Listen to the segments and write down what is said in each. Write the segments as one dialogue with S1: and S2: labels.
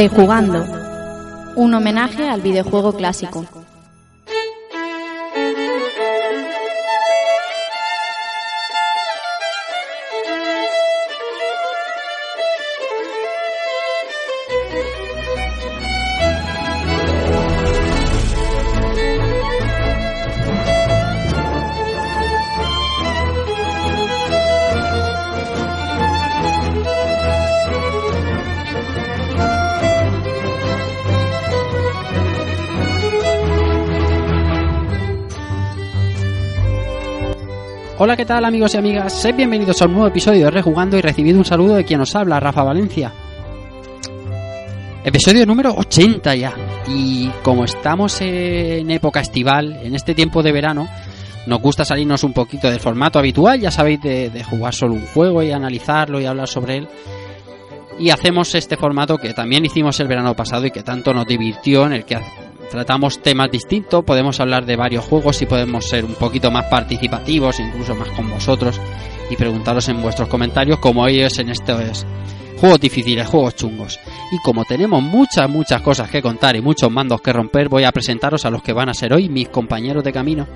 S1: Rejugando. Un homenaje al videojuego clásico.
S2: Tal amigos y amigas? Sed bienvenidos a un nuevo episodio de Rejugando y recibido un saludo de quien os habla, Rafa Valencia. Episodio número 80 ya. Y como estamos en época estival, en este tiempo de verano, nos gusta salirnos un poquito del formato habitual, ya sabéis, de, de jugar solo un juego y analizarlo y hablar sobre él. Y hacemos este formato que también hicimos el verano pasado y que tanto nos divirtió, en el que tratamos temas distintos, podemos hablar de varios juegos y podemos ser un poquito más participativos, incluso más con vosotros y preguntaros en vuestros comentarios como es en estos juegos difíciles, juegos chungos. Y como tenemos muchas, muchas cosas que contar y muchos mandos que romper, voy a presentaros a los que van a ser hoy mis compañeros de camino.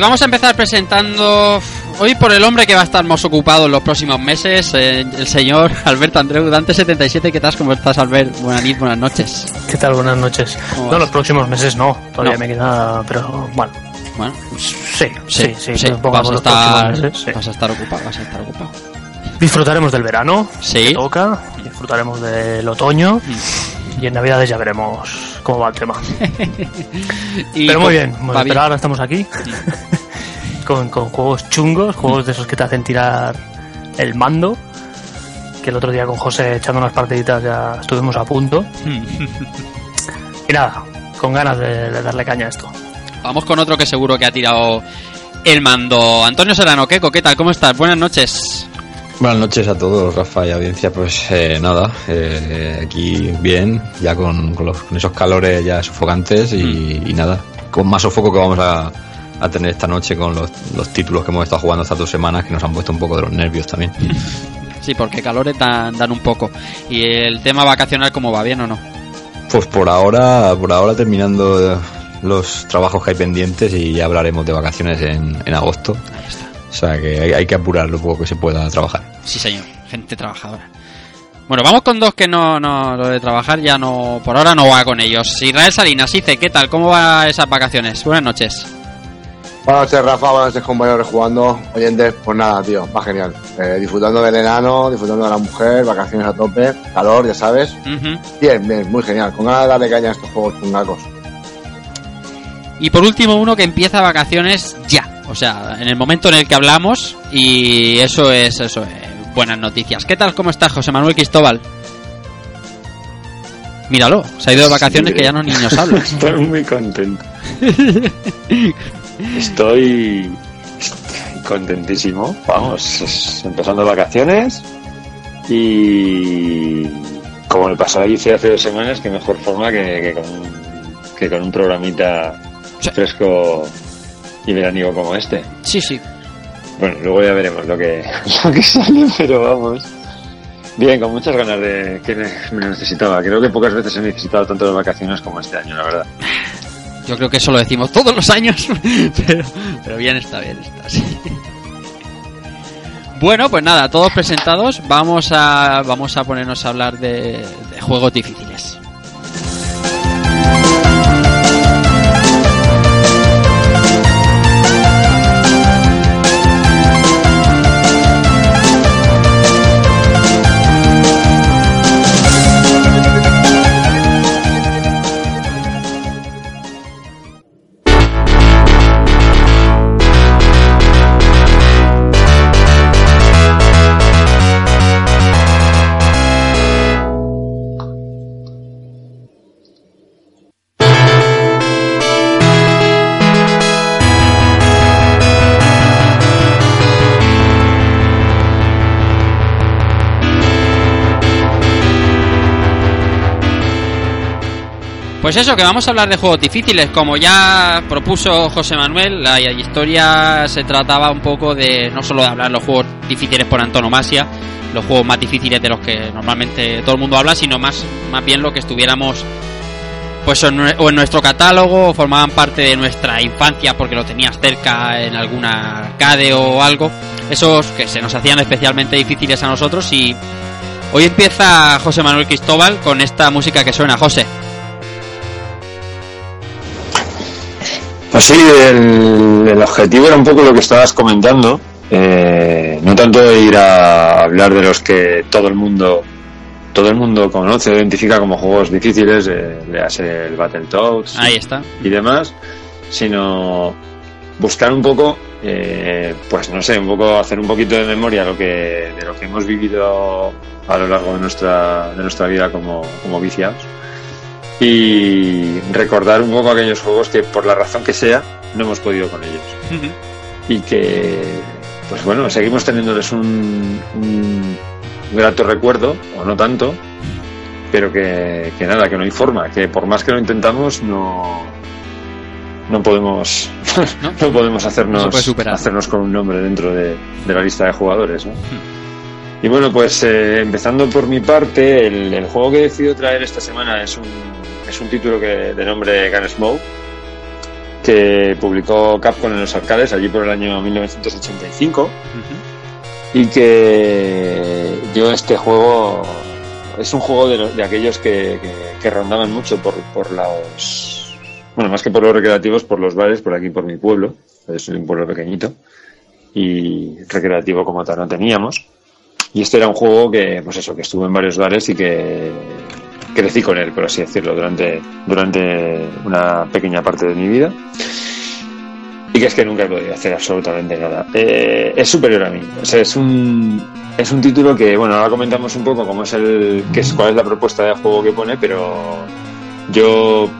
S2: Y vamos a empezar presentando hoy por el hombre que va a estar más ocupado en los próximos meses, eh, el señor Alberto Andreu Dante77. ¿Qué tal? ¿Cómo estás, Albert? Buenas noches, buenas noches.
S3: ¿Qué tal? Buenas noches.
S2: ¿Cómo
S3: No, los próximos meses no. Todavía
S2: No.
S3: me queda, pero bueno.
S2: Bueno,
S3: Sí, sí, sí. pongamos
S2: vas, a estar,
S3: meses, sí.
S2: vas a estar ocupado, vas a estar ocupado.
S3: Disfrutaremos del verano,
S2: Sí.
S3: que toca. Disfrutaremos del otoño. Y en Navidades ya veremos cómo va el tema.
S2: Y
S3: pero muy
S2: pues,
S3: bien, bueno,
S2: va bien.
S3: pero ahora estamos aquí. con, con juegos chungos, juegos de esos que te hacen tirar el mando. Que el otro día con José echando unas partiditas ya estuvimos a punto. Y nada, con ganas de, de darle caña a esto.
S2: Vamos con otro que seguro que ha tirado el mando. Antonio Serrano, ¿qué? ¿Qué tal? ¿Cómo estás? Buenas noches.
S4: Buenas noches a todos, Rafa y audiencia. Pues eh, nada, eh, aquí bien, ya con, con, los- con esos calores ya sofocantes y, y nada, con más sofoco que vamos a, a tener esta noche con los, los títulos que hemos estado jugando estas dos semanas que nos han puesto un poco de los nervios también.
S2: Sí, porque calores dan, dan un poco. ¿Y el tema vacacional cómo va? ¿Bien o no?
S4: Pues por ahora, por ahora terminando eh, los trabajos que hay pendientes y ya hablaremos de vacaciones en, en agosto.
S2: Ahí está.
S4: O sea que hay, hay que apurar lo poco que se pueda trabajar.
S2: Sí, señor. Gente trabajadora. Bueno, vamos con dos que no, no, lo de trabajar ya no, por ahora no va con ellos. Israel Salinas, dice, ¿qué tal? ¿Cómo va esas vacaciones? Buenas noches.
S5: Buenas noches, Rafa. Buenas noches, compañeros jugando. Oyentes, pues nada, tío, va genial. Eh, disfrutando del enano, disfrutando de la mujer, vacaciones a tope, calor, ya sabes. Bien, bien, muy genial. Con ganas de darle caña a estos juegos chungacos.
S2: Y por último, uno que empieza vacaciones ya. O sea, en el momento en el que hablamos. Y eso es, eso es, buenas noticias. ¿Qué tal? ¿Cómo estás, José Manuel Cristóbal? Míralo, se ha ido de vacaciones que ya los niños hablan.
S6: Estoy muy contento. Estoy contentísimo. Vamos, empezando vacaciones y como me pasó ahí hace dos semanas, qué mejor forma que, que con, que con un programita
S2: Sí.
S6: fresco y veraniego como este.
S2: Sí, sí.
S6: Bueno, luego ya veremos lo que, lo que sale, pero vamos. Bien, con muchas ganas de que me necesitaba. Creo que pocas veces he necesitado tanto las vacaciones como este año, la verdad.
S2: Yo creo que eso lo decimos todos los años, pero, bien está, bien está. Bueno, pues nada, todos presentados, vamos a, vamos a ponernos a hablar de, de juegos difíciles. Pues eso, que vamos a hablar de juegos difíciles. Como ya propuso José Manuel, la historia se trataba un poco de no solo de hablar los juegos difíciles por antonomasia, los juegos más difíciles de los que normalmente todo el mundo habla, sino más, más bien lo que estuviéramos pues o en nuestro catálogo o formaban parte de nuestra infancia porque lo tenías cerca en alguna arcade o algo. Esos que se nos hacían especialmente difíciles a nosotros y hoy empieza José Manuel Cristóbal con esta música que suena, José.
S6: Pues sí, el, el objetivo era un poco lo que estabas comentando. eh, no tanto ir a hablar de los que todo el mundo todo el mundo conoce o identifica como juegos difíciles, eh, le hace el Battletoads
S2: Ahí está.
S6: y demás, sino buscar un poco, eh, pues no sé, un poco hacer un poquito de memoria lo que, de lo que hemos vivido a lo largo de nuestra, de nuestra vida como, como viciados y recordar un poco aquellos juegos que por la razón que sea no hemos podido con ellos y que pues bueno seguimos teniéndoles un, un grato recuerdo o no tanto pero que, que nada que no hay forma que por más que lo intentamos no no podemos
S2: ¿No?
S6: no, podemos hacernos
S2: No
S6: hacernos con un nombre dentro de, de la lista de jugadores ¿no? y bueno pues eh, empezando por mi parte el, el juego que he decidido traer esta semana es un es un título que de nombre Gunsmoke que publicó Capcom en los arcades allí por el año 1985 y que yo este juego es un juego de, lo- de aquellos que, que- que rondaban mucho por, por los bueno más que por los recreativos por los bares por aquí por mi pueblo es un pueblo pequeñito y recreativo como tal no teníamos. Y este era un juego que pues eso que estuvo en varios bares y que crecí con él por así decirlo durante durante una pequeña parte de mi vida y que es que nunca he podido hacer absolutamente nada. Eh, es superior a mí. O sea, es un es un título que, bueno, ahora comentamos un poco cómo es el que es, cuál es la propuesta de juego que pone, pero yo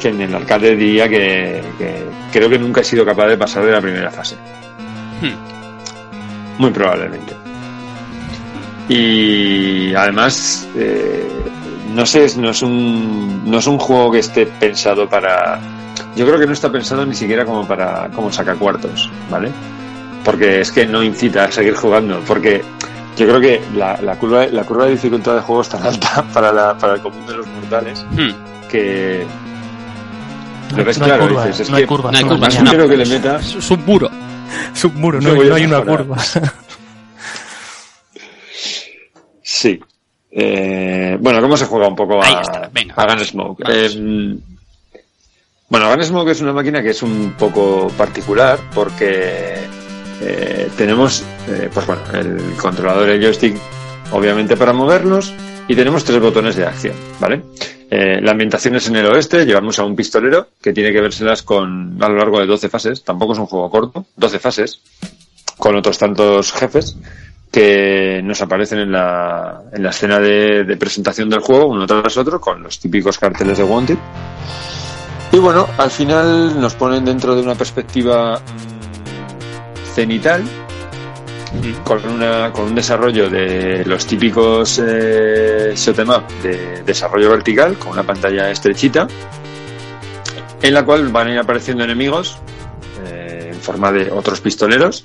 S6: que en el arcade diría que, que creo que nunca he sido capaz de pasar de la primera fase. Muy probablemente. Y además, eh, no sé, no es un no es un juego que esté pensado para yo creo que no está pensado ni siquiera como para como sacacuartos, ¿vale? Porque es que no incita a seguir jugando, porque yo creo que la, la curva la curva de dificultad de juego es tan alta para la, para el común de los mortales
S2: Hmm.
S6: que
S3: No,
S6: lo ves
S3: no
S6: claro,
S3: curva,
S6: dices, es
S3: no hay
S6: que
S3: curva,
S2: no hay curva, una-
S6: quiero que le metas
S2: Es un muro.
S3: Es un muro, no, no hay una curva.
S6: Sí. Eh, bueno, ¿cómo se juega un poco a,
S2: Ahí está, venga.
S6: a Gunsmoke? Eh, bueno, Gunsmoke es una máquina que es un poco particular porque eh, tenemos, eh, pues bueno, el controlador, el joystick, obviamente para movernos, y tenemos tres botones de acción, ¿vale? Eh, la ambientación es en el oeste, llevamos a un pistolero que tiene que vérselas con, a lo largo de 12 fases, tampoco es un juego corto, 12 fases, con otros tantos jefes que nos aparecen en la, en la escena de, presentación del juego, uno tras otro, con los típicos carteles de Wanted. Y bueno, al final nos ponen dentro de una perspectiva cenital, con, una, con un desarrollo de los típicos eh, shoot 'em up de desarrollo vertical, con una pantalla estrechita, en la cual van a ir apareciendo enemigos eh, en forma de otros pistoleros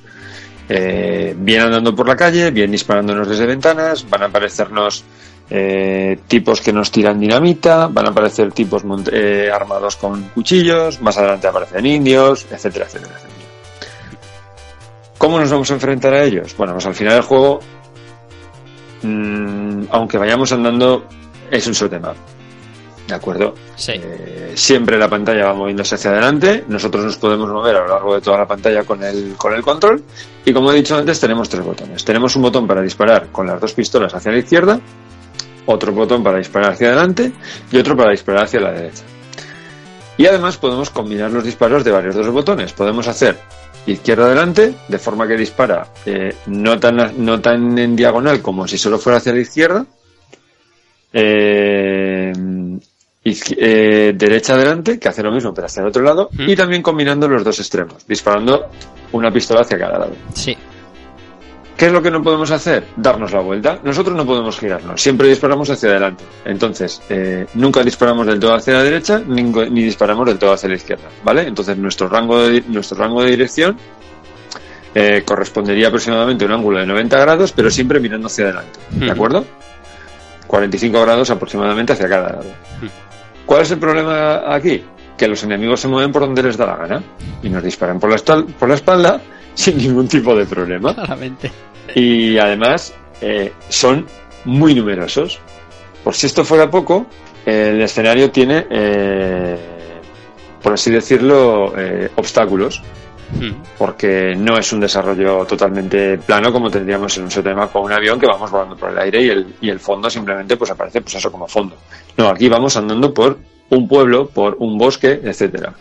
S6: eh, bien andando por la calle, bien disparándonos desde ventanas, van a aparecernos eh, tipos que nos tiran dinamita, van a aparecer tipos eh, armados con cuchillos, más adelante aparecen indios, etcétera, etcétera, etcétera. ¿Cómo nos vamos a enfrentar a ellos? Bueno, pues al final del juego, mm, aunque vayamos andando, es un shoot 'em up. ¿De acuerdo?
S2: Sí.
S6: Eh, siempre la pantalla va moviéndose hacia adelante. Nosotros nos podemos mover a lo largo de toda la pantalla con el, con el control. Y como he dicho antes, tenemos tres botones. Tenemos un botón para disparar con las dos pistolas hacia la izquierda, otro botón para disparar hacia adelante y otro para disparar hacia la derecha. Y además podemos combinar los disparos de varios de los botones. Podemos hacer izquierda adelante, de forma que dispara eh, no, tan, no tan en diagonal como si solo fuera hacia la izquierda. Eh, eh, derecha adelante, que hace lo mismo pero hacia el otro lado.
S2: Mm.
S6: Y también combinando los dos extremos, disparando una pistola hacia cada lado.
S2: Sí.
S6: ¿Qué es lo que no podemos hacer? Darnos la vuelta. Nosotros no podemos girarnos, siempre disparamos hacia adelante. Entonces, eh, nunca disparamos del todo hacia la derecha ni, ni disparamos del todo hacia la izquierda, ¿vale? Entonces, nuestro rango de, nuestro rango de dirección eh, correspondería aproximadamente a un ángulo de 90 grados, pero siempre mirando hacia adelante, ¿de acuerdo? 45 grados aproximadamente hacia cada lado. ¿Cuál es el problema aquí? Que los enemigos se mueven por donde les da la gana y nos disparan por la, por la espalda sin ningún tipo de problema.
S2: Claramente.
S6: Y además eh, son muy numerosos. Por si esto fuera poco, el escenario tiene, eh, por así decirlo, eh, obstáculos. Porque no es un desarrollo totalmente plano como tendríamos en un sistema con un avión que vamos volando por el aire y el, y el fondo simplemente pues aparece pues eso como fondo. No, aquí vamos andando por un pueblo, por un bosque, etcétera.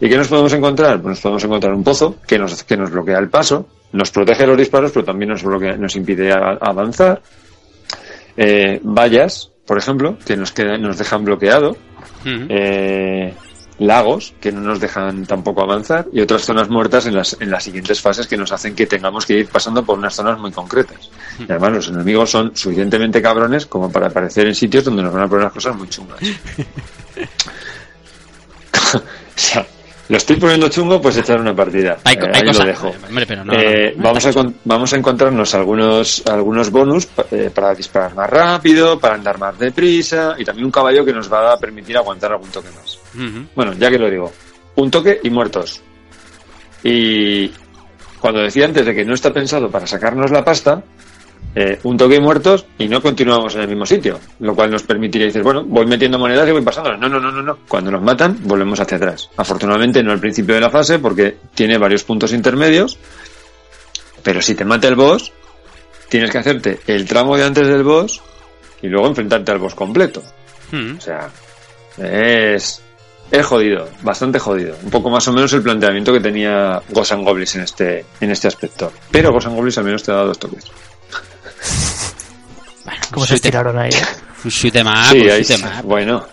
S6: ¿Y qué nos podemos encontrar? Pues nos podemos encontrar un pozo que nos, que nos bloquea el paso, nos protege los disparos, pero también nos, bloquea, nos impide a- avanzar. Eh, vallas, por ejemplo, que nos, quedan, nos dejan bloqueado.
S2: Mm.
S6: Eh, lagos que no nos dejan tampoco avanzar y otras zonas muertas en las, en las siguientes fases que nos hacen que tengamos que ir pasando por unas zonas muy concretas. Y además los enemigos son suficientemente cabrones como para aparecer en sitios donde nos van a poner las cosas muy chungas. o sea, lo estoy poniendo chungo, pues echar una partida.
S2: Hay,
S6: Eh,
S2: hay
S6: ahí lo dejo.
S2: Hombre, pero no.
S6: Eh,
S2: no, no
S6: vamos, a, vamos encontrarnos algunos, algunos bonus eh, para disparar más rápido, para andar más deprisa y también un caballo que nos va a permitir aguantar algún toque más. Bueno, ya que lo digo, un toque y muertos. Y cuando decía antes de que no está pensado para sacarnos la pasta, eh, un toque y muertos y no continuamos en el mismo sitio, lo cual nos permitiría decir, bueno, voy metiendo monedas y voy pasándolas. No, no, no, no, no. Cuando nos matan, volvemos hacia atrás. Afortunadamente no al principio de la fase porque tiene varios puntos intermedios, pero si te mata el boss, tienes que hacerte el tramo de antes del boss y luego enfrentarte al boss completo.
S2: Mm.
S6: O sea, es, es jodido, bastante jodido. Un poco más o menos el planteamiento que tenía Ghosts and Goblins en este, en este aspecto. Pero Ghosts and Goblins al menos te da dos toques.
S3: ¿Cómo se estiraron ahí? eh?
S2: Un shoot em up,
S6: sí,
S2: un
S6: ahí
S2: shoot
S6: sí.
S2: em up.
S6: Bueno,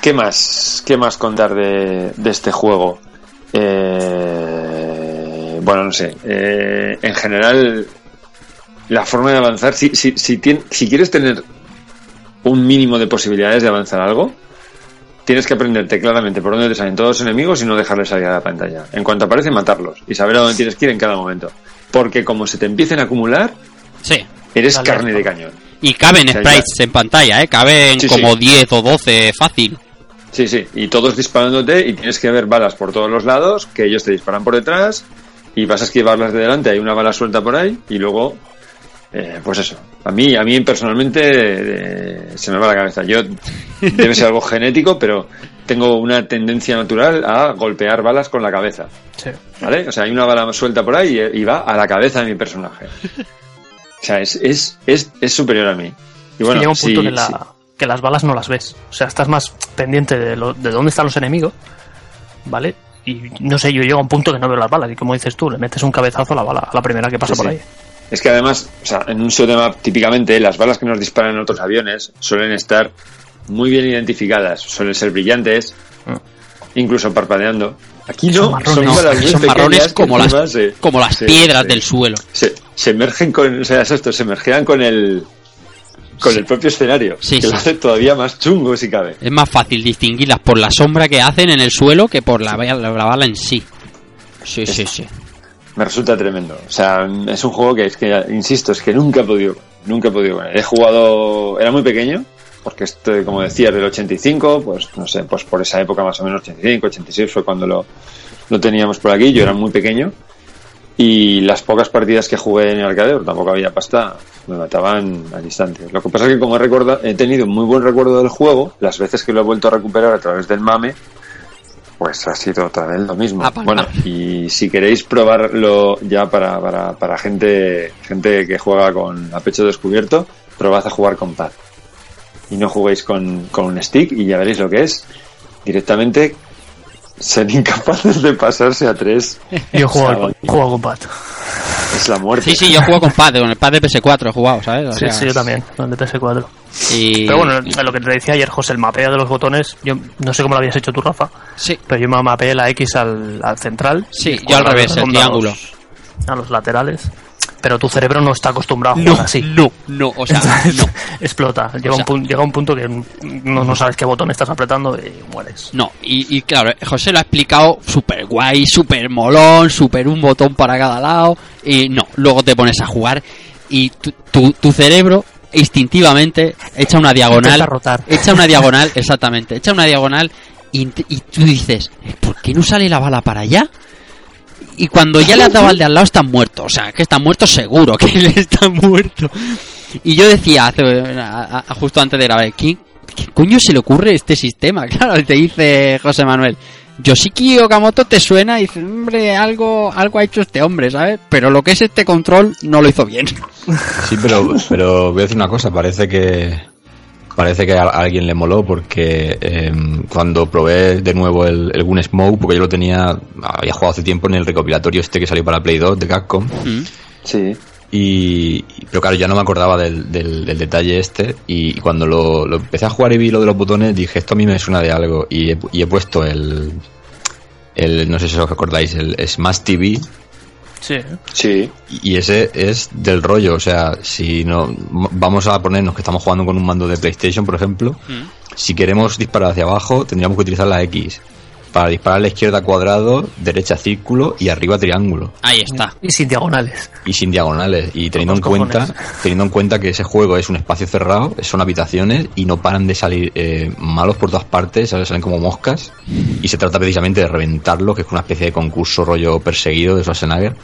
S6: ¿qué más, qué más contar de, de este juego? Eh, bueno, no sé. eh, en general, la forma de avanzar, si, si, si, tien- si quieres tener un mínimo de posibilidades de avanzar algo, tienes que aprenderte claramente por dónde te salen todos los enemigos y no dejarles salir a la pantalla. En cuanto aparecen, matarlos y saber a dónde tienes que ir en cada momento. Porque como se te empiecen a acumular,
S2: Sí.
S6: Eres
S3: Dale,
S6: carne de cañón.
S2: Y caben
S6: O sea,
S2: sprites en pantalla, ¿eh? Caben
S6: Sí,
S2: como
S6: sí.
S2: 10 o 12 fácil.
S6: Sí, sí, y todos disparándote y tienes que ver balas por todos los lados, que ellos te disparan por detrás y vas a esquivarlas de delante, hay una bala suelta por ahí y luego, eh, pues eso. A mí, a mí personalmente eh, se me va la cabeza. Yo debe ser algo genético, pero tengo una tendencia natural a golpear balas con la cabeza.
S3: Sí.
S6: ¿Vale? O sea, hay una bala suelta por ahí y, y va a la cabeza de mi personaje. O sea, es, es, es, es superior a mí. Y bueno,
S3: llega un punto
S6: sí,
S3: que, la-
S6: sí.
S3: que las balas no las ves. O sea, estás más pendiente de, lo- de dónde están los enemigos, ¿vale? Y no sé, yo llego a un punto que no veo las balas. Y como dices tú, le metes un cabezazo a la bala, a la primera que pasa
S6: Sí,
S3: por ahí.
S6: Es que además, o sea, en un shoot 'em up, típicamente las balas que nos disparan en otros aviones suelen estar muy bien identificadas, suelen ser brillantes,
S3: Mm.
S6: Incluso parpadeando. Aquí
S3: Son
S6: no,
S3: marrones.
S6: son
S3: No,
S2: aquí marrones como las,
S6: encima se-
S2: como las
S6: se-
S2: piedras
S6: se-
S2: del suelo.
S6: Se, emergen con, o sea, es esto, se emergean con el con
S2: Sí.
S6: el propio escenario,
S2: Sí,
S6: que
S2: sí.
S6: lo hace todavía más chungo si cabe.
S2: Es más fácil distinguirlas por la sombra que hacen en el suelo que por la, la, la bala en sí. Sí, sí, sí.
S6: me resulta tremendo. O sea, es un juego que es que, insisto, es que nunca he podido, nunca he podido. He jugado, era muy pequeño, porque esto, como decía, del 85, pues no sé, pues por esa época más o menos 85, 86 fue cuando lo, lo teníamos por aquí. Yo era muy pequeño y las pocas partidas que jugué en el arcade, tampoco había pasta, me mataban al instante. Lo que pasa es que como he, recorda, he tenido muy buen recuerdo del juego, las veces que lo he vuelto a recuperar a través del mame, pues ha sido otra vez lo mismo.
S2: Ah, para
S6: bueno, y si queréis probarlo ya para, para, para gente, gente que juega con a pecho descubierto, probad a jugar con pad. Y no juguéis con, con un stick y ya veréis lo que es. Directamente ser incapaces de pasarse a tres.
S3: Yo juego, juego con Pat.
S6: Es la muerte.
S2: Sí, sí, yo juego con pad, con el pad de PS4 he jugado, ¿sabes? O
S3: Sí,
S2: sea,
S3: sí, yo también, con el de PS4.
S2: Y...
S3: Pero bueno, lo que te decía ayer, José, el mapeo de los botones, yo no sé cómo lo habías hecho tú, Rafa,
S2: Sí,
S3: pero yo me mapeé la X al, al central.
S2: Sí,
S3: y
S2: yo al revés, el
S3: a
S2: triángulo.
S3: los- A los laterales. Pero tu cerebro no está acostumbrado a
S2: no,
S3: jugar así.
S2: no, no, o sea, no.
S3: explota. Llega,
S2: O sea-
S3: un llega un punto que no, no sabes qué botón estás apretando y mueres.
S2: No, y, y claro, José lo ha explicado súper guay, súper molón, súper un botón para cada lado. Y no, luego te pones a jugar y tu, tu, tu cerebro instintivamente echa una diagonal.
S3: Rotar.
S2: Echa una diagonal, exactamente. Echa una diagonal y tú dices, ¿por qué no sale la bala para allá? Y cuando ya le has dado al de al lado, están muertos. O sea, que están muertos seguro, que él está muerto. Y yo decía, justo antes de grabar, ¿qué, ¿qué coño se le ocurre este sistema? Claro, te dice José Manuel. Yoshiki Okamoto te suena y dices, hombre, algo, algo ha hecho este hombre, ¿sabes? Pero lo que es este control no lo hizo bien.
S4: Sí, pero, pero voy a decir una cosa, parece que parece que a alguien le moló porque em, cuando probé de nuevo el, el Gunsmoke, porque yo lo tenía, había jugado hace tiempo en el recopilatorio este que salió para Play 2 de Capcom,
S6: Sí.
S4: y, y- pero claro, ya no me acordaba del, del- del detalle este, y, cuando lo, lo empecé a jugar y vi lo de los botones, dije, esto a mí me suena de algo, y he, y he puesto el, el, no sé si os acordáis, el Smash TV,
S3: Sí.
S6: Sí.
S4: y ese es del rollo, o sea, si no vamos a ponernos que estamos jugando con un mando de PlayStation, por ejemplo, si queremos disparar hacia abajo, tendríamos que utilizar la X. Para disparar a la izquierda cuadrado, derecha círculo y arriba triángulo.
S2: Ahí está.
S3: Y sin diagonales.
S4: Y sin diagonales. Y teniendo en cuenta, teniendo en cuenta que ese juego es un espacio cerrado, son habitaciones y no paran de salir eh, malos por todas partes, ¿sabes? salen como moscas. Y se trata precisamente de reventarlo, que es una especie de concurso rollo perseguido de Schwarzenegger.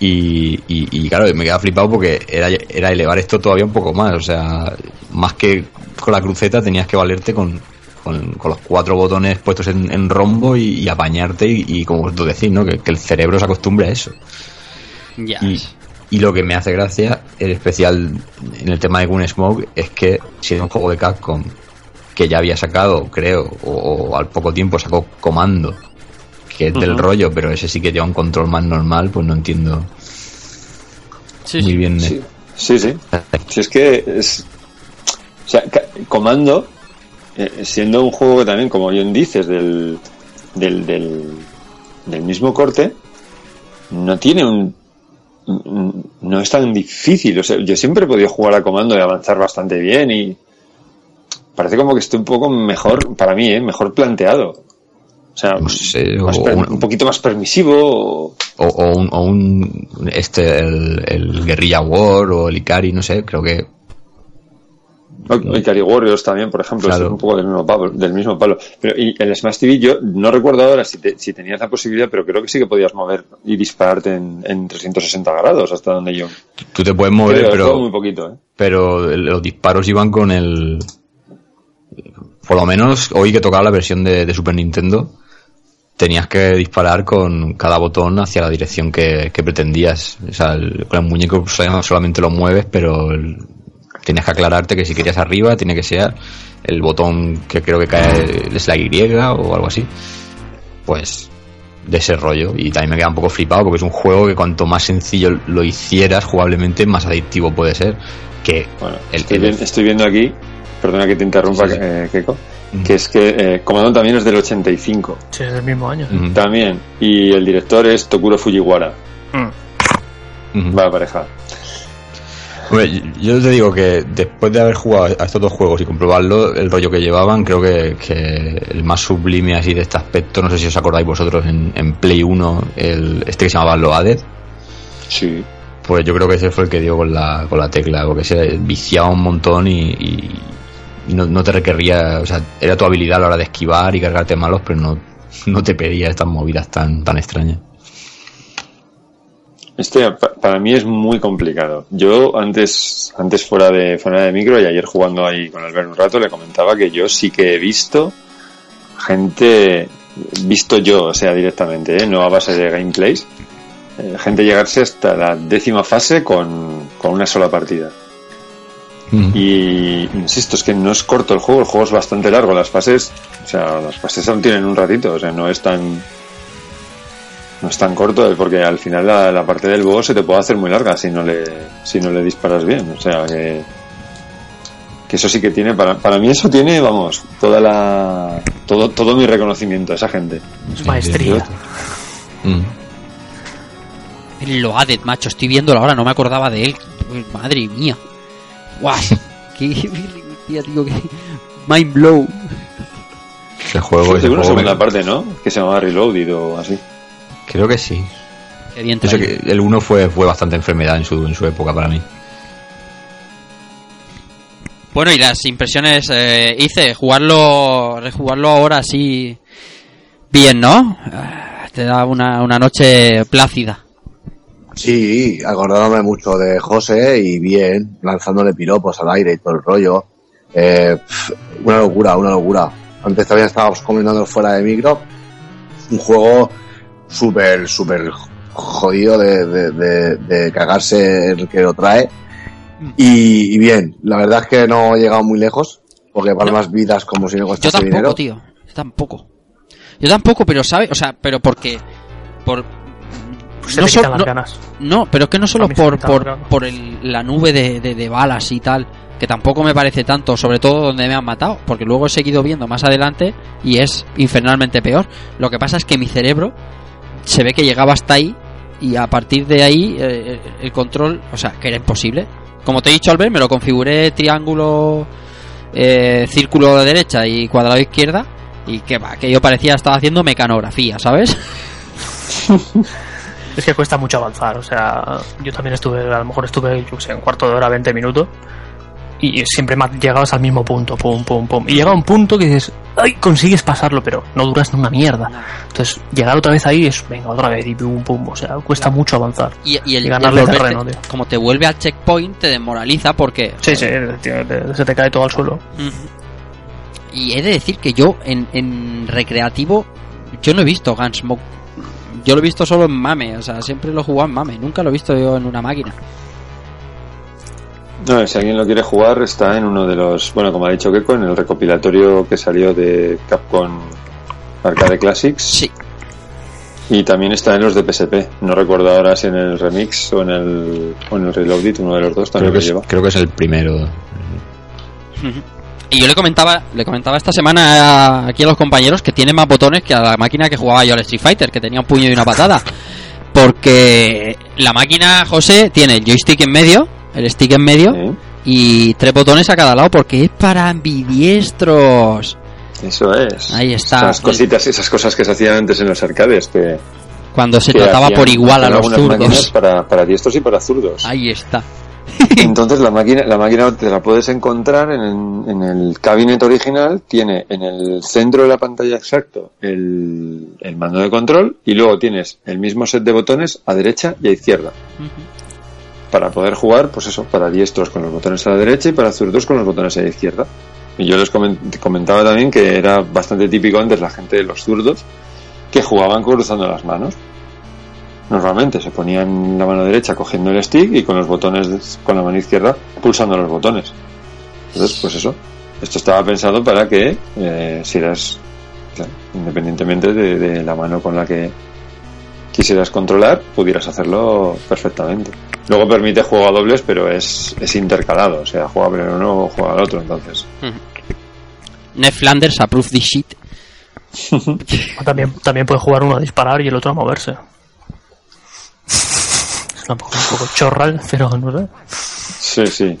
S4: Y, y, y claro, me quedaba flipado porque era, era elevar esto todavía un poco más. O sea, más que con la cruceta tenías que valerte con, con, con los cuatro botones puestos en, en rombo y, y apañarte y, y como tú decís, ¿no? Que, que el cerebro se acostumbre a eso. Y, y lo que me hace gracia, el especial en el tema de Gunsmoke, es que si es un juego de Capcom que ya había sacado, creo, o, o al poco tiempo sacó Comando, que es del rollo, pero ese sí que lleva un control más normal, pues no entiendo
S2: Sí,
S4: muy
S2: sí.
S4: bien.
S6: Sí, sí. sí. Si es que es. O sea, Comando, eh, siendo un juego que también, como bien dices, del, del, del, del mismo corte, no tiene un. No es tan difícil. O sea, yo siempre he podido jugar a Comando y avanzar bastante bien y. Parece como que esté un poco mejor, para mí, ¿eh? mejor planteado. O sea,
S4: No sé,
S6: más
S4: o
S6: per-
S4: un-
S6: un poquito más permisivo. o-
S4: O, o un, o un este el, el Guerrilla War o el Ikari, no sé, creo que
S6: O Ikari Warriors también, por ejemplo,
S4: Claro.
S6: es un poco del mismo palo. Del mismo palo. Pero y el Smash TV, yo no recuerdo ahora si, te- si tenías la posibilidad, pero creo que sí que podías mover y dispararte en, en 360 grados, hasta donde yo.
S4: tú te puedes mover,
S6: Creo,
S4: pero
S6: juego muy poquito, ¿eh?
S4: pero los disparos iban con el por lo menos hoy que tocaba la versión de, de Super Nintendo tenías que disparar con cada botón hacia la dirección que, que pretendías o sea el- con el muñeco solamente lo mueves pero el- tenías que aclararte que si querías arriba tiene que ser el botón que creo que cae es la Y o algo así pues de ese rollo y también me queda un poco flipado porque es un juego que cuanto más sencillo lo hicieras jugablemente más adictivo puede ser que
S6: Bueno,
S4: el-
S6: estoy,
S4: el-
S6: estoy viendo aquí, perdona que te interrumpa,
S4: Sí, sí.
S6: eh, Keiko,
S4: Mm.
S6: que es que eh, Comando también es del 85.
S3: Sí, es del mismo año.
S6: También. Y el director es Tokuro Fujiwara.
S3: Mm.
S6: Va pareja.
S4: Hombre, yo te digo que después de haber jugado a estos dos juegos y comprobarlo, el rollo que llevaban, creo que, que el más sublime así de este aspecto, no sé si os acordáis vosotros en, en Play 1, el, este que se llamaba Loaded,
S6: Sí.
S4: Pues yo creo que ese fue el que dio con la, con la tecla, porque se viciaba un montón y, y- y no, no te requería, o sea, era tu habilidad a la hora de esquivar y cargarte malos, pero no, no te pedía estas movidas tan, tan extrañas.
S6: Este pa- para mí es muy complicado. Yo antes, antes fuera de fuera de micro y ayer jugando ahí con Albert un rato le comentaba que yo sí que he visto gente, visto yo, o sea, directamente, ¿eh? no a base de gameplays, eh, gente llegarse hasta la décima fase con, con una sola partida. Y insisto, es que no es corto el juego, el juego es bastante largo, las fases, o sea, las fases aún tienen un ratito, o sea, no es tan no es tan corto, eh, porque al final la, la parte del boss se te puede hacer muy larga si no le si no le disparas bien, o sea, que que eso sí que tiene para, para mí eso tiene, vamos, toda la todo todo mi reconocimiento a esa gente.
S3: Es maestría.
S4: Mm.
S2: El Loaded, macho, estoy viéndolo ahora, no me acordaba de él. Madre mía. Guau. Qué tía, tío, qué mind blow.
S4: Ese juego, ese
S6: Seguro segunda
S4: me-
S6: parte, ¿no? Que se llamaba Reloaded o así.
S4: Creo que sí.
S2: Qué bien
S4: Eso
S2: traído.
S4: que el 1 fue, fue bastante enfermedad en su, en su época para mí.
S2: Bueno, y las impresiones eh, hice, jugarlo, rejugarlo ahora así bien, ¿no? Ah, Te da una, una noche plácida.
S5: Sí, acordándome mucho de José y bien, lanzándole piropos al aire y todo el rollo. Eh, una locura, una locura. Antes también estábamos comentando fuera de micro. Un juego súper, súper jodido de, de, de- de cagarse el que lo trae. Y, y bien, la verdad es que no he llegado muy lejos, porque para más vidas como si no
S2: Yo
S5: costase
S2: tampoco,
S5: dinero.
S2: tío. Yo tampoco. Yo tampoco, pero ¿sabes? O sea, pero porque... Por,
S3: Pues se
S2: no so- no-
S3: ganas.
S2: No, pero es que no solo por, por, por el- la nube de, de- de balas y tal, que tampoco me parece tanto, sobre todo donde me han matado, porque luego he seguido viendo más adelante y es infernalmente peor. Lo que pasa es que mi cerebro se ve que llegaba hasta ahí y a partir de ahí eh, el control, o sea, que era imposible. Como te he dicho, Albert, me lo configuré triángulo, eh, círculo de derecha y cuadrado izquierda y que va, que yo parecía estaba haciendo mecanografía, ¿sabes?
S3: Es que cuesta mucho avanzar, o sea, yo también estuve, a lo mejor estuve, yo cuarto de hora, 20 minutos, y siempre llegabas al mismo punto, pum, pum, pum. Y llega un punto que dices, ay, consigues pasarlo, pero no duras ni una mierda. Entonces, llegar otra vez ahí es, venga, otra vez, y pum, pum, o sea, cuesta mucho avanzar.
S2: Y, y el,
S3: Y ganarle
S2: el volverte-
S3: terreno, tío.
S2: como te vuelve al checkpoint, te desmoraliza porque.
S3: Sí, sí, tío, se te cae todo al suelo.
S2: Y he de decir que yo en, en recreativo, yo no he visto Gunsmoke. Yo lo he visto solo en mame, o sea, siempre lo he jugado en mame, nunca lo he visto yo en una máquina.
S6: No, si alguien lo quiere jugar, está en uno de los, bueno, como ha dicho Keiko, en el recopilatorio que salió de Capcom Arcade Classics.
S2: Sí.
S6: Y también está en los de PSP. No recuerdo ahora si en el remix o en el, o en el Reloaded, uno de los dos
S4: Creo
S6: también
S4: que,
S6: lo
S4: es,
S6: lleva.
S4: creo que es el primero.
S2: Y yo le comentaba, le comentaba esta semana a- aquí a los compañeros que tiene más botones que a la máquina que jugaba yo al Street Fighter, que tenía un puño y una patada. Porque la máquina, José, tiene el joystick en medio, el stick en medio, y tres botones a cada lado porque es para ambidiestros.
S6: Eso es.
S2: Ahí está.
S6: Esas cositas, esas cosas que se hacían antes en los arcades, que,
S2: Cuando se
S6: que
S2: trataba
S6: hacían-
S2: por igual a los zurdos.
S6: para, para diestros y para zurdos.
S2: Ahí está.
S6: Entonces la máquina, la máquina te la puedes encontrar en el, en el cabinet original, tiene en el centro de la pantalla exacto el, el mando de control y luego tienes el mismo set de botones a derecha y a izquierda. Para poder jugar, pues eso, para diestros con los botones a la derecha y para zurdos con los botones a la izquierda. Y yo les comen- comentaba también que era bastante típico antes la gente de los zurdos que jugaban cruzando las manos. Normalmente se ponían la mano derecha cogiendo el stick y con los botones, con la mano izquierda pulsando los botones. Entonces, pues eso. Esto estaba pensado para que, eh, si eras, independientemente de, de la mano con la que quisieras controlar, pudieras hacerlo perfectamente. Luego permite juego a dobles, pero es, es intercalado. O sea, juega primero uno o juega al otro, entonces.
S2: Ned Flanders approve this shit.
S3: También, también puede jugar uno a disparar y el otro a moverse. Es una- un poco chorral, pero no sé.
S6: Sí, sí.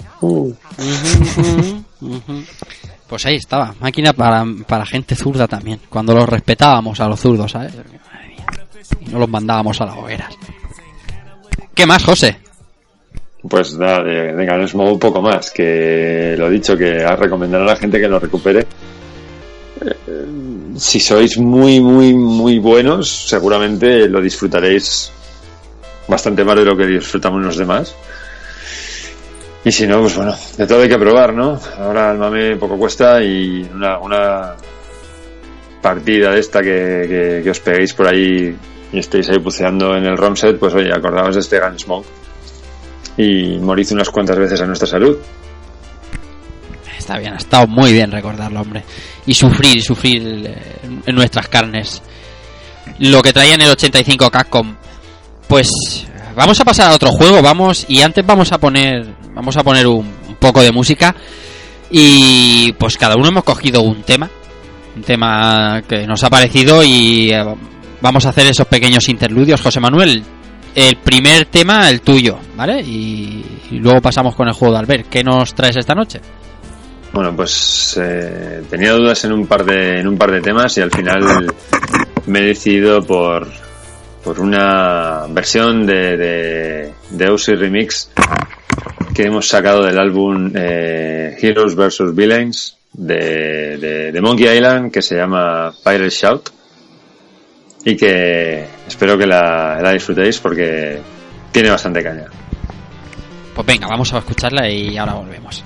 S2: Pues ahí estaba, máquina para, para gente zurda también, cuando los respetábamos a los zurdos, ¿sabes? Y no los mandábamos a las hogueras. ¿Qué más, José?
S6: Pues nada, de, de Guns un poco más, que lo dicho, que a recomendar a la gente que lo recupere. Eh, si sois muy, muy, muy buenos, seguramente lo disfrutaréis bastante más de lo que disfrutamos los demás. Y si no, pues bueno, de todo hay que probar, ¿no? Ahora el mame poco cuesta y una, una partida de esta que os peguéis por ahí y estéis ahí buceando en el ROM set, pues oye, acordaos de este Gunsmoke y morid unas cuantas veces a nuestra salud.
S2: Está bien, ha estado muy bien recordarlo, hombre. Y sufrir, sufrir eh, en nuestras carnes. Lo que traía en el 85 Capcom. Pues vamos a pasar a otro juego, vamos, y antes vamos a poner, vamos a poner un, un poco de música. Y pues cada uno hemos cogido un tema, un tema que nos ha parecido y eh, vamos a hacer esos pequeños interludios. José Manuel, el primer tema, el tuyo, ¿vale? Y, luego pasamos con el juego de Albert. ¿Qué nos traes esta noche?
S6: Bueno, pues eh, tenía dudas en un par de en un par de temas y al final me he decidido por por una versión de de, de Remix que hemos sacado del álbum eh, Heroes vs Villains de, de Monkey Island que se llama Pirate Shout y que espero que la, disfrutéis porque tiene bastante caña.
S2: Pues venga, vamos a escucharla y ahora volvemos.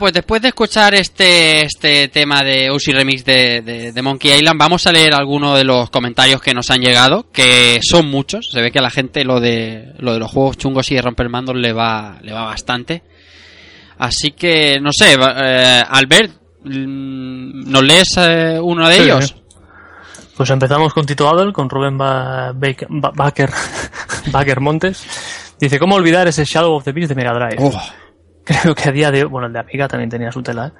S2: Pues después de escuchar este, este tema de Uzi Remix de, de, de, Monkey Island, vamos a leer algunos de los comentarios que nos han llegado, que son muchos. Se ve que a la gente lo de, lo de los juegos chungos y de romper mandos le va, le va bastante. Así que, no sé, eh, Albert, mm, ¿nos lees eh, uno de
S3: Sí,
S2: ellos?
S3: sí. Pues empezamos con Tito Adel, con Rubén ba Baker, ba Baker, Baker Montes. Dice, ¿cómo olvidar ese Shadow of the Beast de Mega Drive?
S2: Oh,
S3: Creo que a día de hoy, bueno, el de Amiga también tenía su tela, ¿eh?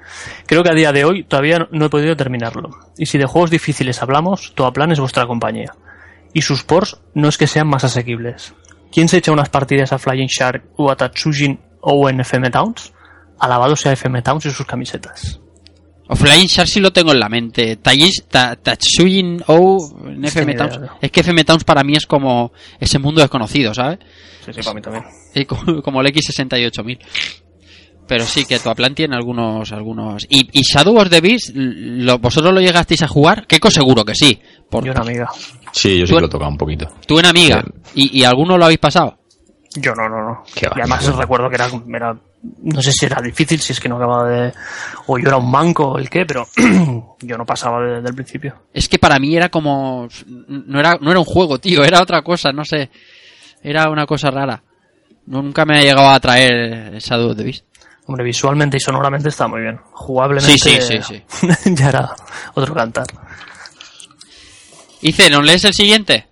S3: Creo que a día de hoy todavía no- no he podido terminarlo. Y si de juegos difíciles hablamos, Toaplan es vuestra compañía. Y sus ports no es que sean más asequibles. ¿Quién se echa unas partidas a Flying Shark o a Tatsujin o en FM Towns? Alabado sea FM Towns y sus camisetas.
S2: o Flying Shark sí lo tengo en la mente. Tatsujin O en FM Towns.
S3: no.
S2: Es que FM Towns para mí es como ese mundo desconocido, ¿sabes?
S3: Sí, sí, para mí también.
S2: Como el X68000. Pero sí que Toaplan tiene algunos, algunos. Y, y Shadow of the Beast, lo- ¿vosotros lo llegasteis a jugar? Keiko seguro que sí. Por,
S3: Yo una amiga.
S4: Sí, yo sí que lo he tocado un poquito.
S2: Tú en Amiga. ¿Y, ¿Y alguno lo habéis pasado?
S3: Yo no, no, no. Y además recuerdo que era, era, no sé si era difícil, si es que no acababa de, o yo era un manco o el qué, pero yo no pasaba de- desde el principio.
S2: Es que para mí era como. No era, no era un juego, tío, era otra cosa, no sé. Era una cosa rara. Nunca me ha llegado a atraer el Shadow of the Beast.
S3: Hombre, visualmente y sonoramente está muy bien. Jugablemente
S2: Sí, sí, sí,
S3: ya era otro cantar.
S2: Ice, ¿nos lees el siguiente?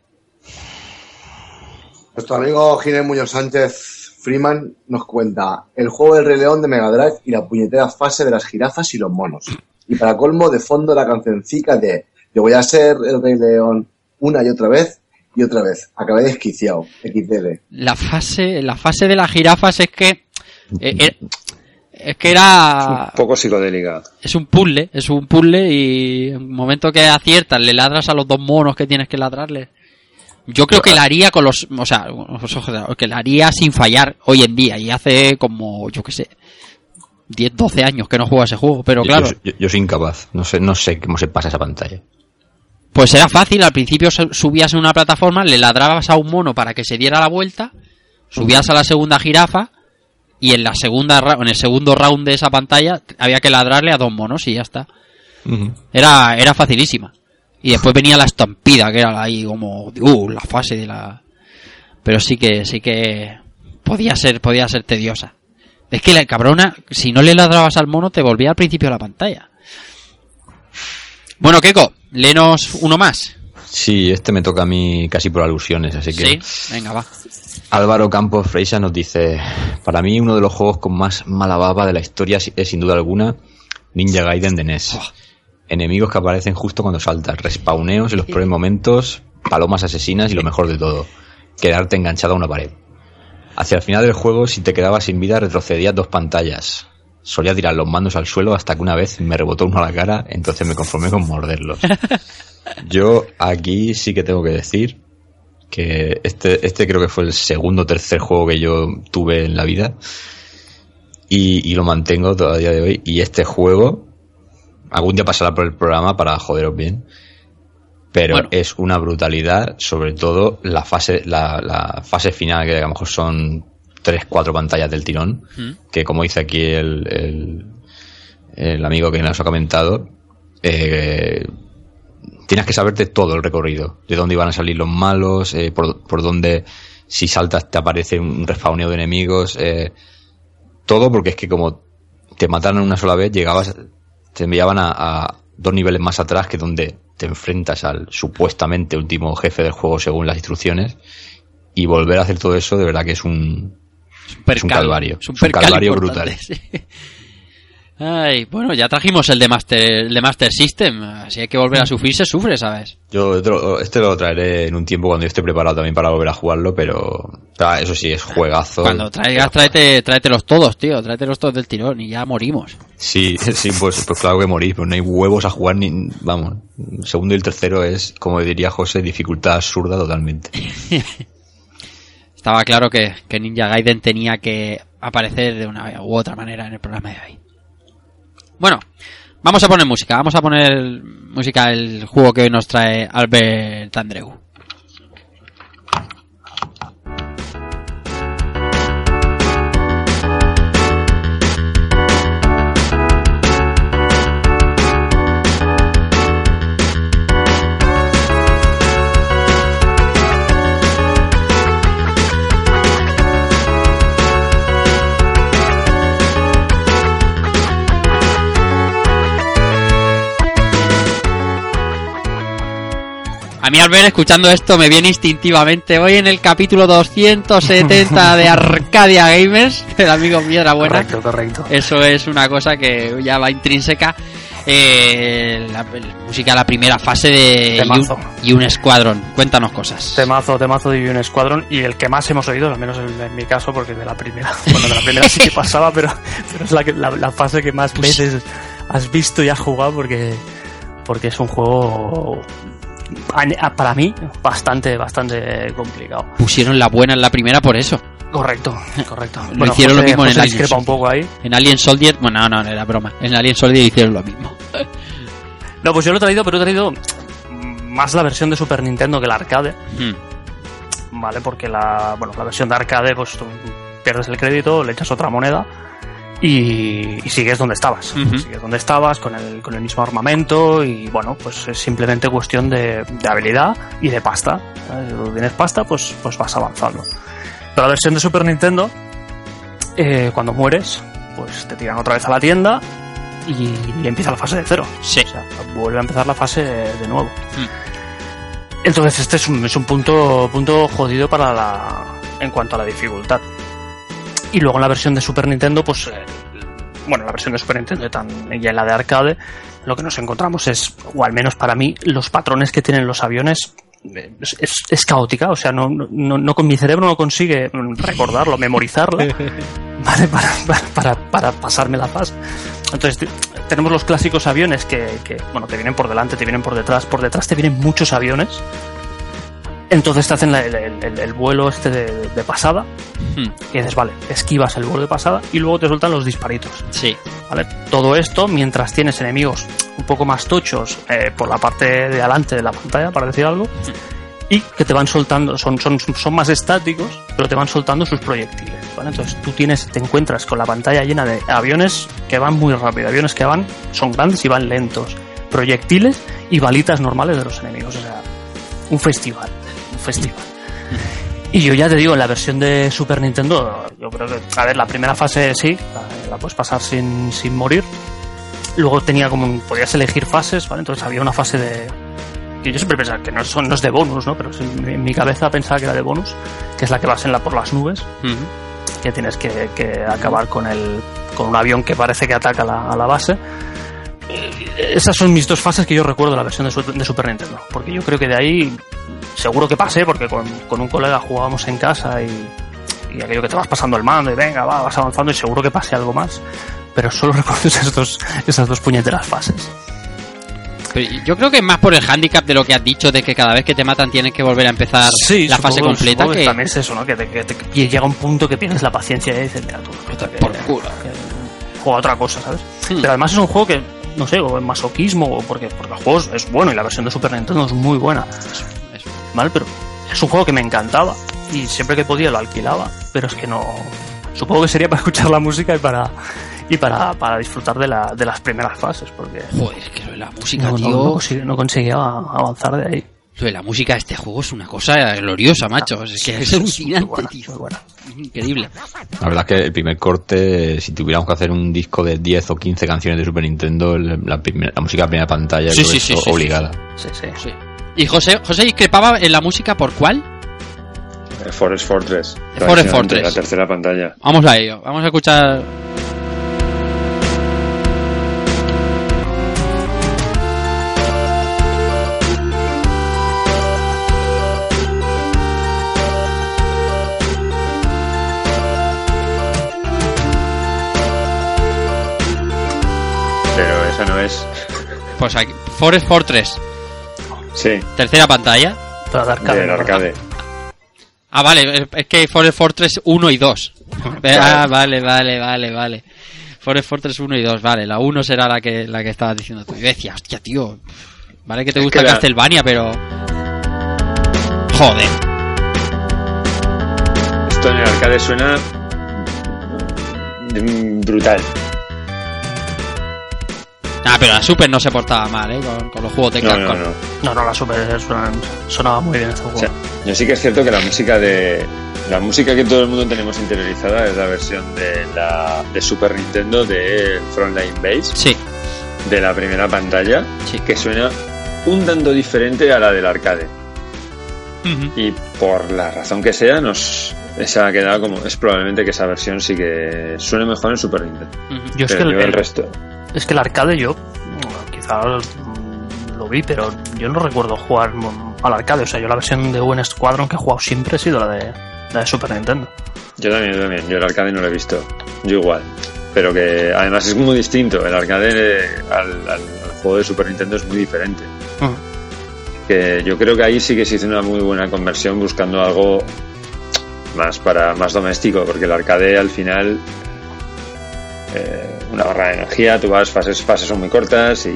S5: Nuestro amigo Ginés Muñoz Sánchez Freeman nos cuenta el juego del Rey León de Mega Drive y la puñetera fase de las jirafas y los monos. Y para colmo, de fondo la cancioncica de Yo voy a ser el Rey León una y otra vez y otra vez. Acabé desquiciado. XD.
S2: La fase, la fase de las jirafas es que. eh, eh, es que era.
S6: Un poco psicodélica.
S2: Es un puzzle, es un puzzle y en el momento que aciertas le ladras a los dos monos que tienes que ladrarle. Yo creo que la haría con los, o sea, que la haría sin fallar hoy en día y hace como, yo qué sé, 10, 12 años que no juego a ese juego, pero
S4: Yo-
S2: claro,
S4: Yo, yo- yo soy incapaz. No sé, no sé cómo se pasa esa pantalla.
S2: pues era fácil, al principio su- subías en una plataforma, le ladrabas a un mono para que se diera la vuelta, subías a la segunda jirafa y en la segunda ra- en el segundo round de esa pantalla había que ladrarle a dos monos y ya está. Era, era facilísima. Y después venía la estampida, que era ahí como, uh, la fase de la... Pero sí que, sí que podía ser, podía ser tediosa. Es que la cabrona, si no le ladrabas al mono, te volvía al principio de la pantalla. Bueno, Keiko, léenos uno más.
S4: Sí, este me toca a mí casi por alusiones, así que...
S2: Sí, venga, va.
S4: Álvaro Campos Freisa nos dice, para mí uno de los juegos con más mala baba de la historia es sin duda alguna Ninja Gaiden de NES.
S2: Oh.
S4: Enemigos que aparecen justo cuando saltas, respawneos en los peores momentos, palomas asesinas y lo mejor de todo, quedarte enganchado a una pared. Hacia el final del juego, si te quedabas sin vida, retrocedías dos pantallas. Solía tirar los mandos al suelo hasta que una vez me rebotó uno a la cara, entonces me conformé con morderlos. Yo aquí sí que tengo que decir que este, este creo que fue el segundo o tercer juego que yo tuve en la vida y, y lo mantengo todavía de hoy. Y este juego, algún día pasará por el programa para joderos bien, pero
S2: Bueno.
S4: es una brutalidad, sobre todo la fase, la, la fase final, que a lo mejor son tres, cuatro pantallas del tirón,
S2: Mm.
S4: que como dice aquí el, el, el amigo que nos ha comentado, eh, tienes que saberte todo el recorrido, de dónde iban a salir los malos, eh, por, por dónde si saltas te aparece un respawneo de enemigos, eh, todo porque es que como te mataron una sola vez, llegabas, te enviaban a, a dos niveles más atrás que donde te enfrentas al supuestamente último jefe del juego según las instrucciones y volver a hacer todo eso de verdad que es un, es un calvario,
S2: Es un,
S4: calvario brutal.
S2: sí. Ay, bueno, ya trajimos el de Master, el de Master System. Si hay que volver a sufrir, se sufre, ¿sabes?
S4: Yo este lo traeré en un tiempo cuando yo esté preparado también para volver a jugarlo, pero ah, eso sí, es juegazo.
S2: Cuando traigas, tráete, tráetelos todos, tío. Tráetelos todos del tirón y ya morimos.
S4: Sí, sí, pues, pues claro que morís, pero no hay huevos a jugar ni... Vamos, el segundo y el tercero es, como diría José, dificultad absurda totalmente.
S2: Estaba claro que, que Ninja Gaiden tenía que aparecer de una u otra manera en el programa de hoy. Bueno, vamos a poner música. Vamos a poner música el juego que hoy nos trae Albert Andreu. A mí al ver escuchando esto me viene instintivamente. Hoy en el capítulo 270 de Arcadia Gamers, el amigo Piedra Buena.
S3: Correcto, correcto.
S2: Eso es una cosa que ya va intrínseca. Eh, la, la música, la primera fase de y un, escuadrón. Cuéntanos cosas.
S3: Temazo, temazo de un Squadron y el que más hemos oído, al menos en, en mi caso, porque de la primera, bueno, de la primera sí que pasaba, pero, pero es la, la, la fase que más
S2: Pues
S3: veces has visto y has jugado porque, porque es un juego para mí bastante, bastante complicado.
S2: Pusieron la buena en la primera por eso.
S3: Correcto, correcto.
S2: Lo hicieron lo mismo en Alien
S3: discrepa un poco ahí.
S2: En Alien Soldier, bueno, no, no, era broma. En Alien Soldier hicieron lo mismo.
S3: No, pues yo lo he traído, pero he traído más la versión de Super Nintendo que la arcade.
S2: Hmm.
S3: ¿vale? Porque la, bueno, la versión de arcade, pues tú pierdes el crédito, le echas otra moneda y, y sigues donde estabas.
S2: Ujú.
S3: Sigues donde estabas con el, con el mismo armamento y bueno, pues es simplemente cuestión de, de habilidad y de pasta. Si tú tienes pasta, pues, pues vas avanzando. Pero la versión de Super Nintendo, eh, cuando mueres, pues te tiran otra vez a la tienda y, y empieza la fase de cero.
S2: Sí.
S3: O sea, vuelve a empezar la fase de nuevo.
S2: Hmm.
S3: Entonces este es un, es un punto, punto jodido para la, en cuanto a la dificultad. Y luego en la versión de Super Nintendo, pues, eh, bueno, la versión de Super Nintendo y tan- y en la de arcade, lo que nos encontramos es, o al menos para mí, los patrones que tienen los aviones eh, es, es- es caótica, o sea, no, no, no con mi cerebro no consigue recordarlo, memorizarla, ¿vale? Para, para, para, pasarme la fase. Entonces, te- tenemos los clásicos aviones que, que, bueno, te vienen por delante, te vienen por detrás, por detrás te vienen muchos aviones. Entonces te hacen la- el, el- el- el vuelo este de, de pasada
S2: Hmm.
S3: y dices, vale, esquivas el vuelo de pasada y luego te sueltan los disparitos.
S2: Sí.
S3: ¿vale? Todo esto mientras tienes enemigos un poco más tochos eh, por la parte de adelante de la pantalla, para decir algo, y que te van soltando, son, son, son más estáticos, pero te van soltando sus proyectiles. ¿vale? Entonces tú tienes, te encuentras con la pantalla llena de aviones que van muy rápido, aviones que van, son grandes y van lentos, proyectiles y balitas normales de los enemigos. O sea, un festival, Y yo ya te digo, en la versión de Super Nintendo, yo creo que, a ver, la primera fase sí, la, la puedes pasar sin, sin morir. Luego tenía como, podías elegir fases, ¿vale? Entonces había una fase de, que yo siempre pensaba que no, son, no es de bonus, ¿no? Pero en mi cabeza pensaba que era de bonus, que es la que vas en la por las nubes,
S2: Ujú.
S3: que tienes que, que acabar con el, con un avión que parece que ataca la, a la base. Esas son mis dos fases que yo recuerdo de la versión de, Su- de Super Nintendo. Porque yo creo que de ahí seguro que pasé, porque con, con un colega jugábamos en casa y, y aquello que te vas pasando el mando y venga, va, vas avanzando y seguro que pasé algo más. Pero solo recuerdo esas dos, esas dos puñeteras fases.
S2: Yo creo que es más por el handicap de lo que has dicho, de que cada vez que te matan tienes que volver a empezar la fase completa. Que...
S3: también es eso, ¿no? Que, te- que te- y llega un punto que pierdes la paciencia y dices, mira tú,
S2: por culo.
S3: juega otra cosa, ¿sabes?
S2: Hmm.
S3: Pero además es un juego que, no sé, o en masoquismo, o porque, porque el juego es, bueno y la versión de Super Nintendo es muy buena. ¿vale? Pero es un juego que me encantaba y siempre que podía lo alquilaba, pero es que no. Supongo que sería para escuchar la música y para y para, para disfrutar de, la, de las primeras fases, porque
S2: Joder, es que la música,
S3: no, no-
S2: tío.
S3: no consigue- no conseguía avanzar de ahí.
S2: Lo de la música de este juego es una cosa gloriosa, macho. Es que es
S3: muy
S2: alucinante,
S3: buena,
S2: tío.
S3: muy buena.
S2: Increíble.
S4: La verdad es que el primer corte, si tuviéramos que hacer un disco de 10 o 15 canciones de Super Nintendo, la, primera- la música de primera pantalla
S2: Sí, sí, sí,
S4: es
S2: sí,
S4: obligada.
S3: Sí, sí.
S2: Sí. ¿Y José, José discrepaba en la música por cuál?
S6: Forest Fortress.
S2: Forest Fortress.
S6: La tercera pantalla.
S2: Vamos a ello. Vamos a escuchar.
S6: No es.
S2: Pues aquí. Forest Fortress.
S6: Sí,
S2: Tercera pantalla.
S3: Para dar arcade,
S6: arcade.
S2: Ah, vale. Es que hay Forest Fortress 1 y 2. Ah, vale, vale, vale, vale. Forest Fortress 1 y 2, vale. La 1 será la que, la que estabas diciendo tú. Y decía, hostia, tío. Vale que te
S6: Es
S2: gusta
S6: que la-
S2: Castlevania, pero. Joder.
S6: Esto en el arcade suena. mm, brutal.
S2: Ah, pero la Super no se portaba mal, ¿eh? Con, con los juegos de
S6: No,
S2: Capcom.
S6: no, no.
S3: No, no, la Super sonaba muy bien este
S6: O
S3: juego.
S6: sea, yo sí que es cierto que la música de. La música que todo el mundo tenemos interiorizada es la versión de la de Super Nintendo de Frontline Base,
S2: Sí,
S6: de la primera pantalla,
S2: Sí.
S6: que suena un tanto diferente a la del arcade. y por la razón que sea nos esa ha quedado como es probablemente que esa versión sí que suene mejor en Super Nintendo.
S3: Yo es que
S6: el
S3: el-
S6: resto
S3: es que el arcade yo quizás lo vi, pero yo no recuerdo jugar al arcade. O sea, yo la versión de UN Squadron que he jugado siempre ha sido la de, la de Super Nintendo.
S6: Yo también, yo también. Yo el arcade no lo he visto. Yo igual. Pero que además es muy distinto. El arcade eh, al, al- al juego de Super Nintendo es muy diferente.
S3: Mm.
S6: Que yo creo que ahí sí que se hizo una muy buena conversión buscando algo más para más doméstico. Porque el arcade al final eh, una barra de energía, tú vas, fases, fases son muy cortas y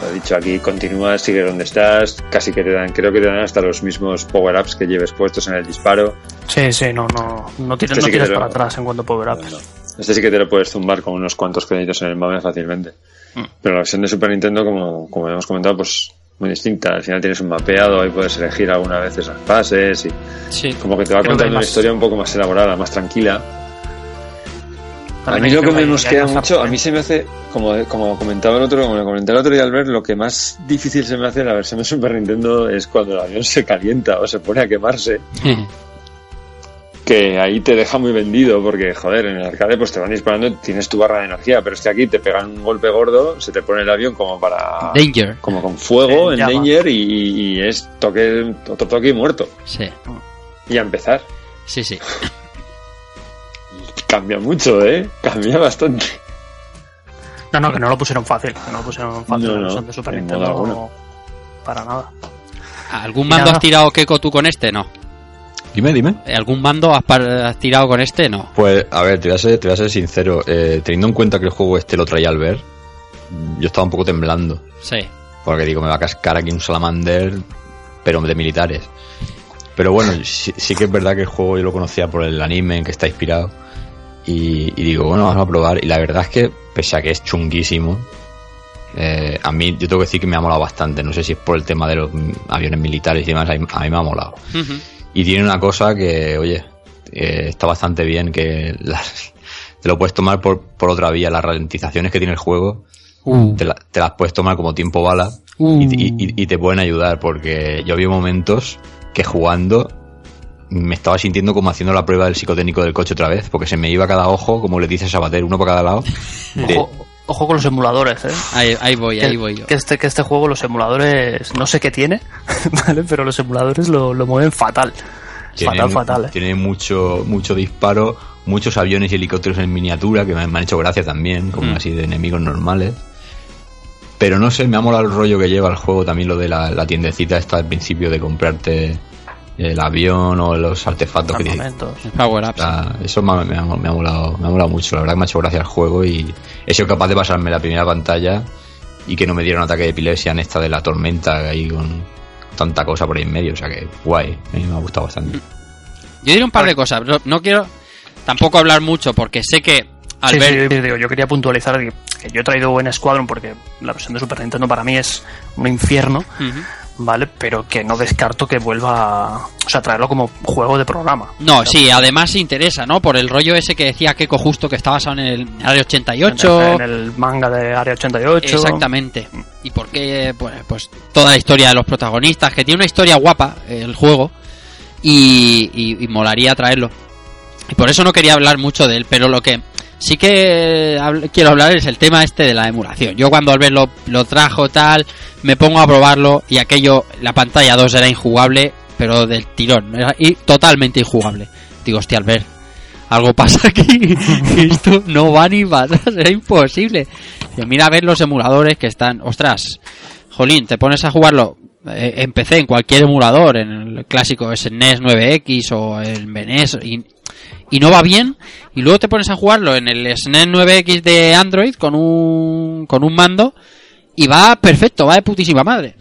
S6: lo he dicho aquí, continúas, sigues donde estás, casi que te dan, creo que te dan hasta los mismos power-ups que lleves puestos en el disparo.
S3: Sí, sí, no, no, no tires,
S6: Este
S3: no
S6: sí lo-
S3: para atrás en cuanto a power-ups.
S6: Este sí que te lo puedes zumbar con unos cuantos créditos en el MAME fácilmente.
S3: Mm.
S6: Pero la versión de Super Nintendo, como, como hemos comentado, pues muy distinta. Al final tienes un mapeado, ahí puedes elegir algunas veces las fases y
S2: Sí.
S6: como que te va contando una historia un poco más elaborada, más tranquila. A mí lo que me mosquea
S3: más
S6: mucho, a mí se me hace, como, como comentaba el otro, como le comenté el otro día al ver, lo que más difícil se me hace en la versión de Super Nintendo es cuando el avión se calienta o se pone a quemarse, que ahí te deja muy vendido, porque joder, en el arcade pues te van disparando, tienes tu barra de energía, pero es que aquí te pegan un golpe gordo, se te pone el avión como para...
S2: Danger.
S6: como con fuego,
S3: En
S6: danger y, y es toque, otro toque y muerto.
S2: Sí.
S6: Y a empezar.
S2: Sí, sí.
S6: Cambia mucho, ¿eh? Cambia bastante.
S3: No, no, que no lo pusieron fácil. Que no lo pusieron fácil
S6: No, no,
S3: de Super Nintendo. Para nada.
S2: ¿Algún mando
S3: nada.
S2: has tirado Keiko tú con este? No.
S4: Dime, dime.
S2: ¿Algún mando has, has tirado con este? No.
S4: Pues, a ver, te voy a ser, te voy a ser sincero. eh, teniendo en cuenta que el juego este lo traía al ver, yo estaba un poco temblando.
S2: Sí.
S4: Porque digo, me va a cascar aquí un salamander, pero de militares. Pero bueno, sí, sí que es verdad que el juego yo lo conocía por el anime en que está inspirado. Y, y digo, bueno, vamos a probar. Y la verdad es que, pese a que es chunguísimo, eh, a mí yo tengo que decir que me ha molado bastante. No sé si es por el tema de los aviones militares y demás, a mí, a mí me ha molado. Y tiene una cosa que, oye, eh, está bastante bien, que las- te lo puedes tomar por, por otra vía. Las ralentizaciones que tiene el juego,
S2: Uh.
S4: te, la- te las puedes tomar como tiempo bala
S2: Uh.
S4: y, y- y te pueden ayudar, porque yo vi momentos que jugando me estaba sintiendo como haciendo la prueba del psicotécnico del coche otra vez, porque se me iba cada ojo, como le dice Sabater, uno para cada lado. de-
S3: Ojo, ojo con los emuladores, ¿eh?
S2: Ahí, ahí voy, ahí voy yo.
S3: que este, que este juego, los emuladores, no sé qué tiene, ¿vale? Pero los emuladores lo, lo mueven fatal.
S4: tiene,
S3: fatal, fatal, ¿eh?
S4: tiene mucho, mucho disparo, muchos aviones y helicópteros en miniatura, que me, me han hecho gracia también, como
S2: Mm.
S4: así de enemigos normales. Pero no sé, me ha molado el rollo que lleva el juego, también lo de la, la tiendecita esta al principio de comprarte el avión o los artefactos que tiene. Está- eso me, ha- me ha, me ha molado, me ha molado mucho, la verdad que me ha hecho gracia el juego y he sido capaz de pasarme la primera pantalla y que no me diera un ataque de epilepsia en esta de la tormenta ahí con tanta cosa por ahí en medio, o sea que guay, a mí me ha gustado bastante.
S2: Yo diré un par de cosas. No, no quiero tampoco hablar mucho porque sé que al
S3: Sí,
S2: ver...
S3: sí, digo, yo quería puntualizar que, que yo he traído en Squadron porque la versión de Super Nintendo para mí es un infierno,
S2: Ujú.
S3: ¿Vale? Pero que no descarto que vuelva a, o sea, traerlo como juego de programa.
S2: No, sí, además interesa, ¿no? Por el rollo ese que decía Keiko justo que está basado en el Área 88.
S3: En el manga de Área 88.
S2: Exactamente. Y porque, pues, pues toda la historia de los protagonistas, que tiene una historia guapa eh, el juego, y, y- y molaría traerlo. Y por eso no quería hablar mucho de él, pero lo que sí que quiero hablar es el tema este de la emulación. Yo cuando Albert lo, lo trajo tal, me pongo a probarlo y aquello, la pantalla 2 era injugable, pero del tirón, era y totalmente injugable. Digo, hostia, Albert, algo pasa aquí, esto no va ni para atrás, imposible. Yo mira a ver los emuladores que están, ostras, jolín, te pones a jugarlo eh, en cualquier emulador, en el clásico SNES 9X o el MENES, y, y no va bien, y luego te pones a jugarlo en el SNES 9X de Android con un, con un mando, y va perfecto, va de putísima madre.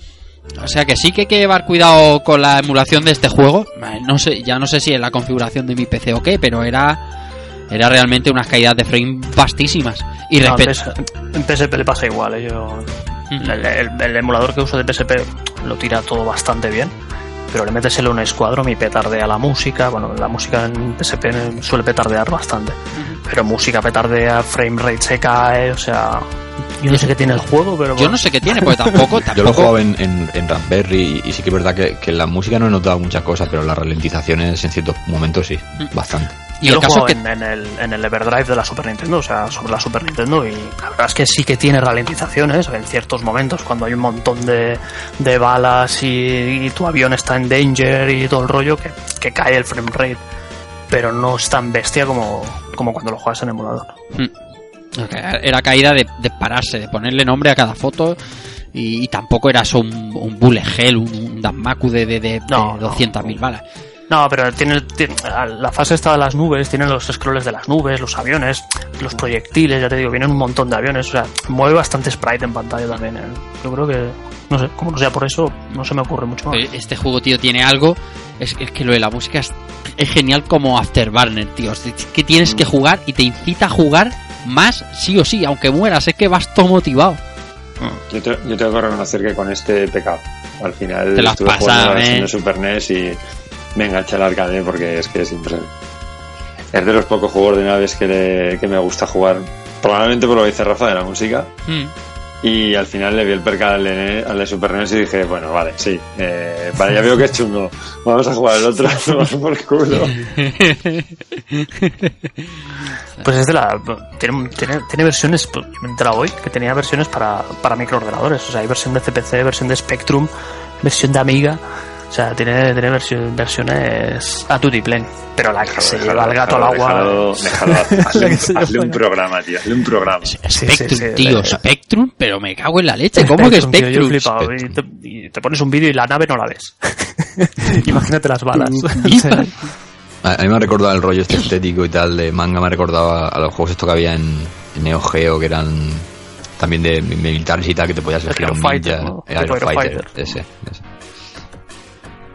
S2: O sea que sí que hay que llevar cuidado con la emulación de este juego. No sé, ya no sé si en la configuración de mi PC o qué, pero era era realmente unas caídas de frame vastísimas. Y
S3: No, en, PSP le pasa igual. ¿eh? Yo, el, el- el emulador que uso de PSP lo tira todo bastante bien. Pero le metes el un Squadron y petardea la música. Bueno, la música en PSP suele petardear bastante. Pero música petardea, frame rate se cae, o sea, Yo no sé qué tiene el juego, pero.
S2: Yo no sé qué tiene, porque tampoco.
S4: Yo lo he jugado en, en, en Raspberry y, y sí que es verdad que, que la música no he notado muchas cosas, pero las ralentizaciones en ciertos momentos sí, bastante.
S2: Y
S3: Yo
S2: el
S3: lo
S2: caso
S3: juego
S2: es que.
S3: en, en el, en el Everdrive de la Super Nintendo, o sea, sobre la Super Nintendo, y la verdad es que sí que tiene ralentizaciones en ciertos momentos, cuando hay un montón de, de balas y, y tu avión está en danger y todo el rollo, que, que cae el frame rate. Pero no es tan bestia como, como cuando lo juegas en emulador.
S2: Era caída de, de pararse, de ponerle nombre a cada foto. Y, tampoco era eso un, un bullet hell, un, un Danmaku de, de, de,
S3: No,
S2: de
S3: no,
S2: 200.000 balas.
S3: No, pero tiene, tiene- la fase esta de las nubes, tiene los scrolls de las nubes, los aviones, los proyectiles, ya te digo, vienen un montón de aviones, o sea, mueve bastante sprite en pantalla también. ¿eh? Yo creo que, no sé, como no sea por eso, no se me ocurre mucho más.
S2: Eh, Este juego, tío, tiene algo. Es, es que lo de la música es, es genial como Afterburner, tío. Es que tienes
S3: Mm.
S2: que jugar y te incita a jugar más, sí o sí, aunque mueras. Es que vas todo motivado.
S6: Yo, te- yo tengo que reconocer que con este pecado. Al final
S2: Te lo has
S6: estuve jugando
S2: ¿eh?
S6: de Super NES y me enganché al arcade porque es que es impresionante. Es de los pocos juegos de naves que, le- que me gusta jugar. Probablemente por lo que dice Rafa de la música.
S2: Mm.
S6: Y al final le vi el percal al de, al de Super NES y dije, bueno, vale, sí. eh, vale, ya veo que es chungo. Vamos a jugar el otro. Vamos por culo.
S3: Pues es de la. Tiene, tiene, tiene versiones, pues, me he enterado hoy, que tenía versiones para, para microordenadores. O sea, hay versión de CPC, versión de Spectrum, versión de Amiga. O sea, tiene, tiene versión- versiones a tutiplén. Pero la que se lleva el gato al agua.
S6: Hazle,
S3: que
S6: un- hazle programa, tío. Hazle un programa.
S2: Spectrum,
S3: sí,
S2: tío,
S3: eh,
S2: Spectrum, pero me cago en la leche. ¿Cómo que
S3: tío, yo he
S2: Spectrum?
S3: flipado. Y te, y te pones un vídeo y la nave no la ves. Imagínate las balas.
S4: A, mí me ha recordado el rollo este estético y tal de manga, me ha recordado a, a los juegos esto que había en, en Neo Geo, que eran también de mi- militares y tal, que te podías elegir a un
S3: Fighter,
S4: ninja. Aerofighter. ese, ese.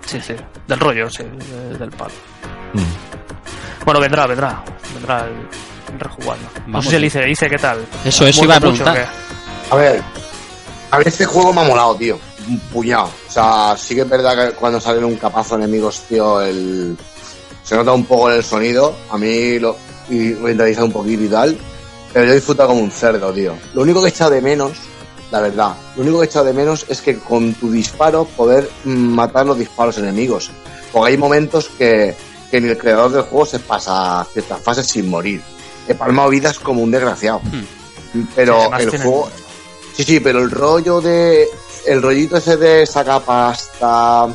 S3: Sí, sí. Del rollo, sí. de- Del palo.
S4: Mm.
S3: Bueno, vendrá, vendrá. Vendrá el rejugando. No
S2: Vamos,
S3: sé si Alice dice qué tal.
S2: Eso, eso
S3: ¿Muerto
S2: iba a
S3: mucho
S2: preguntar.
S5: A ver, a ver, este juego me ha molado, tío. Un puñado. O sea, sí que es verdad que cuando salen un capazo enemigos, tío, el... se nota un poco en el sonido. A mí lo y rentaliza un poquito y tal. Pero yo disfruto como un cerdo, tío. Lo único que he echado de menos, la verdad, lo único que he echado de menos es que con tu disparo poder matar los disparos enemigos. Porque hay momentos que, que ni el creador del juego se pasa ciertas fases sin morir. He palmado vidas como un desgraciado. Pero
S3: Sí, además
S5: el
S3: tienen-
S5: juego, Sí, sí, pero el rollo de. El rollito ese de sacar pasta,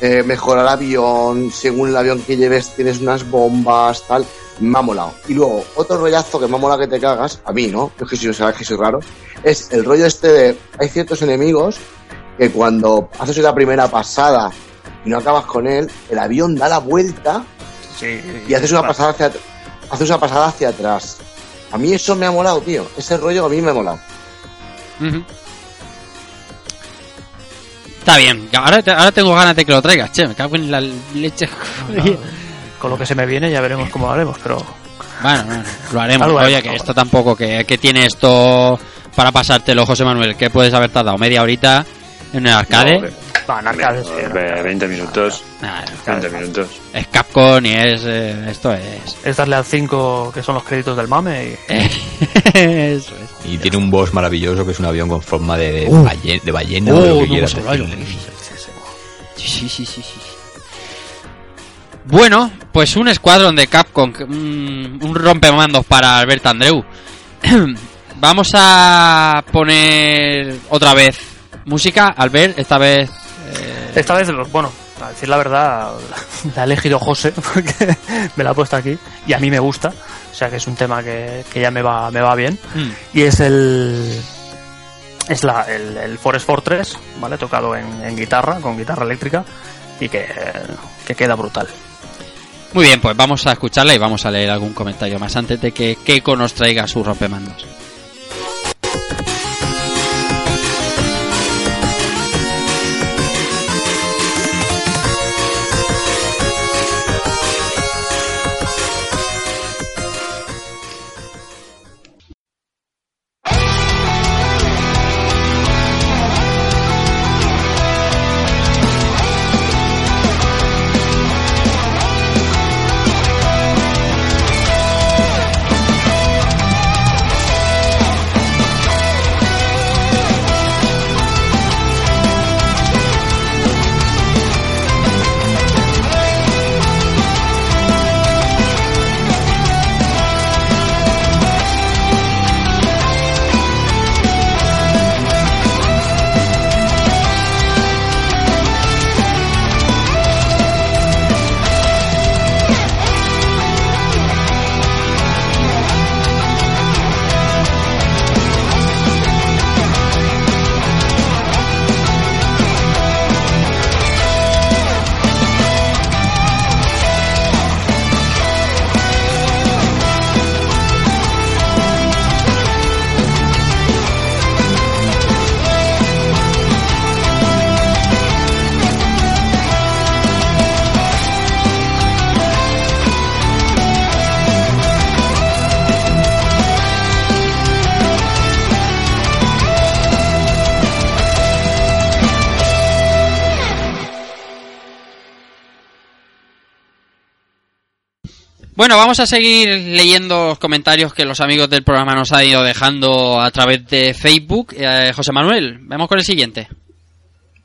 S5: eh, mejorar avión, según el avión que lleves tienes unas bombas, tal. Me ha molado. Y luego, otro rollazo que me ha molado que te cagas, a mí, ¿no? Es que si sabes que soy raro, es el rollo este de. Hay ciertos enemigos que cuando haces la primera pasada y no acabas con él, el avión da la vuelta
S3: Sí,
S5: y haces una pasada hacia, haces una pasada hacia atrás. A mí eso me ha molado, tío. Ese rollo a mí me ha molado.
S2: Está bien, ahora, te- ahora tengo ganas de que lo traigas, che, me cago en la leche.
S3: Con lo que se me viene ya veremos cómo lo haremos, pero
S2: Bueno, bueno, lo haremos. Oye, que esto tampoco, que, que tiene esto para pasártelo, José Manuel, que puedes haber tardado media horita en el arcade.
S6: No,
S3: en arcade, sí, en
S6: Ve-
S3: arcade.
S6: 20 minutos.
S2: Nah,
S6: 20 minutos.
S2: es Capcom y es. eh, esto es.
S3: es darle al 5 que son los créditos del mame y
S2: Eso es.
S4: Y tiene un boss maravilloso que es un avión con forma de, de,
S2: Uh.
S4: balle- de ballena
S2: Oh,
S4: o
S2: no
S4: quieras.
S2: Sí, sí, sí, sí, sí. Bueno, pues un escuadrón de Capcom, un, un rompemandos para Albert Andreu. Vamos a poner otra vez música, Albert, esta vez... eh,
S3: esta vez, bueno, a decir la verdad, la ha elegido José porque me la ha puesto aquí y a mí me gusta, o sea que es un tema que, que ya me va, me va bien
S2: mm,
S3: y es el es la, el, el Forest Fortress, ¿vale? Tocado en, en guitarra, con guitarra eléctrica y que, que queda brutal.
S2: Muy bien, pues vamos a escucharla y vamos a leer algún comentario más antes de que Keiko nos traiga su rompemandos. Bueno, vamos a seguir leyendo los comentarios que los amigos del programa nos han ido dejando a través de Facebook. Eh, José Manuel, vamos con el siguiente.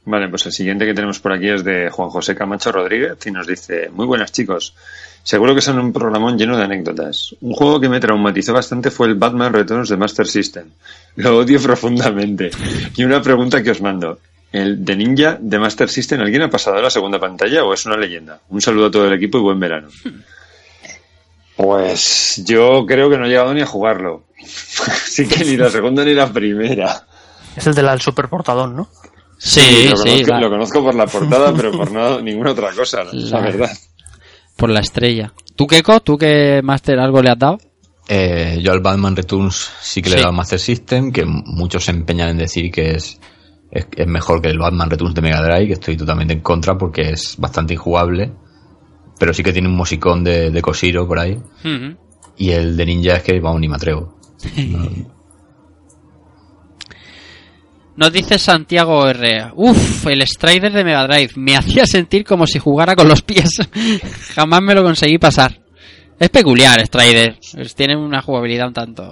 S6: Vale, pues el siguiente que tenemos por aquí es de Juan José Camacho Rodríguez y nos dice, muy buenas chicos, seguro que son un programón lleno de anécdotas. Un juego que me traumatizó bastante fue el Batman Returns de Master System. Lo odio profundamente. Y una pregunta que os mando. ¿El de Ninja de Master System alguien ha pasado a la segunda pantalla o es una leyenda? Un saludo a todo el equipo y buen verano. Pues yo creo que no he llegado ni a jugarlo. Así que ni la segunda ni la primera.
S3: Es el del super portadón, ¿no?
S2: Sí,
S6: lo,
S2: sí,
S6: conozco,
S2: claro.
S6: lo conozco por la portada, pero por no, ninguna otra cosa, la,
S2: La-
S6: verdad.
S2: por la estrella. ¿Tú, Keiko? ¿Tú qué Master algo le has dado?
S4: Eh, yo al Batman Returns sí que le he dado Master System, que muchos se empeñan en decir que es, es, es mejor que el Batman Returns de Mega Drive, que estoy totalmente en contra porque es bastante injugable. Pero sí que tiene un musicón de, de Koshiro por ahí. Y el de Ninja es que, vamos, ni me atrevo. No,
S2: Nos dice Santiago R. Uf, el Strider de Mega Drive. Me hacía sentir como si jugara con los pies. Jamás me lo conseguí pasar. Es peculiar Strider. Tiene una jugabilidad un tanto...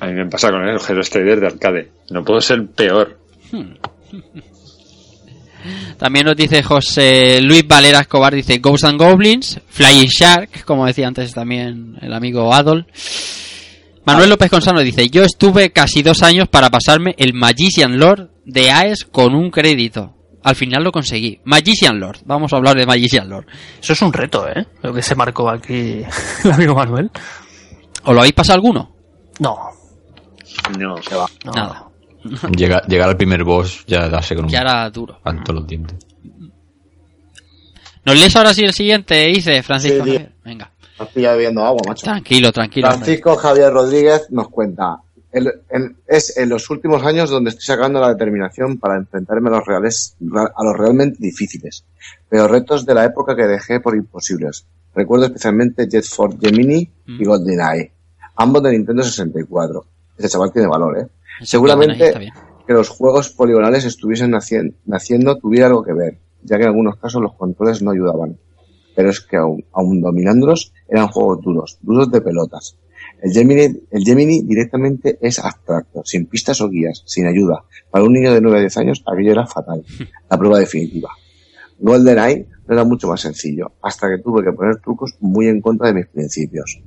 S6: A mí me pasa con el Hero Strider de arcade. No puedo ser peor.
S2: También nos dice José Luis Valera Escobar, dice Ghosts and Goblins, Flying Shark, como decía antes también el amigo Adol. Manuel López Consano dice, yo estuve casi dos años para pasarme el Magician Lord de AES con un crédito. Al final lo conseguí. Magician Lord. Vamos a hablar de Magician Lord.
S3: Eso es un reto, ¿eh? Lo que se marcó aquí el amigo Manuel.
S2: ¿O lo habéis pasado alguno?
S3: No,
S6: No.
S3: no.
S2: Nada.
S4: Llega- llegar al primer boss ya darse con un
S2: Ya era duro.
S4: canto los dientes.
S2: ¿Nos lees ahora sí el siguiente, dice Francisco?
S5: Sí?
S2: Venga.
S5: Pillado bebiendo agua, macho.
S2: Tranquilo, tranquilo. hombre.
S5: Francisco Javier Rodríguez nos cuenta. "El- en- es en los últimos años donde estoy sacando la determinación para enfrentarme a los, reales, a los realmente difíciles, pero retos de la época que dejé por imposibles. Recuerdo especialmente Jet Force Gemini y
S2: Mm.
S5: GoldenEye, ambos de Nintendo 64. Ese chaval tiene valor, ¿eh? Seguramente que los juegos poligonales estuviesen nacien- naciendo tuviera algo que ver, ya que en algunos casos los controles no ayudaban. Pero es que aún, aún dominándolos eran juegos duros, duros de pelotas. El Gemini, el Gemini directamente es abstracto, sin pistas o guías, sin ayuda. Para un niño de 9 a 10 años aquello era fatal. La prueba definitiva. GoldenEye no era mucho más sencillo, hasta que tuve que poner trucos muy en contra de mis principios.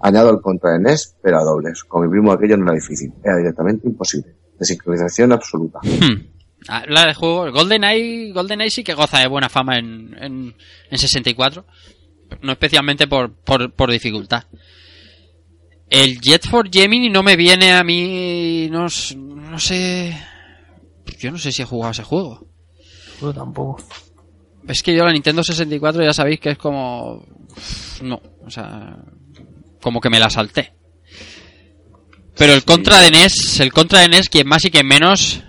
S5: Añado el contra de NES, pero a dobles. Con mi primo aquello no era difícil, era directamente imposible. De sincronización absoluta.
S2: Hmm. Habla de juego. GoldenEye, GoldenEye sí que goza de buena fama en, en, en 64. No especialmente por, por, por dificultad. El Jet for Gemini no me viene a mí. No, no sé. Yo no sé si he jugado a ese juego.
S3: Yo tampoco.
S2: Es que yo la Nintendo 64 ya sabéis que es como. No, o sea. Como que me la salté. Pero el contra de NES, el contra de NES, quien más y quien menos,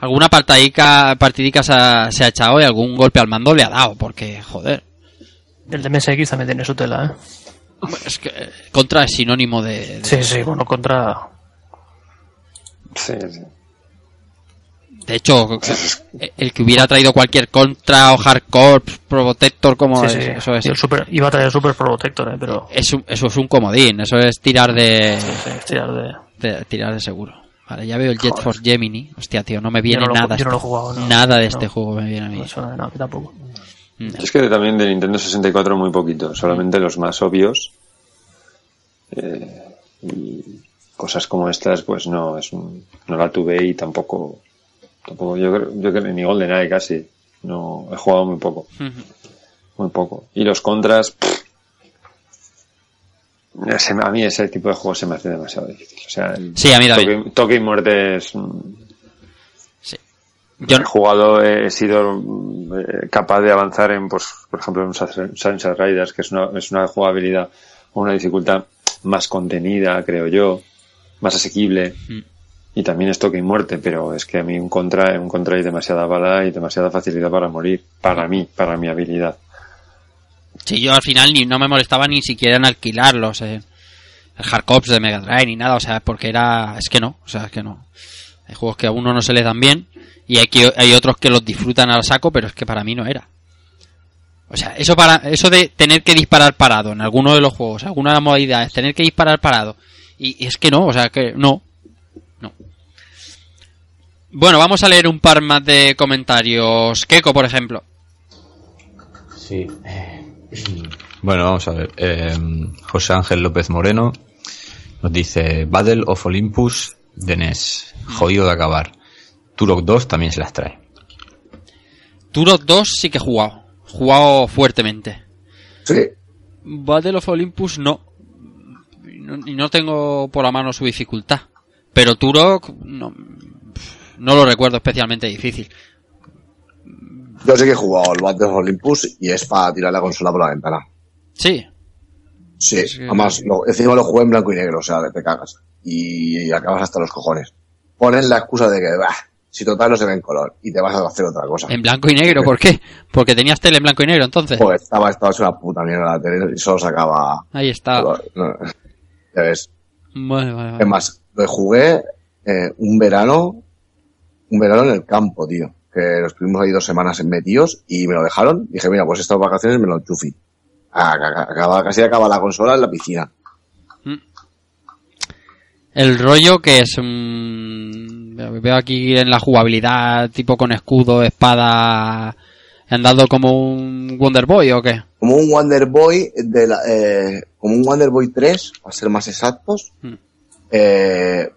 S2: alguna partidica, partidica se ha, se ha echado y algún golpe al mando le ha dado, porque, joder.
S3: El de MSX también tiene su tela, ¿eh?
S2: Es que eh, contra es sinónimo de. de-
S3: Sí, sí, bueno, contra...
S6: Sí, sí.
S2: De hecho, el que hubiera traído cualquier contra o hardcore, Protector, como
S3: sí,
S2: es-
S3: sí.
S2: eso es.
S3: Y el super, iba a traer Super Protector, ¿eh? Pero...
S2: es un- eso es un comodín, eso es tirar de.
S3: Sí, sí, tirar de...
S2: de tirar de seguro. Vale, ya veo el Jet Force Gemini. Hostia, tío, no me viene
S3: Yo no lo-
S2: nada.
S3: yo no lo he
S2: este-
S3: jugado, no.
S2: Nada de
S3: No.
S2: este juego me viene a mí.
S3: No suena de nada, a mí tampoco.
S2: Mm.
S6: Es que también de Nintendo 64 muy poquito, solamente los más obvios. Eh, y cosas como estas, pues no, es un- no la tuve y tampoco, tampoco yo creo, yo creo ni GoldenEye casi, no he jugado muy poco, muy poco. Y los contras, pff, a mí ese tipo de juegos se me hace demasiado difícil. O sea,
S2: Sí, a mí también.
S6: toque, toque y muerte es, mm,
S2: Sí. Yo
S6: he jugado, he sido eh, capaz de avanzar en, pues, por ejemplo, en Sunset Sunset Riders, que es una, es una jugabilidad o una dificultad más contenida, creo yo, más asequible.
S2: Mm.
S6: Y también es toque y muerte, pero es que a mí un contra, un contra hay demasiada bala y demasiada facilidad para morir, para mí, para mi habilidad.
S2: Sí, yo al final ni no me molestaba ni siquiera en alquilarlos, eh, el Hardcops de Mega Drive ni nada, o sea, porque era, es que no, o sea, es que no. Hay juegos que a uno no se les dan bien y hay, que, hay otros que los disfrutan al saco, pero es que para mí no era. O sea, eso para eso de tener que disparar parado en alguno de los juegos, alguna de las modalidades, tener que disparar parado. Y, es que no, o sea, que. No. Bueno, vamos a leer un par más de comentarios. Keiko, por ejemplo.
S4: Sí. Bueno, vamos a ver. Eh, José Ángel López Moreno nos dice Battle of Olympus de NES. Jodido de acabar. Turok 2 también se las trae.
S2: Turok 2 sí que he jugado. Jugado fuertemente.
S5: Sí.
S2: Battle of Olympus no. Y no- Y no tengo por la mano su dificultad. Pero Turok no, no lo recuerdo especialmente difícil.
S5: Yo sí que he jugado al Battle of Olympus y es para tirar la consola por la ventana.
S2: Sí.
S5: Sí, además, lo, encima lo jugué en blanco y negro, o sea, te cagas. Y, acabas hasta los cojones. Ponen la excusa de que, bah, si total no se ve en color y te vas a hacer otra cosa.
S2: En blanco y negro, ¿por qué? Porque tenías tele en blanco y negro entonces.
S5: Pues estaba, estaba hecho una puta mierda la tele y solo sacaba...
S2: Ahí está.
S5: no, ya ves.
S2: Vale, vale, vale.
S5: Es más, lo jugué eh, un verano, un verano en el campo, tío. Que nos estuvimos ahí dos semanas metidos y me lo dejaron. Dije, mira, pues estas vacaciones me lo ca- acaba- casi acaba la consola en la piscina.
S2: El rollo que es... mm, veo aquí en la jugabilidad tipo con escudo, espada... ¿Han dado como un Wonder Boy o qué?
S5: Como un Wonder Boy de la, eh, como un Wonder Boy 3, para ser más exactos.
S2: Mm.
S5: Eh,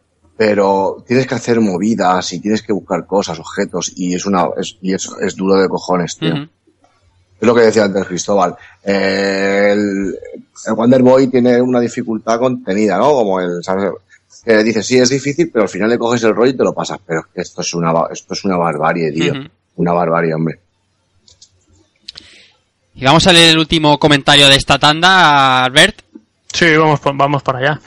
S5: pero tienes que hacer movidas y tienes que buscar cosas, objetos, y es una, es, y es, es duro de cojones, tío. Es lo que decía antes Cristóbal. Eh, el, el Wonder Boy tiene una dificultad contenida, ¿no? Como el, ¿sabes? Que dices, sí, es difícil, pero al final le coges el rollo y te lo pasas. Pero es que esto es una, esto es una barbarie, tío. Una barbarie, hombre.
S2: Y vamos a leer el último comentario de esta tanda, Albert.
S3: Sí, vamos, vamos para allá.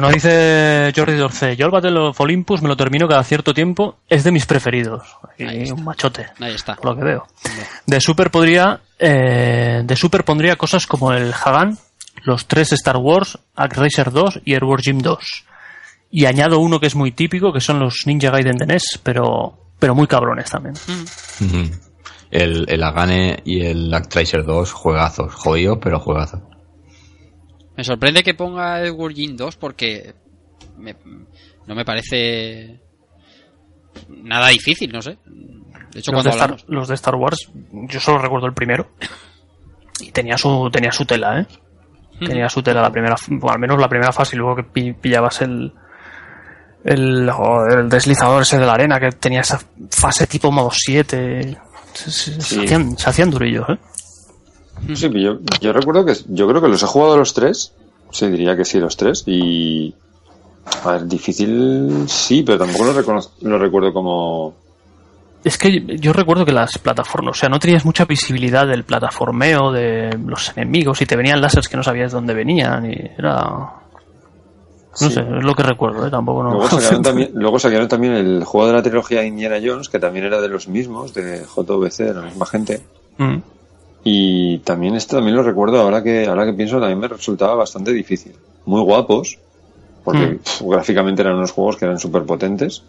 S3: Pues nos dice Jordi Dorce, yo el Battle of Olympus me lo termino cada cierto tiempo, es de mis preferidos.
S2: Está.
S3: un machote,
S2: Ahí está.
S3: por lo que veo. De Super podría, eh, de Super pondría cosas como el Hagan, los tres Star Wars, ActRaiser 2 y Airborne Gym 2. Y añado uno que es muy típico, que son los Ninja Gaiden de NES, pero, pero muy cabrones también.
S4: Ujú. El, el Agane y el Actracer 2, juegazos. Jodidos, pero juegazos.
S2: Me sorprende que ponga el Wargame 2 porque me- no me parece nada difícil, no sé. De hecho,
S3: Los
S2: cuando
S3: de, Star,
S2: hablamos...
S3: los de Star Wars, yo solo recuerdo el primero. Y tenía su, tenía su tela, ¿eh? Tenía su tela la primera, bueno, al menos la primera fase y luego que pi- pillabas el, el, joder, el deslizador ese de la arena que tenía esa fase tipo modo 7. Se, se- se
S6: Sí.
S3: hacían, se hacían durillos, ¿eh?
S6: Sí, yo, yo recuerdo que yo creo que los he jugado los tres. Sí, diría que sí, los tres. Y. A ver, difícil sí, pero tampoco lo, recuerdo como.
S3: Es que yo recuerdo que las plataformas, o sea, no tenías mucha visibilidad del plataformeo de los enemigos y te venían láseres que no sabías de dónde venían y era... No
S6: Sí.
S3: sé, es lo que recuerdo, ¿eh? Tampoco no...
S6: Luego sacaron, también, luego sacaron también el juego de la trilogía Indiana Jones, que también era de los mismos, de JVC, de la misma gente.
S3: Mm.
S6: Y también este también lo recuerdo ahora que ahora que pienso también me resultaba bastante difícil. Muy guapos, porque
S3: Mm.
S6: pf, gráficamente eran unos juegos que eran súper potentes.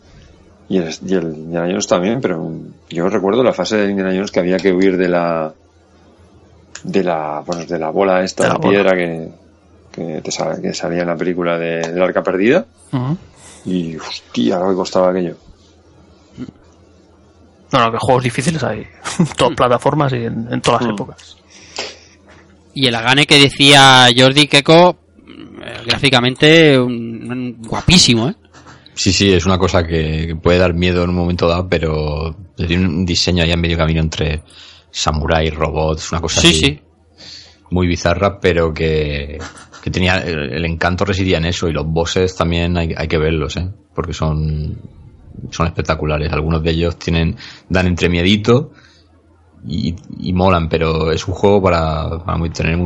S6: Y el, y el Indiana Jones también, pero yo recuerdo la fase de Indiana Jones que había que huir de la de la bueno, de la bola esta
S3: De
S6: de,
S3: la
S6: piedra que, que, te sal- que salía en la película de, del arca perdida. Y hostia, lo que costaba aquello.
S3: No, no, que juegos difíciles hay en todas plataformas y en, en todas las
S6: Mm.
S3: épocas.
S2: Y el Agane que decía Jordi Keko, eh, gráficamente un- un- guapísimo, ¿eh?
S4: Sí, sí, es una cosa que, que puede dar miedo en un momento dado, pero tiene un diseño ahí en medio camino entre samurai, robots, una cosa
S2: Sí,
S4: así
S2: sí.
S4: muy bizarra, pero que, que tenía el, el encanto residía en eso y los bosses también hay, hay que verlos, ¿eh? porque son son espectaculares. Algunos de ellos tienen dan entre miedito y, molan, pero es un juego para, tener,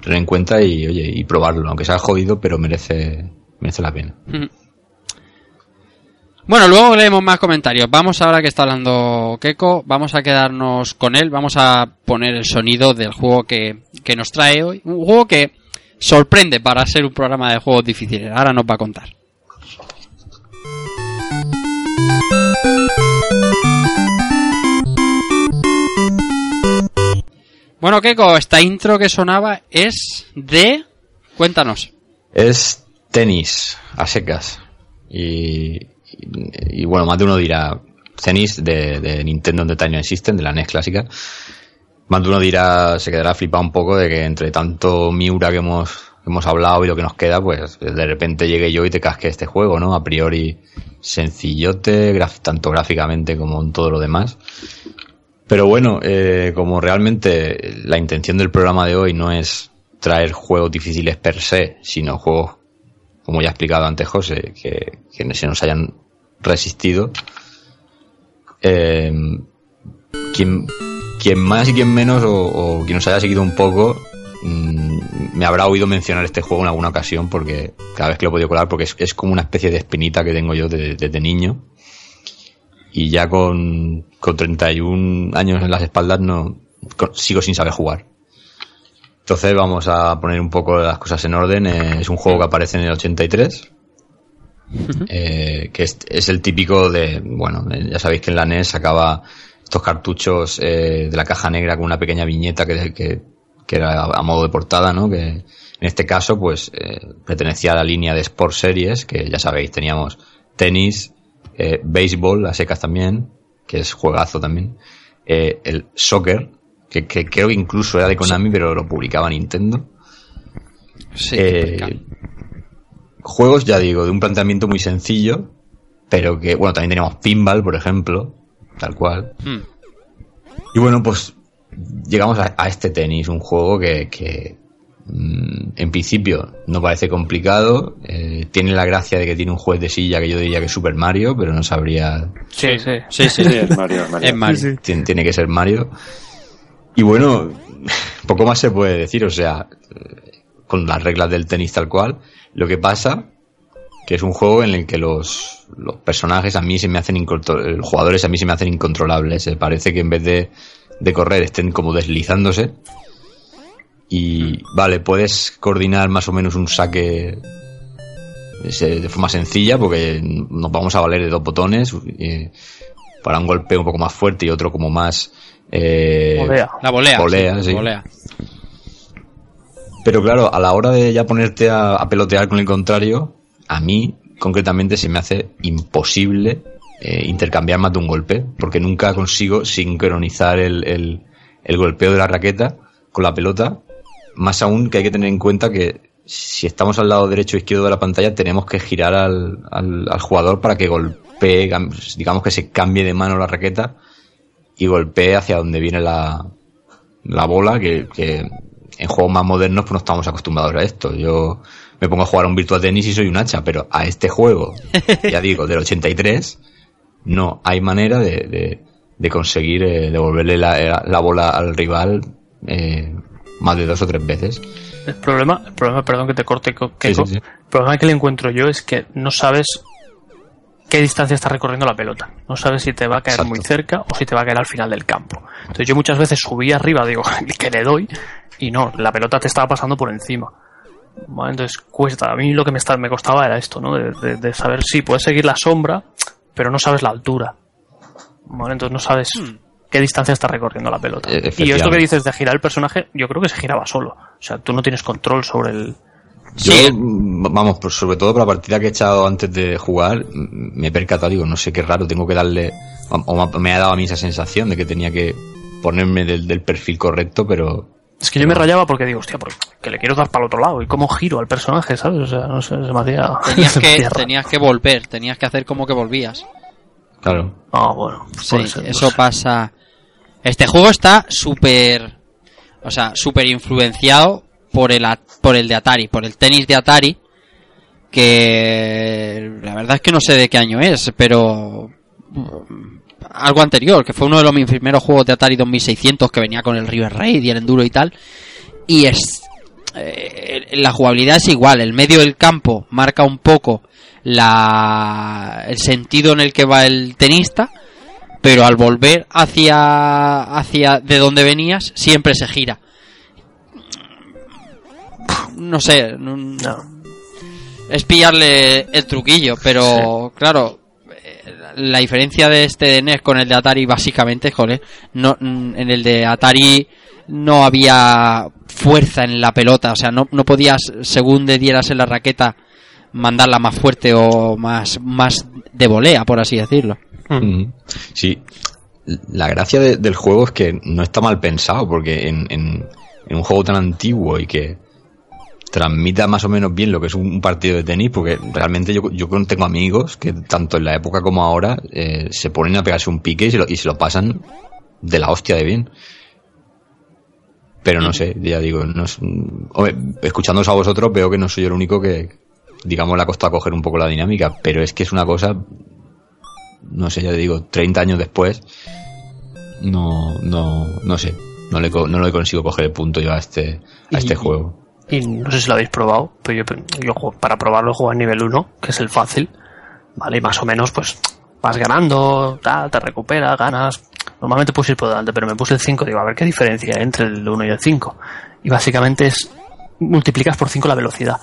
S4: tener en cuenta y oye y probarlo, aunque sea jodido, pero merece merece la pena.
S2: Bueno, luego leemos más comentarios. Vamos ahora que está hablando Keko, vamos a quedarnos con él, vamos a poner el sonido del juego que, que nos trae hoy. Un juego que sorprende para ser un programa de juegos difíciles. Ahora nos va a contar. Bueno, Keiko, esta intro que sonaba es de... Cuéntanos.
S4: Es tenis, a secas. Y, y, bueno, más de uno dirá, tenis de, de Nintendo Entertainment System, de la NES clásica. Más de uno dirá, se quedará flipado un poco de que entre tanto Miura que hemos, hemos hablado y lo que nos queda, pues de repente llegue yo y te casque este juego, ¿no? A priori sencillote, tanto gráficamente como en todo lo demás. Pero bueno, eh, como realmente la intención del programa de hoy no es traer juegos difíciles per se, sino juegos, como ya ha explicado antes José, que, que se nos hayan resistido. Eh, quien, quien más y quien menos, o, o quien nos haya seguido un poco, mm, me habrá oído mencionar este juego en alguna ocasión, porque cada vez que lo he podido colar, porque es, es como una especie de espinita que tengo yo de- desde niño. Y ya con, con 31 años en las espaldas no con- sigo sin saber jugar. Entonces vamos a poner un poco las cosas en orden. Eh, es un juego que aparece en el 83. eh, que es, es el típico de, bueno, eh, ya sabéis que en la NES sacaba estos cartuchos eh, de la caja negra con una pequeña viñeta que, que, que era a modo de portada, ¿no? Que en este caso, pues, eh, pertenecía a la línea de Sport Series, que ya sabéis, teníamos tenis, eh, béisbol, a secas también, que es juegazo también, eh, el soccer, que, que creo que incluso era de Konami, pero lo publicaba Nintendo.
S2: Sí,
S4: Eh, juegos, ya digo, de un planteamiento muy sencillo, pero que, bueno, también teníamos pinball, por ejemplo, tal cual.
S2: Hmm.
S4: Y bueno, pues llegamos a, a este tenis, un juego que, que, mm, en principio no parece complicado, eh, tiene la gracia de que tiene un juez de silla que yo diría que es Super Mario, pero no sabría,
S3: Sí, sí.
S2: Sí, sí,
S6: Sí, es Mario, Mario.
S2: Es Mario.
S4: tiene, tiene que ser Mario. Y bueno, poco más se puede decir, o sea, con las reglas del tenis tal cual, lo que pasa que es un juego en el que los, los personajes a mí se me hacen los jugadores a mí se me hacen incontrolables. eh, Parece que en vez de, de correr estén como deslizándose. Y vale, puedes coordinar más o menos un saque de forma sencilla porque nos vamos a valer de dos botones eh, para un golpeo un poco más fuerte y otro como más eh,
S3: Volea.
S2: La volea.
S4: Volea, sí.
S2: volea.
S4: pero claro, a la hora de ya ponerte a, a pelotear con el contrario, a mí concretamente se me hace imposible eh, intercambiar más de un golpe, porque nunca consigo sincronizar el, el- el golpeo de la raqueta con la pelota. Más aún que hay que tener en cuenta que si estamos al lado derecho o izquierdo de la pantalla, tenemos que girar al, al- al jugador para que golpee, digamos que se cambie de mano la raqueta y golpee hacia donde viene la, la bola, que, que en juegos más modernos pues no estamos acostumbrados a esto. Yo me pongo a jugar un Virtua Tennis y soy un hacha, pero a este juego, ya digo, del 83, no hay manera de, de, de conseguir eh, devolverle la, la bola al rival eh, más de dos o tres veces.
S3: El problema, el problema, perdón que te corte, Co-
S4: Sí,
S3: Keiko,
S4: sí, sí.
S3: el problema que le encuentro yo es que no sabes qué distancia está recorriendo la pelota. No sabes si te va a caer
S4: Exacto.
S3: muy cerca o si te va a caer al final del campo. Entonces yo muchas veces subí arriba, digo, que le doy, y no, la pelota te estaba pasando por encima. Entonces cuesta. A mí lo que me, está, me costaba era esto, ¿no? De, de- de saber si puedes seguir la sombra, pero no sabes la altura. Vale, entonces no sabes qué distancia está recorriendo la pelota.
S4: Eh,
S3: y esto que dices de girar el personaje, yo creo que se giraba solo. O sea, tú no tienes control sobre el,
S4: Yo, mm, vamos, pues sobre todo por la partida que he echado antes de jugar, me he percatado, digo, no sé qué raro, tengo que darle, o o me ha dado a mí esa sensación de que tenía que ponerme del, del perfil correcto, pero
S3: Es que yo me rayaba porque digo, hostia, porque que le quiero dar para el otro lado. ¿Y cómo giro al personaje, sabes? O sea, no sé, se me hacía...
S2: Tenías que, tenías volver, tenías que hacer como que volvías.
S4: claro.
S3: Ah, bueno. pues
S2: Sí,
S3: ser,
S2: eso
S3: sé.
S2: pasa. Este juego está súper. O sea, súper influenciado por el, por el de Atari, por el tenis de Atari. Que la verdad es que no sé de qué año es, pero. Algo anterior, que fue uno de los mis primeros juegos de Atari 2600 que venía con el River Raid y el Enduro y tal. Y es. eh, la jugabilidad es igual, el medio del campo marca un poco la, el sentido en el que va el tenista pero al volver hacia hacia de donde venías siempre se gira no sé no-
S3: No.
S2: es pillarle el truquillo pero claro la diferencia de este de NES con el de Atari básicamente joder no en el de Atari no había fuerza en la pelota, o sea, no, no podías, según le dieras en la raqueta, mandarla más fuerte o más, más de volea, por así decirlo.
S4: Mm. Sí, la gracia de- del juego es que no está mal pensado, porque en, en- en un juego tan antiguo y que transmita más o menos bien lo que es un partido de tenis, porque realmente yo, yo tengo amigos que tanto en la época como ahora eh, se ponen a pegarse un pique y se, lo, y se lo pasan de la hostia de bien. Pero no sé, ya digo, no es, hombre, escuchándoos a vosotros veo que no soy el único que, digamos, le ha costado coger un poco la dinámica, pero es que es una cosa no sé, ya digo, 30 años después, no, no, no sé, no le, no le consigo coger el punto yo a este, a este
S3: Y-
S4: juego.
S3: Y no sé si lo habéis probado, pero yo, yo para probarlo juego a nivel 1, que es el fácil, ¿vale? Y más o menos, pues, vas ganando, tal, te recuperas, ganas. Normalmente puedes ir por delante, pero me puse el 5, digo, a ver qué diferencia hay entre el 1 y el 5. Y básicamente es, multiplicas por 5 la velocidad.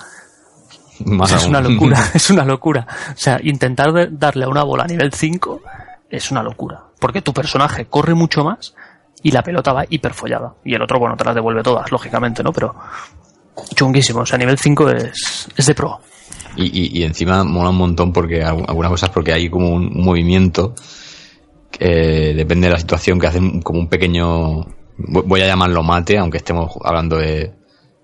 S4: Más
S3: O sea, es una locura, es una locura. O sea, intentar darle a una bola a nivel 5 es una locura. Porque tu personaje corre mucho más y la pelota va hiperfollada. Y el otro, bueno, te las devuelve todas, lógicamente, ¿no? Pero chunguísimo. O sea, nivel 5 es, es de pro.
S4: Y, y, y encima mola un montón porque algu- algunas cosas porque hay como un movimiento que depende de la situación que hacen como un pequeño vo- voy a llamarlo mate aunque estemos hablando de,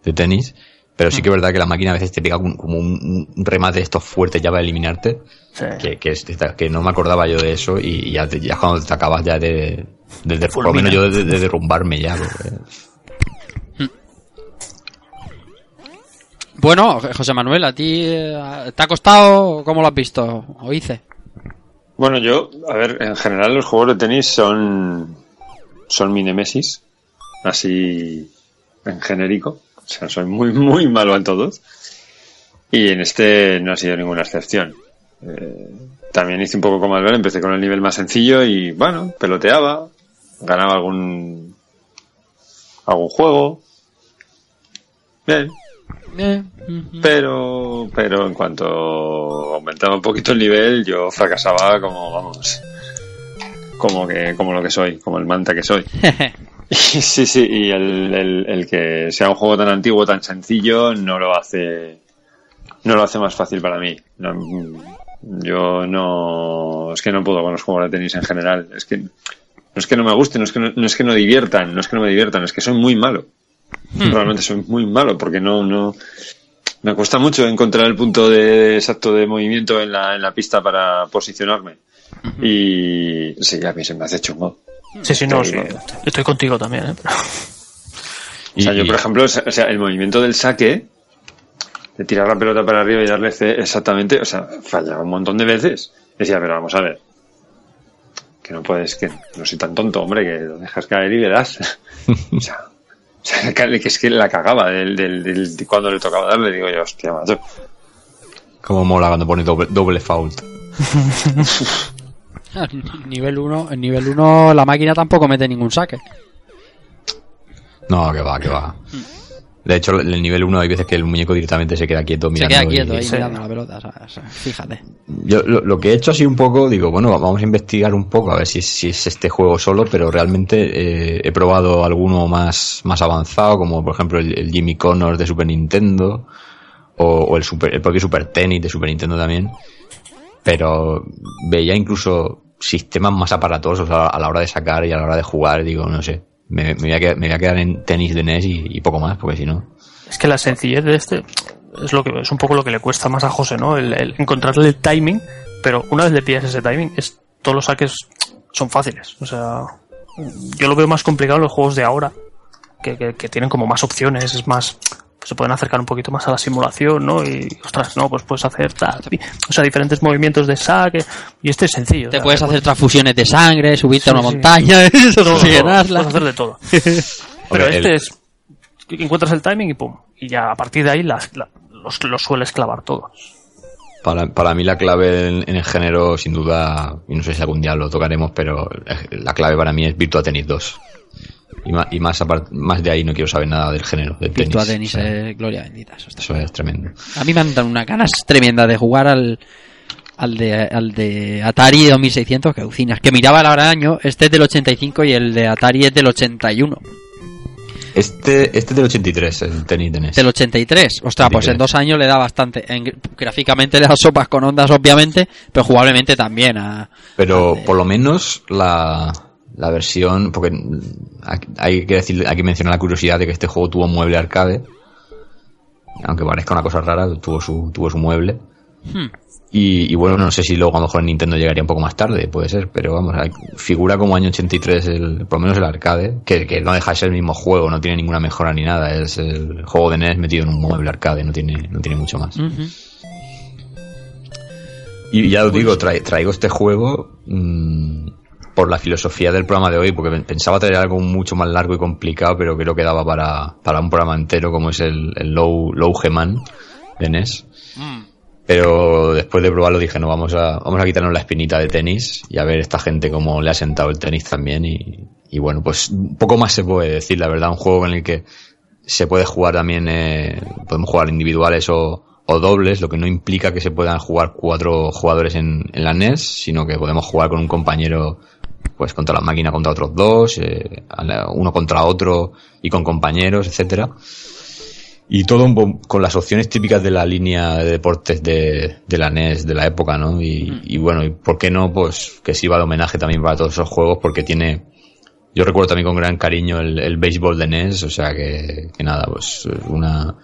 S4: de tenis pero sí que es verdad que la máquina a veces te pega un- como un, un remate de estos fuertes ya para eliminarte
S3: Sí.
S4: que, que, no me acordaba yo de eso y, ya, te- ya cuando te acabas ya de, de- de- por lo menos yo de, de derrumbarme ya porque-
S2: Bueno, José Manuel, ¿a ti eh, te ha costado? ¿Cómo lo has visto? ¿O hice?
S6: Bueno, yo, a ver, en general los juegos de tenis son, son mi nemesis, así en genérico. O sea, soy muy, muy malo en todos. Y en este no ha sido ninguna excepción. Eh, también hice un poco como Albert, empecé con el nivel más sencillo y, bueno, peloteaba, ganaba algún, algún juego. Bien,
S2: Eh,
S6: pero, pero en cuanto aumentaba un poquito el nivel, yo fracasaba como, vamos, como que, como lo que soy, como el manta que soy. Y sí, sí, y el, el, el que sea un juego tan antiguo, tan sencillo, no lo hace, no lo hace más fácil para mí. No, yo no, es que no puedo con los juegos de tenis en general. Es que, no es que no me gusten, no es que no, no es que no diviertan, no es que no me diviertan, es que soy muy malo. Realmente soy muy malo porque no, no, me cuesta mucho encontrar el punto de exacto de movimiento en la, en la pista para posicionarme. Y sí, a mí se me hace chungo.
S3: Sí, sí, no,
S6: Sí,
S3: estoy contigo también, ¿eh? Pero-
S6: O sea,
S4: Y-
S6: yo, por ejemplo, o sea, el movimiento del saque, de tirar la pelota para arriba y darle C exactamente, o sea, fallaba un montón de veces. Decía, pero vamos a ver. Que no puedes, que no soy tan tonto, hombre, que lo dejas caer y verás. o sea, sea, que es que la cagaba del, del, del- de cuando le tocaba darle, digo yo, hostia, macho.
S4: como mola cuando pone doble, doble fault
S2: nivel 1, en nivel 1 la máquina tampoco mete ningún saque.
S4: no que va que va de hecho en el nivel 1 hay veces que el muñeco directamente se queda quieto
S2: Se
S4: mirando
S2: queda
S4: y-
S2: quieto ahí
S3: Sí.
S2: mirando la pelota, o sea, fíjate.
S4: Yo lo, lo que he hecho así un poco, digo, bueno, vamos a investigar un poco a ver si, si es este juego solo, pero realmente eh, he probado alguno más, más avanzado, como por ejemplo el, el Jimmy Connors de Super Nintendo, o, o el, super, el propio Super Tennis de Super Nintendo también, pero veía incluso sistemas más aparatosos a, a la hora de sacar y a la hora de jugar, digo, no sé, me, me voy, a quedar, en tenis de NES y, poco más, porque si no...
S3: Es que la sencillez de este es lo que es un poco lo que le cuesta más a José, ¿no? El, el encontrarle el timing, pero una vez le pillas ese timing, es todos los saques son fáciles. O sea, yo lo veo más complicado en los juegos de ahora, que, que, que tienen como más opciones, es más se pueden acercar un poquito más a la simulación, ¿no? Y ostras, no, pues puedes hacer tal, o sea, diferentes movimientos de saque y este es sencillo. o
S2: Te
S3: sea,
S2: puedes hacer transfusiones de sangre, subirte a una
S3: sí.
S2: montaña,
S3: todo,
S2: oxigenarla.
S3: puedes hacer de todo. Pero
S4: Hombre,
S3: este
S4: el-
S3: es encuentras el timing y pum. Y ya a partir de ahí las, la- los, los sueles clavar todos.
S4: Para, para mí la clave en, en el género, sin duda, y no sé si algún día lo tocaremos, pero la clave para mí es Virtua Tennis 2. Y más, y más, de ahí no quiero saber nada del género, del tenis. O sea,
S2: eh, gloria bendita. Eso, está.
S4: Eso es tremendo.
S2: A mí me han dado unas ganas tremendas de jugar al, al, de, al de Atari 2600, que alucinas. Que miraba el año, este es del 85 y el de Atari es del 81.
S4: Este, este del 83, el tenis de NES.
S2: Del 83. Ostras, pues en dos años le da bastante. gráficamente le da sopas con ondas, obviamente, pero jugablemente también.
S4: pero por lo menos la, la versión. Porque hay que decir, hay que mencionar la curiosidad de que este juego tuvo mueble arcade. Aunque parezca una cosa rara, tuvo su, tuvo su mueble. Hmm. Y, bueno, no sé si luego a lo mejor Nintendo llegaría un poco más tarde, puede ser, pero vamos, figura como año 83, el, por lo menos el arcade, que, no deja de ser el mismo juego, no tiene ninguna mejora ni nada, es el juego de NES metido en un mueble arcade, no tiene, no tiene mucho más. Y ya os digo, pues- traigo este juego mmm, por la filosofía del programa de hoy, porque pensaba traer algo mucho más largo y complicado, pero creo que daba para, para un programa entero, como es el, Low, Low G-Man de NES. Mm. Pero después de probarlo dije, no, vamos a, vamos a quitarnos la espinita de tenis y a ver esta gente cómo le ha sentado el tenis también. Y, y bueno, pues un poco más se puede decir, la verdad, un juego en el que se puede jugar también, eh, podemos jugar individuales o, o dobles, lo que no implica que se puedan jugar cuatro jugadores en, en la NES, sino que podemos jugar con un compañero pues contra la máquina contra otros dos, eh, uno contra otro y con compañeros, etcétera. Y todo con las opciones típicas de la línea de deportes de, de la NES de la época, ¿no? Y, mm. y, bueno, y por qué no, pues que sirva de homenaje también para todos esos juegos, porque tiene, yo recuerdo también con gran cariño el, el béisbol de NES, o sea que, que nada, pues una,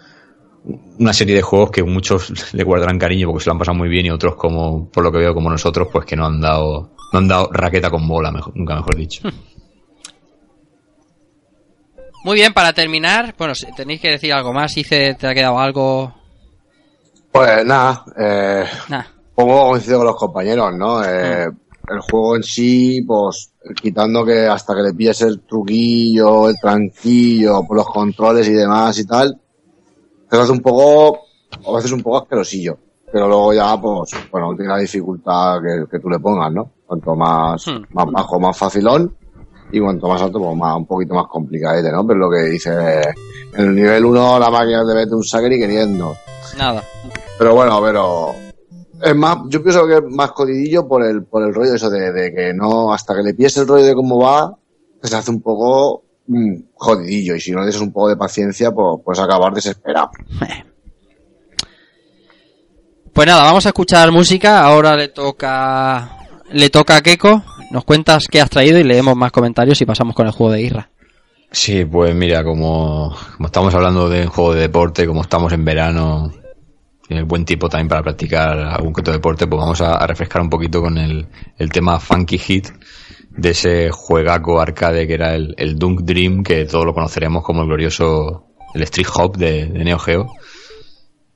S4: una serie de juegos que muchos le guardarán cariño porque se lo han pasado muy bien y otros como, por lo que veo como nosotros, pues que no han dado no han dado raqueta con bola, nunca mejor dicho.
S2: Muy bien, para terminar, bueno, tenéis que decir algo más, Hice, ¿te ha quedado algo?
S5: Pues nada, eh, nah. pongo coincido con los compañeros, ¿no? Eh, el juego en sí, pues quitando que hasta que le pilles el truquillo, el tranquillo, por los controles y demás y tal, te hace un poco, a veces un poco asquerosillo. Pero luego ya, pues, bueno, tiene la dificultad que, que tú le pongas, ¿no? Cuanto más, hmm. más bajo, más facilón. Y cuanto más alto, pues más, un poquito más complicadete, ¿no? Pero lo que dice, en el nivel 1 la máquina te mete un saque y queriendo.
S2: Nada.
S5: Pero bueno, pero, es más, yo pienso que es más codidillo por el, por el rollo eso de, de que no, hasta que le pies el rollo de cómo va, se hace un poco mm, jodidillo. Y si no le un poco de paciencia, pues puedes acabar desesperado.
S2: Pues nada, vamos a escuchar música. Ahora le toca le toca a Keiko. Nos cuentas qué has traído y leemos más comentarios y pasamos con el juego de Irra.
S4: Sí, pues mira, como, estamos hablando de un juego de deporte, como estamos en verano, el buen tipo también para practicar algún que otro deporte, pues vamos a, refrescar un poquito con el, el, tema Funky Hit de ese juegaco arcade que era el, el, Dunk Dream, que todos lo conoceremos como el glorioso el Street Hop de, de Neo Geo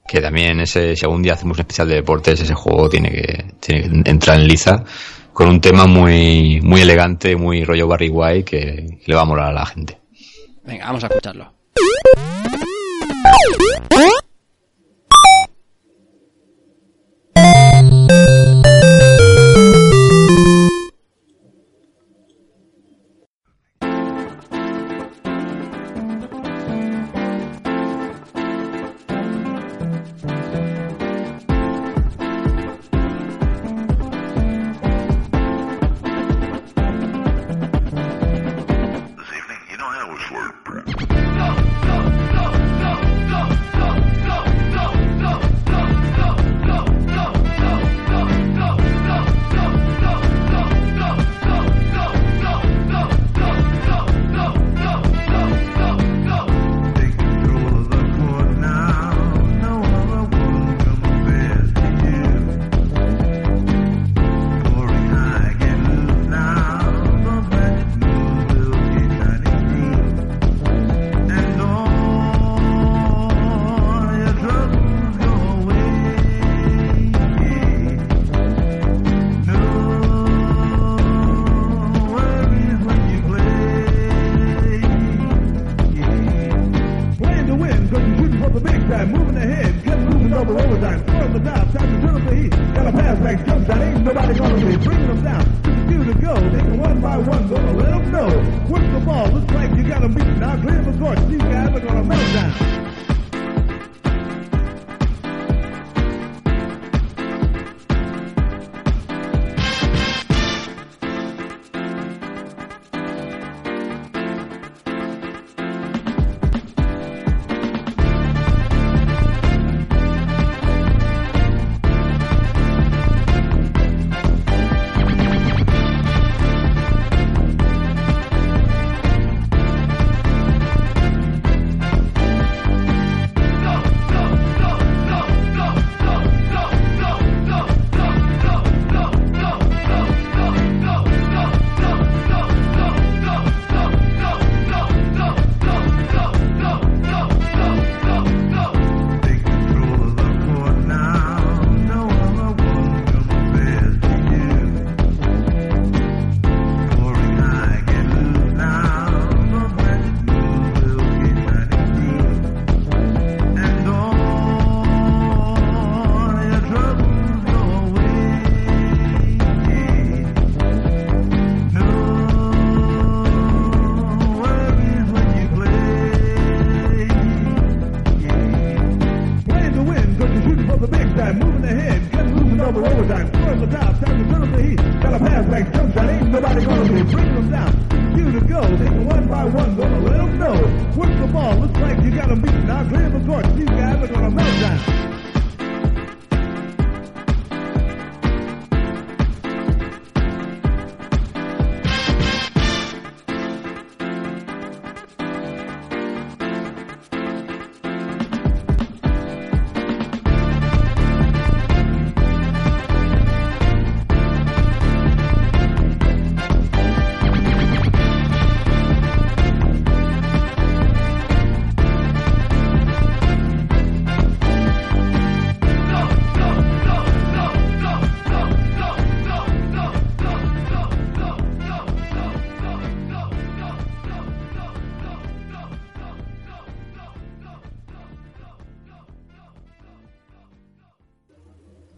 S4: que también ese, si algún día hacemos un especial de deportes, ese juego tiene que, tiene que entrar en liza con un tema muy, muy elegante, muy rollo Barry White que le va a molar a la gente.
S2: Venga, vamos a escucharlo.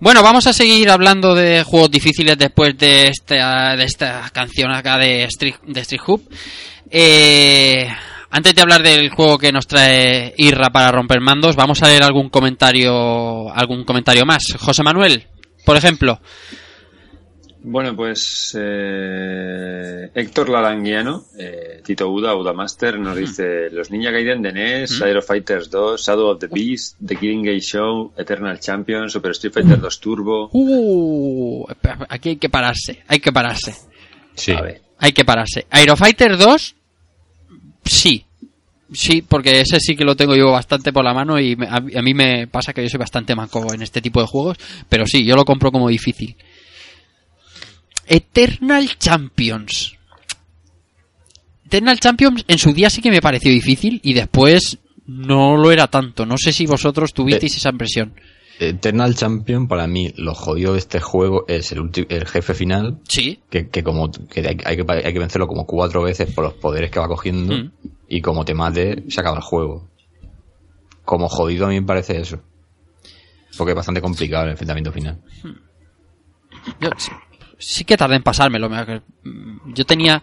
S2: Bueno, vamos a seguir hablando de juegos difíciles después de esta, de esta canción acá de Street, de Street. Eh, antes de hablar del juego que nos trae Irra para romper mandos, vamos a leer algún comentario, algún comentario más. José Manuel, por ejemplo.
S6: Bueno, pues eh, Héctor Laranguiano, eh, Tito Uda, Uda Master, nos dice Los Ninja Gaiden de NES, Aero Fighters 2, Shadow of the Beast, The Killing Gate Show, Eternal Champion, Super Street Fighter 2 Turbo.
S2: Uh, aquí hay que pararse, hay que pararse.
S4: Sí.
S6: A ver.
S2: Hay que pararse. Aerofighter 2, sí. Sí, porque ese sí que lo tengo yo bastante por la mano y a mí me pasa que yo soy bastante manco en este tipo de juegos, pero sí, yo lo compro como difícil. Eternal Champions. Eternal Champions en su día sí que me pareció difícil y después no lo era tanto. No sé si vosotros tuvisteis esa impresión.
S4: Eternal Champion, para mí, lo jodido de este juego es el, el jefe final,
S2: Sí.
S4: que, que como que hay, hay que hay que vencerlo como cuatro veces por los poderes que va cogiendo
S2: Mm.
S4: y como te mate se acaba el juego. Como jodido a mí me parece eso. Porque es bastante complicado el enfrentamiento final.
S2: Yo sí, que tardé en pasármelo. me- mm, Yo tenía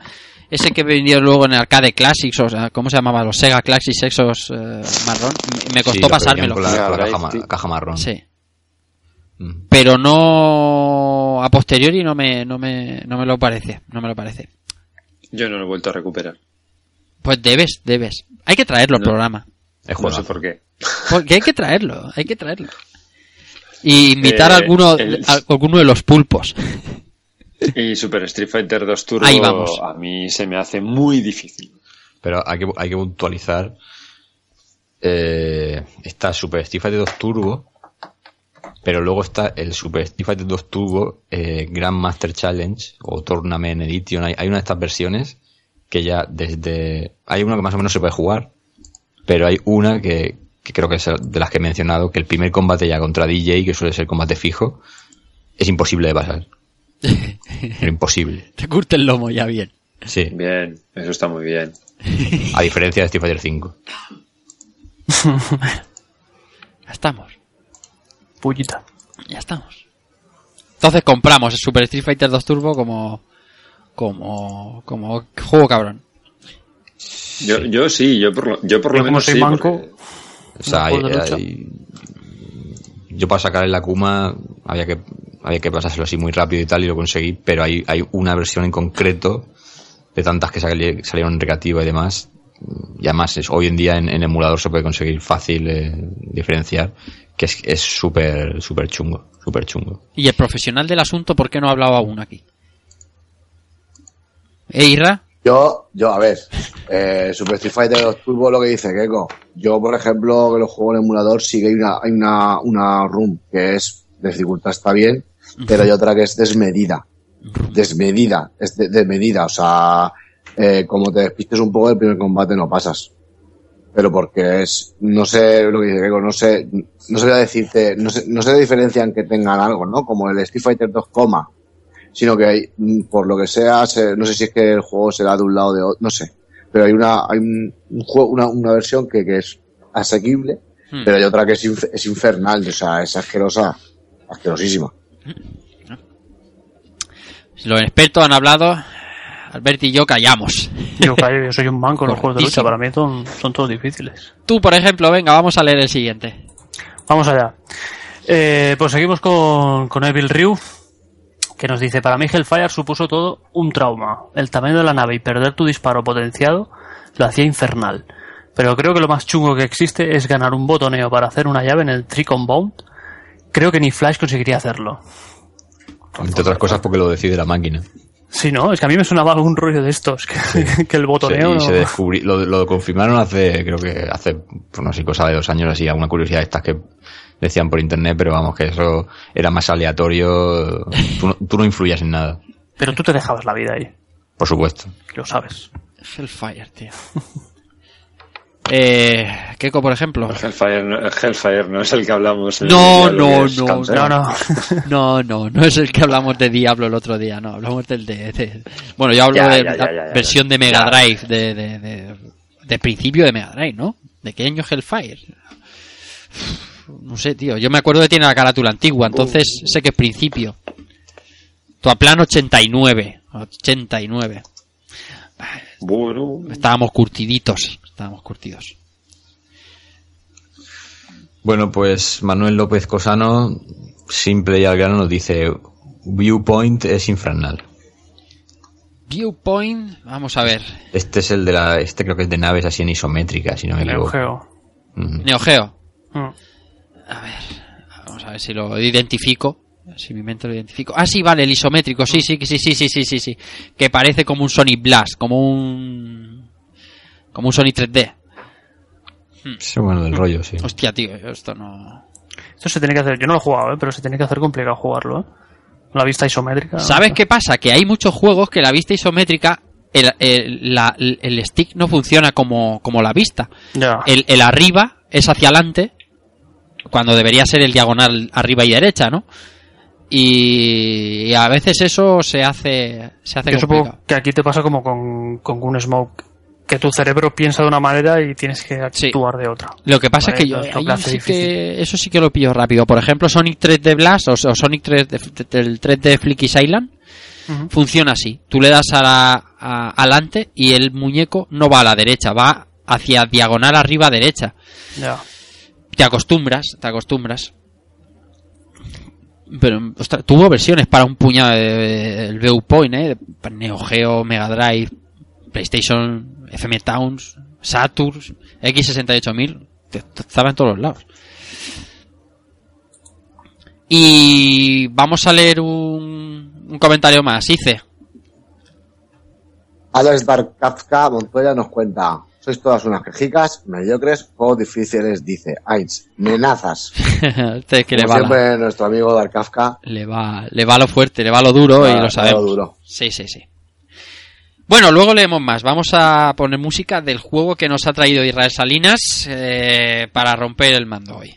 S2: ese que venía luego en el Arcade Classics, o sea, ¿cómo se llamaba? Los Sega Classics Exos eh, marrón. Me-
S4: Sí,
S2: costó pasármelo.
S4: Con la, con la
S6: Ya,
S4: caja, marrón.
S2: Sí.
S4: Mm.
S2: Pero no a posteriori no me, no me, no me lo parece. No me lo parece.
S6: Yo no lo he vuelto a recuperar.
S2: Pues debes, debes. Hay que traerlo al
S6: No.
S2: programa.
S4: Es
S6: No sé por qué.
S2: Porque hay que traerlo, hay que traerlo. Y invitar
S6: Eh,
S2: a alguno,
S6: el-
S2: a alguno de los pulpos.
S6: Y Super Street Fighter 2 Turbo
S2: Ahí vamos.
S6: a mí se me hace muy difícil.
S4: Pero hay que, hay que puntualizar. Eh, está Super Street Fighter 2 Turbo. Pero luego está el Super Street Fighter 2 Turbo eh, Grand Master Challenge o Tournament Edition. Hay, hay una de estas versiones que ya desde. Hay una que más o menos se puede jugar. Pero hay una que, que creo que es de las que he mencionado. Que el primer combate ya contra DJ, que suele ser combate fijo, es imposible de pasar. Imposible.
S2: Te curte el lomo ya bien.
S4: Sí.
S6: Bien, eso está muy bien.
S4: A diferencia de Street Fighter 5.
S2: Ya estamos.
S3: Pullita.
S2: Ya estamos. Entonces compramos el Super Street Fighter 2 Turbo como como como juego cabrón.
S6: Yo, yo sí, yo por lo, yo por lo menos
S3: soy
S6: sí,
S3: manco,
S6: porque-
S4: O sea,
S3: ¿Un
S4: hay- hay- yo para sacar el Akuma había que había que pasárselo así muy rápido y tal y lo conseguí, pero hay, hay una versión en concreto de tantas que sali- salieron en recreativa y demás. Y además es, hoy en día en, emulador se puede conseguir fácil eh, diferenciar que es súper chungo, súper chungo.
S2: Y el profesional del asunto, ¿por qué no ha hablado aún aquí? ¿Eh?
S5: Yo, yo, a ver, eh, Super Street Fighter 2 Turbo lo que dice Keiko. Yo, por ejemplo, que lo juego en emulador, sí que hay una, hay una, una room que es de dificultad está bien, pero hay otra que es desmedida. Desmedida, es de- desmedida, o sea, eh, como te despistes un poco del primer combate no pasas. Pero porque es, no sé lo que dice Keiko, no sé, no sabría decirte, no sé, no se diferencian que tengan algo, ¿no? Como el Street Fighter 2, coma, sino que hay, mm, por lo que sea, se- no sé si es que el juego será de un lado o de otro, no sé, pero hay una, hay un, un juego, una, una versión que, que es asequible,
S2: Hmm.
S5: pero hay otra que es, inf- es infernal, o sea, es asquerosa, asquerosísima.
S2: Los expertos han hablado, Albert y yo callamos.
S3: yo, callo, yo soy un manco en los juegos de lucha. Para mí son, son todos difíciles.
S2: Tú, por ejemplo, venga, vamos a leer el siguiente.
S3: Vamos allá. Eh, pues seguimos con, con Evil Ryu, que nos dice, para mí Hellfire supuso todo un trauma. El tamaño de la nave y perder tu disparo potenciado lo hacía infernal. Pero creo que lo más chungo que existe es ganar un botoneo para hacer una llave en el Tricon Bound. Creo que ni Flash conseguiría hacerlo.
S4: Entre otras cosas porque lo decide la máquina.
S3: Sí, no, es que a mí me sonaba algún rollo de estos, que, que el botoneo...
S4: y
S3: no-
S4: se descubrí, lo, lo confirmaron hace, creo que hace, pues no sé, cosa de dos años así, alguna curiosidad de estas que decían por internet, pero vamos, que eso era más aleatorio, tú no, tú no influías en nada,
S3: Pero tú te dejabas la vida ahí,
S4: por supuesto.
S3: lo sabes.
S2: Hellfire, tío. eh, Keiko, por ejemplo.
S6: El Hellfire, no, el Hellfire no es el que hablamos.
S2: No,
S6: el
S2: no, no,
S6: Cancel.
S3: No, no.
S2: No, no, no es el que hablamos de Diablo el otro día, no, hablamos del de... de- bueno, yo hablo
S6: Ya,
S2: de
S6: ya,
S2: la
S6: ya, ya, ya.
S2: versión de Mega. Drive, de, de, de, de principio de Mega Drive, ¿no? ¿De qué año Hellfire? No sé, tío, yo me acuerdo que tiene la carátula antigua, entonces sé que es principio. Tu a plan 89, 89.
S6: Bueno,
S2: Estábamos curtiditos, estábamos curtidos.
S4: Bueno, pues Manuel López Cosano, simple y al grano, nos dice, Viewpoint es infernal.
S2: Viewpoint, vamos a ver.
S4: Este es el de la, este creo que es de naves así en isométrica, si no me
S3: Neo
S4: equivoco.
S3: Geo.
S4: Mm.
S2: Neo Geo.
S3: Mm.
S2: Vamos a ver si lo identifico. Si mi mente lo identifico. Ah, sí, vale, el isométrico. Sí, sí, sí, sí, sí, sí, sí, sí. Que parece como un Sonic Blast, como un. Como un Sonic 3D.
S4: Sí, bueno, del rollo, sí.
S2: Hostia, tío, esto no.
S3: Esto se tiene que hacer, yo no lo he jugado, ¿eh? pero se tiene que hacer complicado jugarlo. ¿eh? La vista isométrica.
S2: ¿Sabes qué pasa? Que hay muchos juegos que la vista isométrica. El, el- la- el stick no funciona como, como la vista.
S3: Ya.
S2: El, el arriba es hacia adelante, cuando debería ser el diagonal arriba y derecha, ¿no? Y, y a veces eso se hace, se hace
S3: Yo supongo que aquí te pasa como con, con un smoke, que tu cerebro piensa de una manera y tienes que
S2: Sí.
S3: actuar de otra.
S2: Lo que pasa
S3: Vale,
S2: es que yo
S3: entonces
S2: ahí sí que eso sí que lo pillo rápido. Por ejemplo, Sonic 3D Blast o, o Sonic 3 de, de- del 3D Flicky's Island funciona así. Tú le das a la a- adelante y el muñeco no va a la derecha, va hacia diagonal arriba derecha.
S3: Ya.
S2: Te acostumbras, te acostumbras. Pero, ostras, tuvo versiones para un puñado de, el Viewpoint, ¿eh? Neo Geo, Mega Drive, PlayStation, FM Towns, Saturn, X68000. te- te- Estaba en todos los lados. Y vamos a leer un, un comentario más. Hice.
S5: Alex Dark Kafka Montoya nos cuenta. Sois todas unas quejicas, mediocres, juegos difíciles, dice. Ains, menazas.
S2: este es que le
S5: Como
S2: va, la-
S5: siempre, nuestro amigo Dark Kafka.
S2: le va, le va lo fuerte, le va lo duro y lo
S5: va
S2: sabemos.
S5: duro.
S2: Sí, sí, sí. Bueno, luego leemos más. Vamos a poner música del juego que nos ha traído Israel Salinas eh, para romper el mando hoy.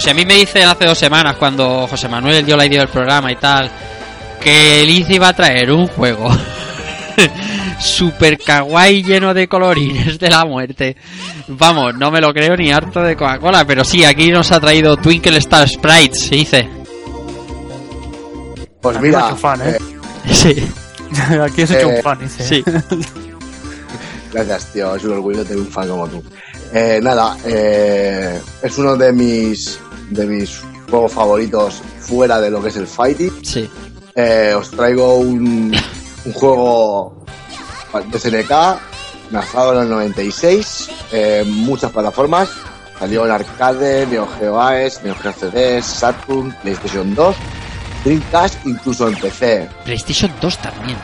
S2: Como si a mí me dicen hace dos semanas, cuando José Manuel dio la idea del programa y tal, que Liz iba a traer un juego super kawaii lleno de colorines de la muerte. Vamos, no me lo creo ni harto de Coca-Cola, pero sí, aquí nos ha traído Twinkle Star Sprites, se dice.
S5: Pues
S3: A mí me ha
S5: mira,
S3: hecho fan, ¿eh?
S2: Sí,
S3: aquí has hecho
S5: Eh,
S3: un fan, dice.
S2: sí.
S5: Gracias, tío. Es un orgullo tener un fan como tú. Eh, nada, eh, es uno de mis de mis juegos favoritos fuera de lo que es el fighting.
S2: Sí.
S5: Eh, os traigo un, un juego de SNK lanzado en el 96, eh, muchas plataformas. Salió en arcade, Neo Geo AES, Neo Geo CD, Saturn, PlayStation 2, Dreamcast, incluso en PC.
S2: PlayStation 2 también.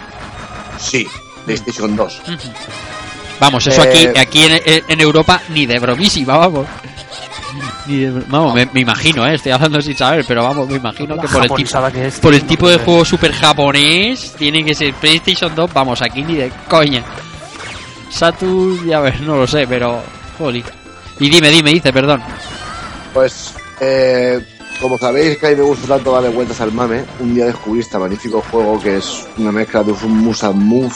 S5: Sí, PlayStation 2.
S2: Vamos, eso
S5: Eh,
S2: aquí, aquí en, en Europa ni de bromísima, vamos. Ni de- vamos, me, me imagino, ¿eh? estoy hablando sin saber, pero vamos, me imagino
S3: La
S2: que por el tipo,
S3: japonesada que es,
S2: por el tipo de juego super japonés tiene que ser PlayStation 2, vamos, aquí ni de coña. Saturn, ya ver, no lo sé, pero... Jolly. Y dime, dime, dice, perdón.
S5: Pues eh, como sabéis que a mí me gusta tanto darle vueltas al mame, un día descubrí este magnífico juego que es una mezcla de un Musa Move,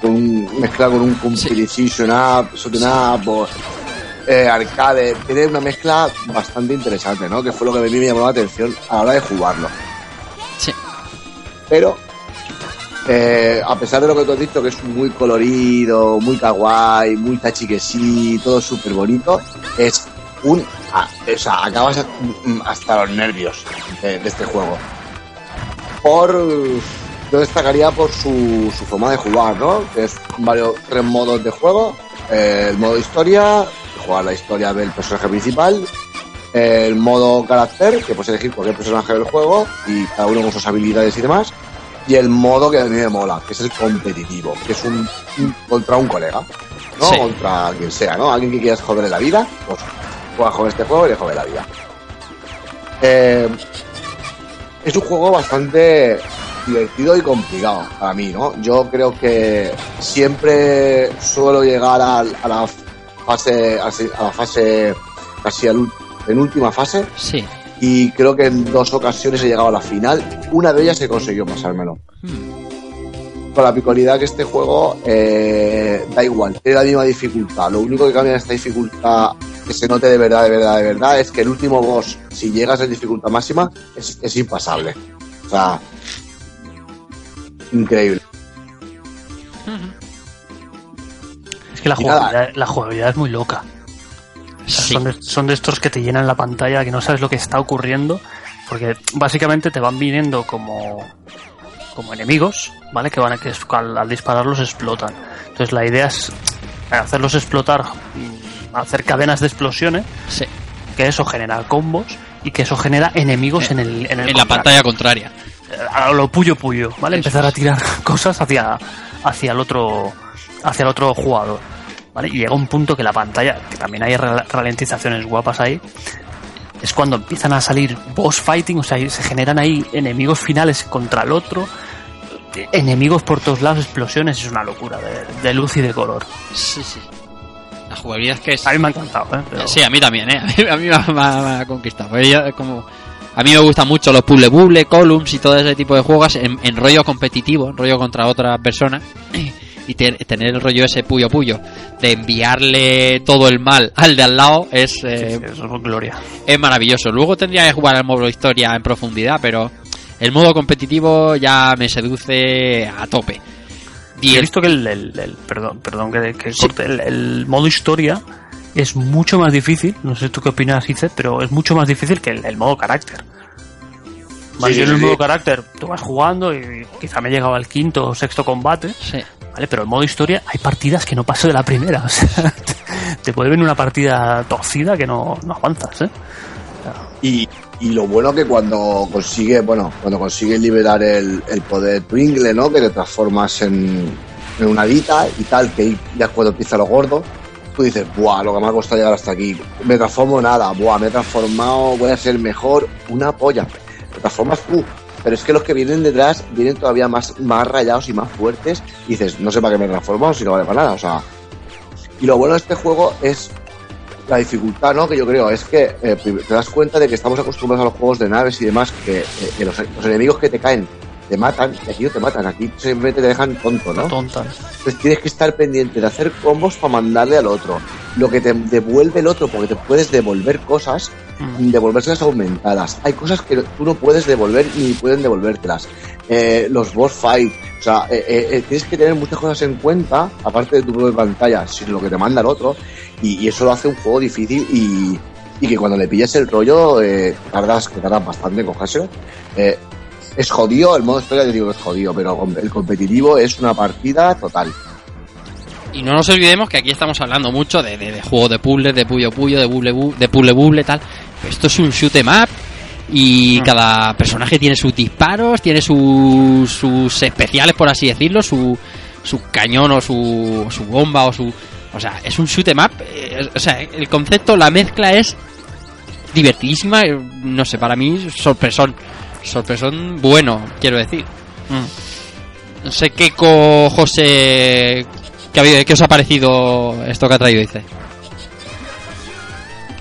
S5: con un, mezcla con un Compilation Up, Shooting Up, o, eh, arcade. Tiene una mezcla bastante interesante, ¿no? Que fue lo que a mí me llamó la atención a la hora de jugarlo.
S2: Sí.
S5: Pero, eh, a pesar de lo que tú has dicho, que es muy colorido, muy kawaii, muy tachiquesí, todo súper bonito, es un. ah, o sea, acabas mm, hasta los nervios de, de este juego. Por. Yo destacaría por su, su forma de jugar, ¿no? Que es varios tres modos de juego. Eh, el modo historia, jugar la historia del personaje principal. El modo carácter, que puedes elegir cualquier personaje del juego y cada uno con sus habilidades y demás. Y el modo que a mí me mola, que es el competitivo, que es un, un- contra un colega, ¿no?
S2: Sí.
S5: Contra quien sea, ¿no? Alguien que quieras joderle la vida, pues juega con este juego y le jode la vida. Eh, es un juego bastante divertido y complicado para mí, ¿no? Yo creo que siempre suelo llegar a, la fase, a la fase casi al ul- penúltima fase
S2: Sí.
S5: y creo que en dos ocasiones he llegado a la final. Una de ellas he conseguido pasármelo. Con la picualidad que este juego eh, da igual, tiene la misma dificultad. Lo único que cambia en esta dificultad que se note de verdad, de verdad, de verdad, es que el último boss, si llegas en dificultad máxima, es, es impasable. O sea, increíble.
S3: Es que la jugabilidad, la jugabilidad es muy loca. O sea,
S2: Sí.
S3: son, de, son de estos que te llenan la pantalla, que no sabes lo que está ocurriendo, porque básicamente te van viniendo como, como enemigos, ¿vale? Que van a que al, al dispararlos explotan. Entonces la idea es hacerlos explotar, mm, hacer cadenas de explosiones,
S2: Sí.
S3: que eso genera combos y que eso genera enemigos en el en, el
S2: En la pantalla contraria.
S3: A lo puyo puyo, ¿vale? Empezar a tirar cosas hacia, hacia el otro hacia el otro jugador, ¿vale? Y llega un punto que la pantalla, que también hay ra- ralentizaciones guapas ahí, es cuando empiezan a salir boss fighting, o sea, se generan ahí enemigos finales contra el otro, enemigos por todos lados, explosiones, es una locura de, de luz y de color.
S2: Sí, sí. La jugabilidad es que es...
S3: A mí me ha encantado, ¿eh? Pero-
S2: Sí, a mí también, ¿eh? A mí, a mí me, ha, me ha- me ha conquistado. Yo, como... A mí me gustan mucho los puzzle bubble, columns y todo ese tipo de juegos en, en rollo competitivo, en rollo contra otra persona. Y te- tener el rollo ese puyo puyo de enviarle todo el mal al de al lado es, eh,
S3: sí, eso es gloria.
S2: es maravilloso. Luego tendría que jugar al modo historia en profundidad, pero el modo competitivo ya me seduce a tope. Y
S3: he
S2: el-
S3: visto que el, el- el- perdón, perdón que, que
S2: Sí.
S3: corte, el modo historia es mucho más difícil, no sé tú qué opinas, Ice, pero es mucho más difícil que el, el modo carácter. Vale,
S5: Sí,
S3: en el
S5: sí.
S3: modo carácter tú vas jugando y quizá me he llegado al quinto o sexto combate,
S2: sí.
S3: ¿vale? Pero el modo historia hay partidas que no paso de la primera, o sea, te, te puede venir una partida torcida que no, no avanzas, ¿eh?
S5: Y, y lo bueno que cuando consigue, bueno, cuando consigue liberar el, el poder Twingle, ¿no? Que te transformas en, en una dita y tal, que ya es cuando empieza lo gordo, tú dices, buah, lo que me ha costado llegar hasta aquí. Me transformo nada, buah, me he transformado, voy a ser mejor, una polla. Te transformas tú. Pero es que los que vienen detrás vienen todavía más, más rayados y más fuertes. Y dices, no sé para qué me he transformado si no vale para nada. O sea, y lo bueno de este juego es la dificultad, ¿no? Que yo creo es que eh, te das cuenta de que estamos acostumbrados a los juegos de naves y demás, que, eh, los enemigos que te caen te matan, y aquí no te matan, aquí simplemente te dejan tonto, ¿no?
S3: Tonta.
S5: Entonces tienes que estar pendiente de hacer combos para mandarle al otro. Lo que te devuelve el otro, porque te puedes devolver cosas,
S3: Mm.
S5: devolvérselas aumentadas. Hay cosas que tú no puedes devolver ni pueden devolvértelas. Eh, los boss fight, o sea, eh, eh, eh, tienes que tener muchas cosas en cuenta, aparte de tu propia pantalla, sino lo que te manda el otro, y, y eso lo hace un juego difícil y, y que cuando le pilles el rollo, eh, tardas, que tardas bastante en cogérselo. Eh, es jodido, el modo historia te digo que es jodido, pero el competitivo es una partida total.
S2: Y no nos olvidemos que aquí estamos hablando mucho de, de, de juegos de puzzles, de puyo puyo, de buble bu- de puzzle buble, tal. Pero esto es un shoot em up y cada personaje tiene sus disparos, tiene sus, sus especiales, por así decirlo, su, su cañón o su, su bomba o su... O sea, es un shoot em up. eh, o sea, el concepto, la mezcla es divertidísima. eh, No sé, para mí, sorpresón. Sorpresón bueno, quiero decir.
S3: Mm.
S2: No sé qué co José. ¿Qué, habéis- qué os ha parecido esto que ha traído, dice?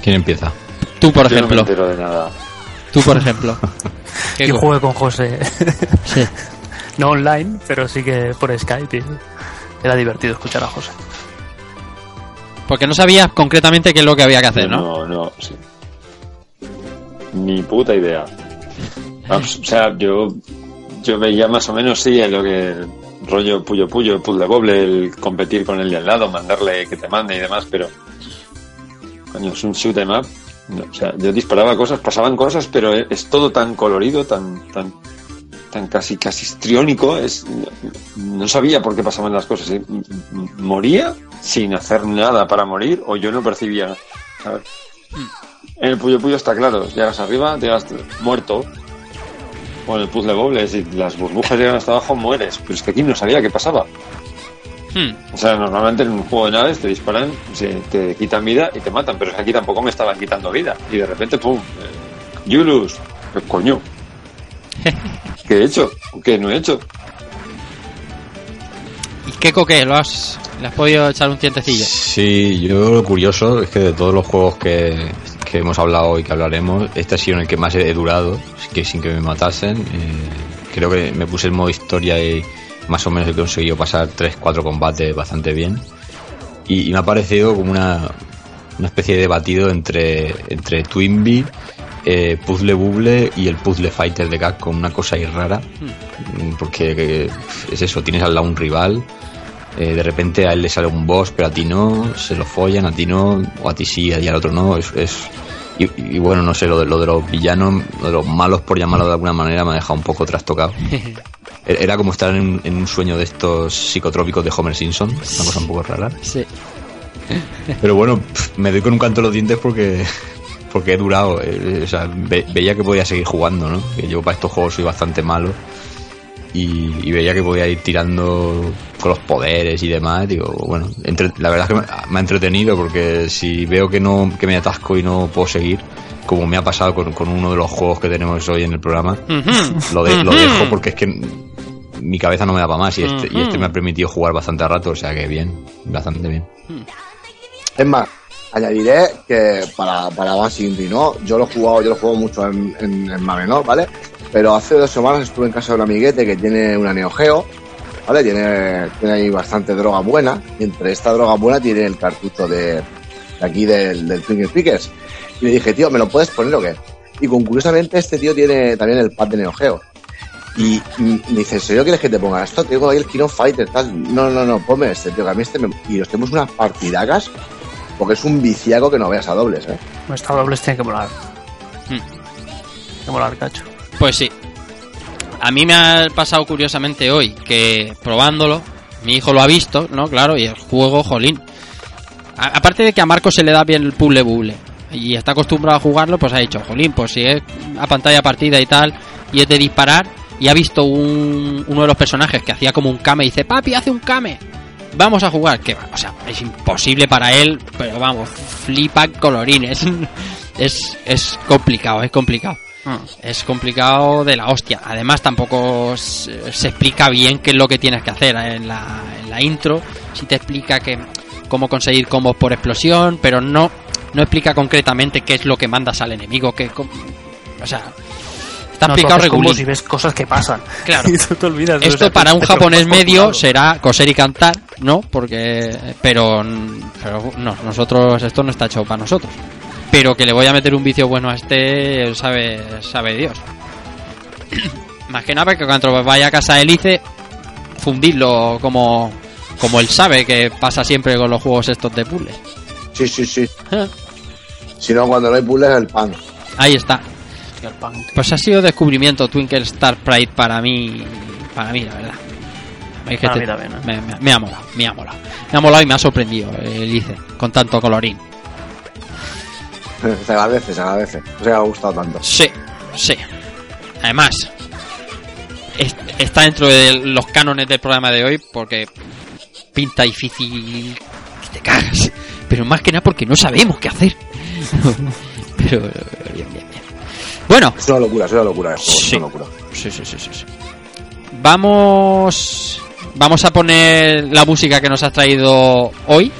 S4: ¿Quién empieza?
S2: Tú, por
S6: Yo no me
S2: ejemplo.
S6: entero de nada.
S2: tú, por ejemplo. ¿Qué
S3: Yo jugué con José,
S2: Sí.
S3: no online, pero sí que por Skype. y Era divertido escuchar a José.
S2: Porque no sabías concretamente qué es lo que había que hacer, ¿no?
S6: No, no, sí. Ni puta idea. Vamos, o sea, yo, yo veía más o menos, sí, en lo que el rollo puyo puyo, puzzle boble, el competir con el de al lado, mandarle que te mande y demás, pero coño, es un shoot em up. No, o sea, yo disparaba cosas, pasaban cosas, pero es, todo tan colorido, tan, tan, tan casi, casi histriónico, es, no, sabía por qué pasaban las cosas. ¿eh? Moría sin hacer nada para morir, o yo no percibía, ¿sabes? En el Puyo Puyo está claro, llegas arriba, llegas muerto. O en el puzzle boble, si las burbujas llegan hasta abajo, mueres. Pero es que aquí no sabía qué pasaba.
S2: Hmm.
S6: O sea, normalmente en un juego de naves te disparan, se, te quitan vida y te matan. Pero es que aquí tampoco me estaban quitando vida. Y de repente, ¡pum! Eh, Yulus. ¿Qué coño? ¿Qué he hecho? ¿Qué no he hecho?
S2: ¿Y qué coque? ¿Lo has, ¿Le has podido echar un tientecillo?
S4: Sí, yo lo curioso es que de todos los juegos que, que hemos hablado y que hablaremos, este ha sido en el que más he durado, que sin que me matasen. Eh, creo que me puse el modo historia y más o menos he conseguido pasar 3-4 combates bastante bien. Y, y me ha parecido como una, una especie de debatido entre, entre Twinbee, eh, Puzzle Bubble y el Puzzle Fighter de Capcom, una cosa ahí rara. Mm, Porque que, es eso, tienes al lado un rival, eh, de repente a él le sale un boss, pero a ti no, se lo follan, a ti no, o a ti sí, y al otro no. Es, es- y, y bueno, no sé, lo de, lo de los villanos, lo de los malos, por llamarlo de alguna manera, me ha dejado un poco trastocado. Era como estar en, en un sueño de estos psicotrópicos de Homer Simpson, una cosa un poco rara.
S2: Sí.
S4: Pero bueno, me doy con un canto en los dientes porque porque he durado. eh, o sea, ve- veía que podía seguir jugando, ¿no? Que yo para estos juegos soy bastante malo. Y, y veía que podía ir tirando con los poderes y demás. Digo, bueno, entre- la verdad es que me, me ha entretenido porque si veo que no que me atasco y no puedo seguir, como me ha pasado con, con uno de los juegos que tenemos hoy en el programa, lo, de- lo
S2: Ujú.
S4: dejo porque es que mi cabeza no me da para más y este, y este me ha permitido jugar bastante rato, o sea que bien, bastante bien.
S5: Es más, añadiré que para, para más indie, ¿no? Yo lo he jugado, yo lo juego mucho en, en, en Mame, ¿no? ¿Vale? Pero hace dos semanas estuve en casa de un amiguete que tiene una Neo Geo, ¿vale? Tiene, tiene ahí bastante droga buena, y entre esta droga buena tiene el cartucho de, de aquí del, del Twinkle Pickers. Y le dije, tío, ¿me lo puedes poner o qué? Y con, curiosamente este tío tiene también el pad de Neo Geo. Y me dice, ¿en serio quieres que te ponga esto? Tengo ahí el Kino Fighter, tal. No, no, no, ponme este, tío, que a mí este me... Y nos tenemos unas partidacas porque es un viciaco que no veas a dobles, ¿eh?
S3: Esta dobles tiene que molar.
S2: Hmm.
S3: Tiene que molar, cacho.
S2: Pues sí. A mí me ha pasado curiosamente hoy que probándolo, mi hijo lo ha visto, ¿no? Claro, y el juego, jolín. Aparte de que a Marco se le da bien el puzzle buble y está acostumbrado a jugarlo, pues ha dicho, jolín, pues si es a pantalla partida y tal, y es de disparar, y ha visto un- uno de los personajes que hacía como un kame y dice, papi, hace un kame. Vamos a jugar, que o sea, es imposible para él, pero vamos, flipa colorines. es, es complicado, es complicado. Es complicado de la hostia. Además, tampoco se, se explica bien qué es lo que tienes que hacer en la, en la intro. Sí te explica que cómo conseguir combos por explosión, pero no no explica concretamente qué es lo que mandas al enemigo. Que, o sea, está
S3: No,
S2: explicado
S3: y ves cosas que pasan.
S2: Claro.
S3: y tú te olvidas de
S2: Esto para un japonés medio será coser y cantar, ¿no? Porque, pero, pero no, nosotros, esto no está hecho para nosotros. Pero que le voy a meter un vicio bueno a este, sabe, sabe Dios. Más que nada porque cuando vaya a casa de Lice, fundirlo como, como él sabe que pasa siempre con los juegos estos de puzzles.
S5: Sí, sí, sí. Si no, cuando no hay puzzles, el pan.
S2: Ahí está.
S3: Hostia, el pan, tío.
S2: Pues ha sido descubrimiento Twinkle Star Pride para mí, para mí la verdad. Es que te-
S3: también, ¿eh?
S2: me, me- me ha molado, me ha molado. Me ha molado y me ha sorprendido el ICE con tanto colorín.
S5: Se agradece, se agradece. No se ha gustado tanto.
S2: Sí, sí. Además, es- está dentro de los cánones del programa de hoy porque pinta difícil que te cagas. Pero más que nada porque no sabemos qué hacer. Pero bien, bien, bien. Bueno,
S5: Es una locura, es una locura
S2: Sí.
S5: es una locura.
S2: Sí, sí, sí, sí, sí. Vamos. Vamos a poner la música que nos has traído hoy.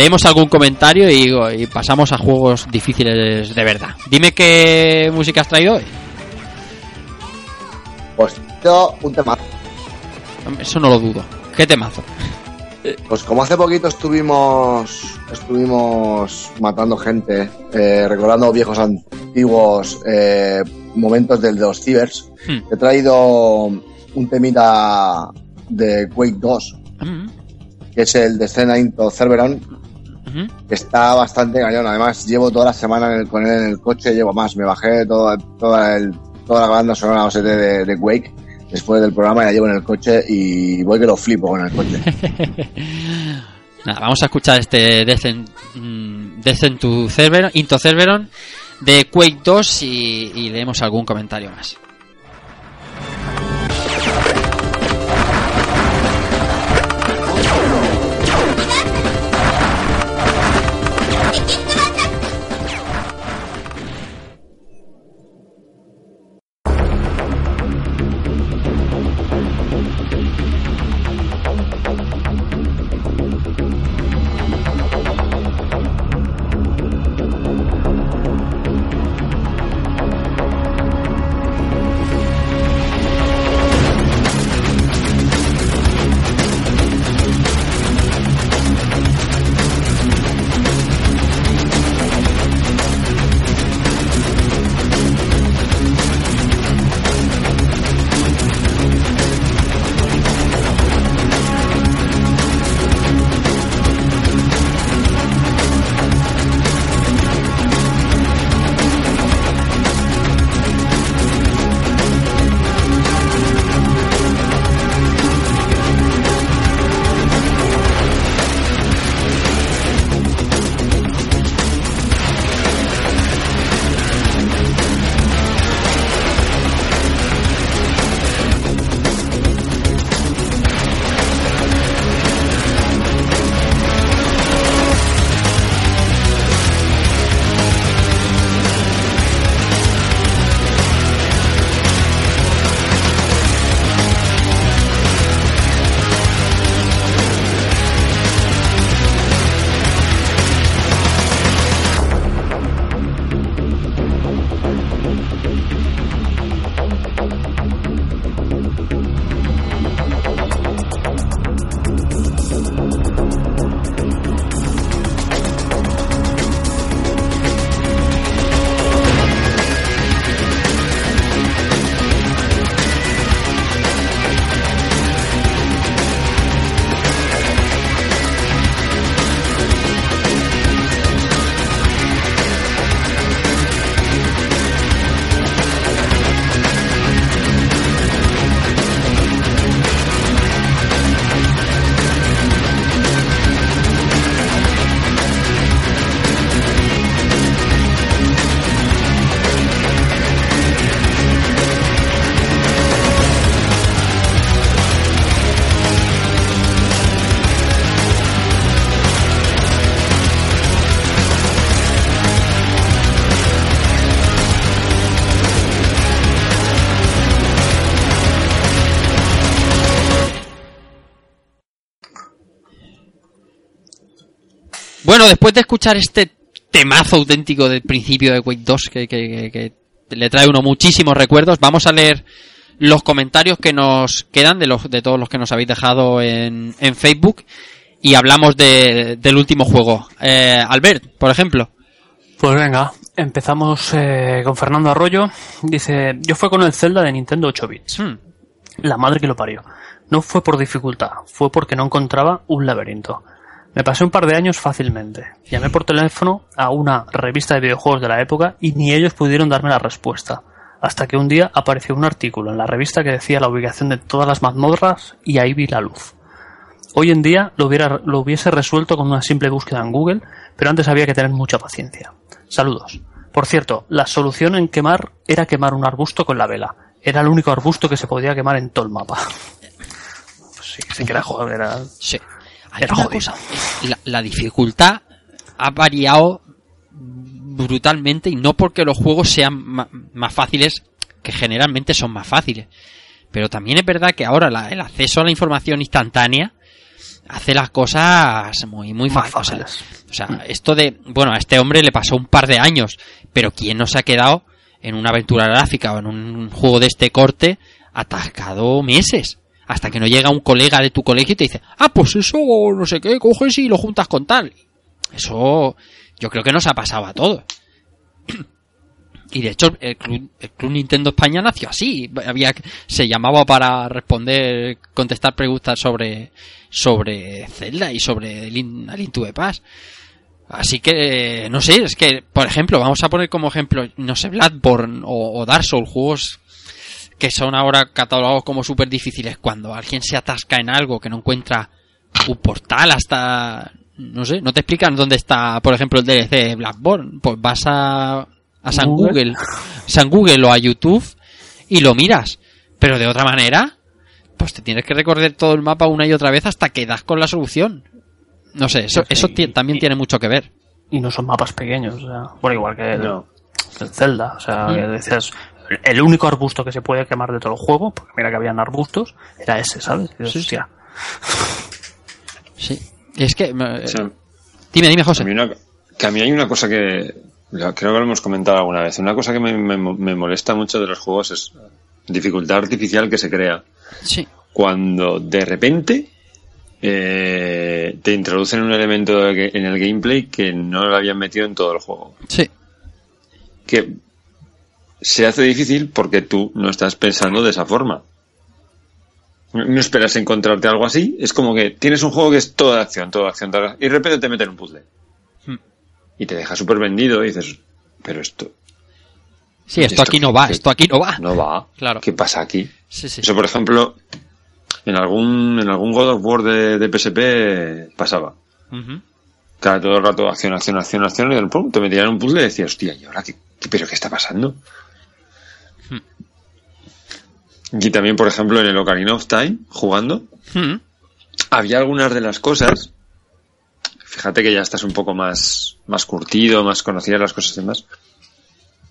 S2: Leemos algún comentario y, y pasamos a juegos difíciles de verdad. Dime qué música has traído hoy.
S5: Pues yo un tema.
S2: Eso no lo dudo. ¿Qué temazo?
S5: Pues como hace poquito estuvimos estuvimos matando gente, eh, recordando viejos antiguos eh, momentos del de los cibers,
S2: Hmm.
S5: he traído un temita de Quake 2,
S2: Mm,
S5: que es el de Scena Into Cerberon, está bastante cañón. Además, llevo toda la semana en el- con él en el coche, llevo más. Me bajé toda, toda, el- toda la banda sonora OST de, de Quake después del programa, la llevo en el coche y voy que lo flipo con el coche.
S2: Nada, vamos a escuchar este Descent, mm, Descent to Cerberon, Into Cerberon de Quake 2 y, y leemos algún comentario más. Bueno, después de escuchar este temazo auténtico del principio de Quake 2, que, que- que- que le trae uno muchísimos recuerdos, vamos a leer los comentarios que nos quedan de, los, de todos los que nos habéis dejado en, en Facebook y hablamos de- del último juego. Eh, Albert, por ejemplo.
S3: Pues venga, empezamos eh, con Fernando Arroyo. Dice, yo fue con el Zelda de Nintendo 8 bits.
S2: Hmm,
S3: La madre que lo parió. No fue por dificultad, fue porque no encontraba un laberinto. Me pasé un par de años fácilmente. Llamé por teléfono a una revista de videojuegos de la época y ni ellos pudieron darme la respuesta. Hasta que un día apareció un artículo en la revista que decía la ubicación de todas las mazmorras y ahí vi la luz. Hoy en día lo, hubiera, lo hubiese resuelto con una simple búsqueda en Google, pero antes había que tener mucha paciencia. Saludos. Por cierto, la solución en quemar era quemar un arbusto con la vela. Era el único arbusto que se podía quemar en todo el mapa. Sí, sí que era...
S2: Sí. Hay
S3: Era
S2: una
S3: jodido.
S2: cosa, la, la dificultad ha variado brutalmente y no porque los juegos sean más fáciles, que generalmente son más fáciles. Pero también es verdad que ahora la- el acceso a la información instantánea hace las cosas muy, muy
S3: Más
S2: fáciles.
S3: fáciles.
S2: O sea, esto de, bueno, a este hombre le pasó un par de años, pero ¿quién no se ha quedado en una aventura gráfica o en un juego de este corte atascado meses? Hasta que no llega un colega de tu colegio y te dice, ah, pues eso, no sé qué, coges y lo juntas con tal. Eso, yo creo que nos ha pasado a todos. Y de hecho, el club, el club Nintendo España nació así. Había, se llamaba para responder, contestar preguntas sobre, sobre Zelda y sobre a Link to the Past. Así que, no sé, es que, por ejemplo, vamos a poner como ejemplo, no sé, Bloodborne o Dark Souls, juegos que son ahora catalogados como súper difíciles. Cuando alguien se atasca en algo que no encuentra un portal hasta, no sé, no te explican dónde está, por ejemplo, el DLC de. Pues vas a, a San
S3: Google.
S2: Google, San Google o a YouTube y lo miras. Pero de otra manera, pues te tienes que recorrer todo el mapa una y otra vez hasta que das con la solución. No sé, eso, eso ti- también tiene mucho que ver.
S3: Y no son mapas pequeños, o sea, bueno, igual que el,
S6: No.
S3: el Zelda, o sea,
S2: Mm.
S3: que decías, el único arbusto que se puede quemar de todo el juego, porque mira que habían arbustos, era ese, ¿sabes? Y dices,
S2: Sí, sí.
S3: hostia,
S2: Sí. Es que, eh,
S6: O sea,
S2: dime, dime,
S6: a
S2: José.
S6: mí una- que a mí hay una cosa que creo que lo hemos comentado alguna vez. Una cosa que me, me- me molesta mucho de los juegos es dificultad artificial que se crea
S2: Sí.
S6: cuando de repente eh, te introducen un elemento en el gameplay que no lo habían metido en todo el juego.
S2: Sí.
S6: Que se hace difícil porque tú no estás pensando de esa forma. No esperas encontrarte algo así. Es como que tienes un juego que es toda acción, toda acción, toda y de repente te meten un puzzle.
S2: Hmm.
S6: Y te deja súper vendido y dices, pero esto
S2: Sí, esto aquí no va, esto aquí no va.
S6: no va.
S2: Claro.
S6: ¿Qué pasa aquí?
S2: Sí, sí.
S6: Eso, por ejemplo, en algún, en algún God of War de, de PSP pasaba. Cada todo el rato acción, acción, acción, acción, y de pronto te metían un puzzle y decías, hostia, ¿y ahora qué, qué- pero qué está pasando? Y también, por ejemplo, en el Ocarina of Time, jugando,
S2: Mm.
S6: había algunas de las cosas, fíjate que ya estás un poco más, más curtido, más conocidas las cosas y demás,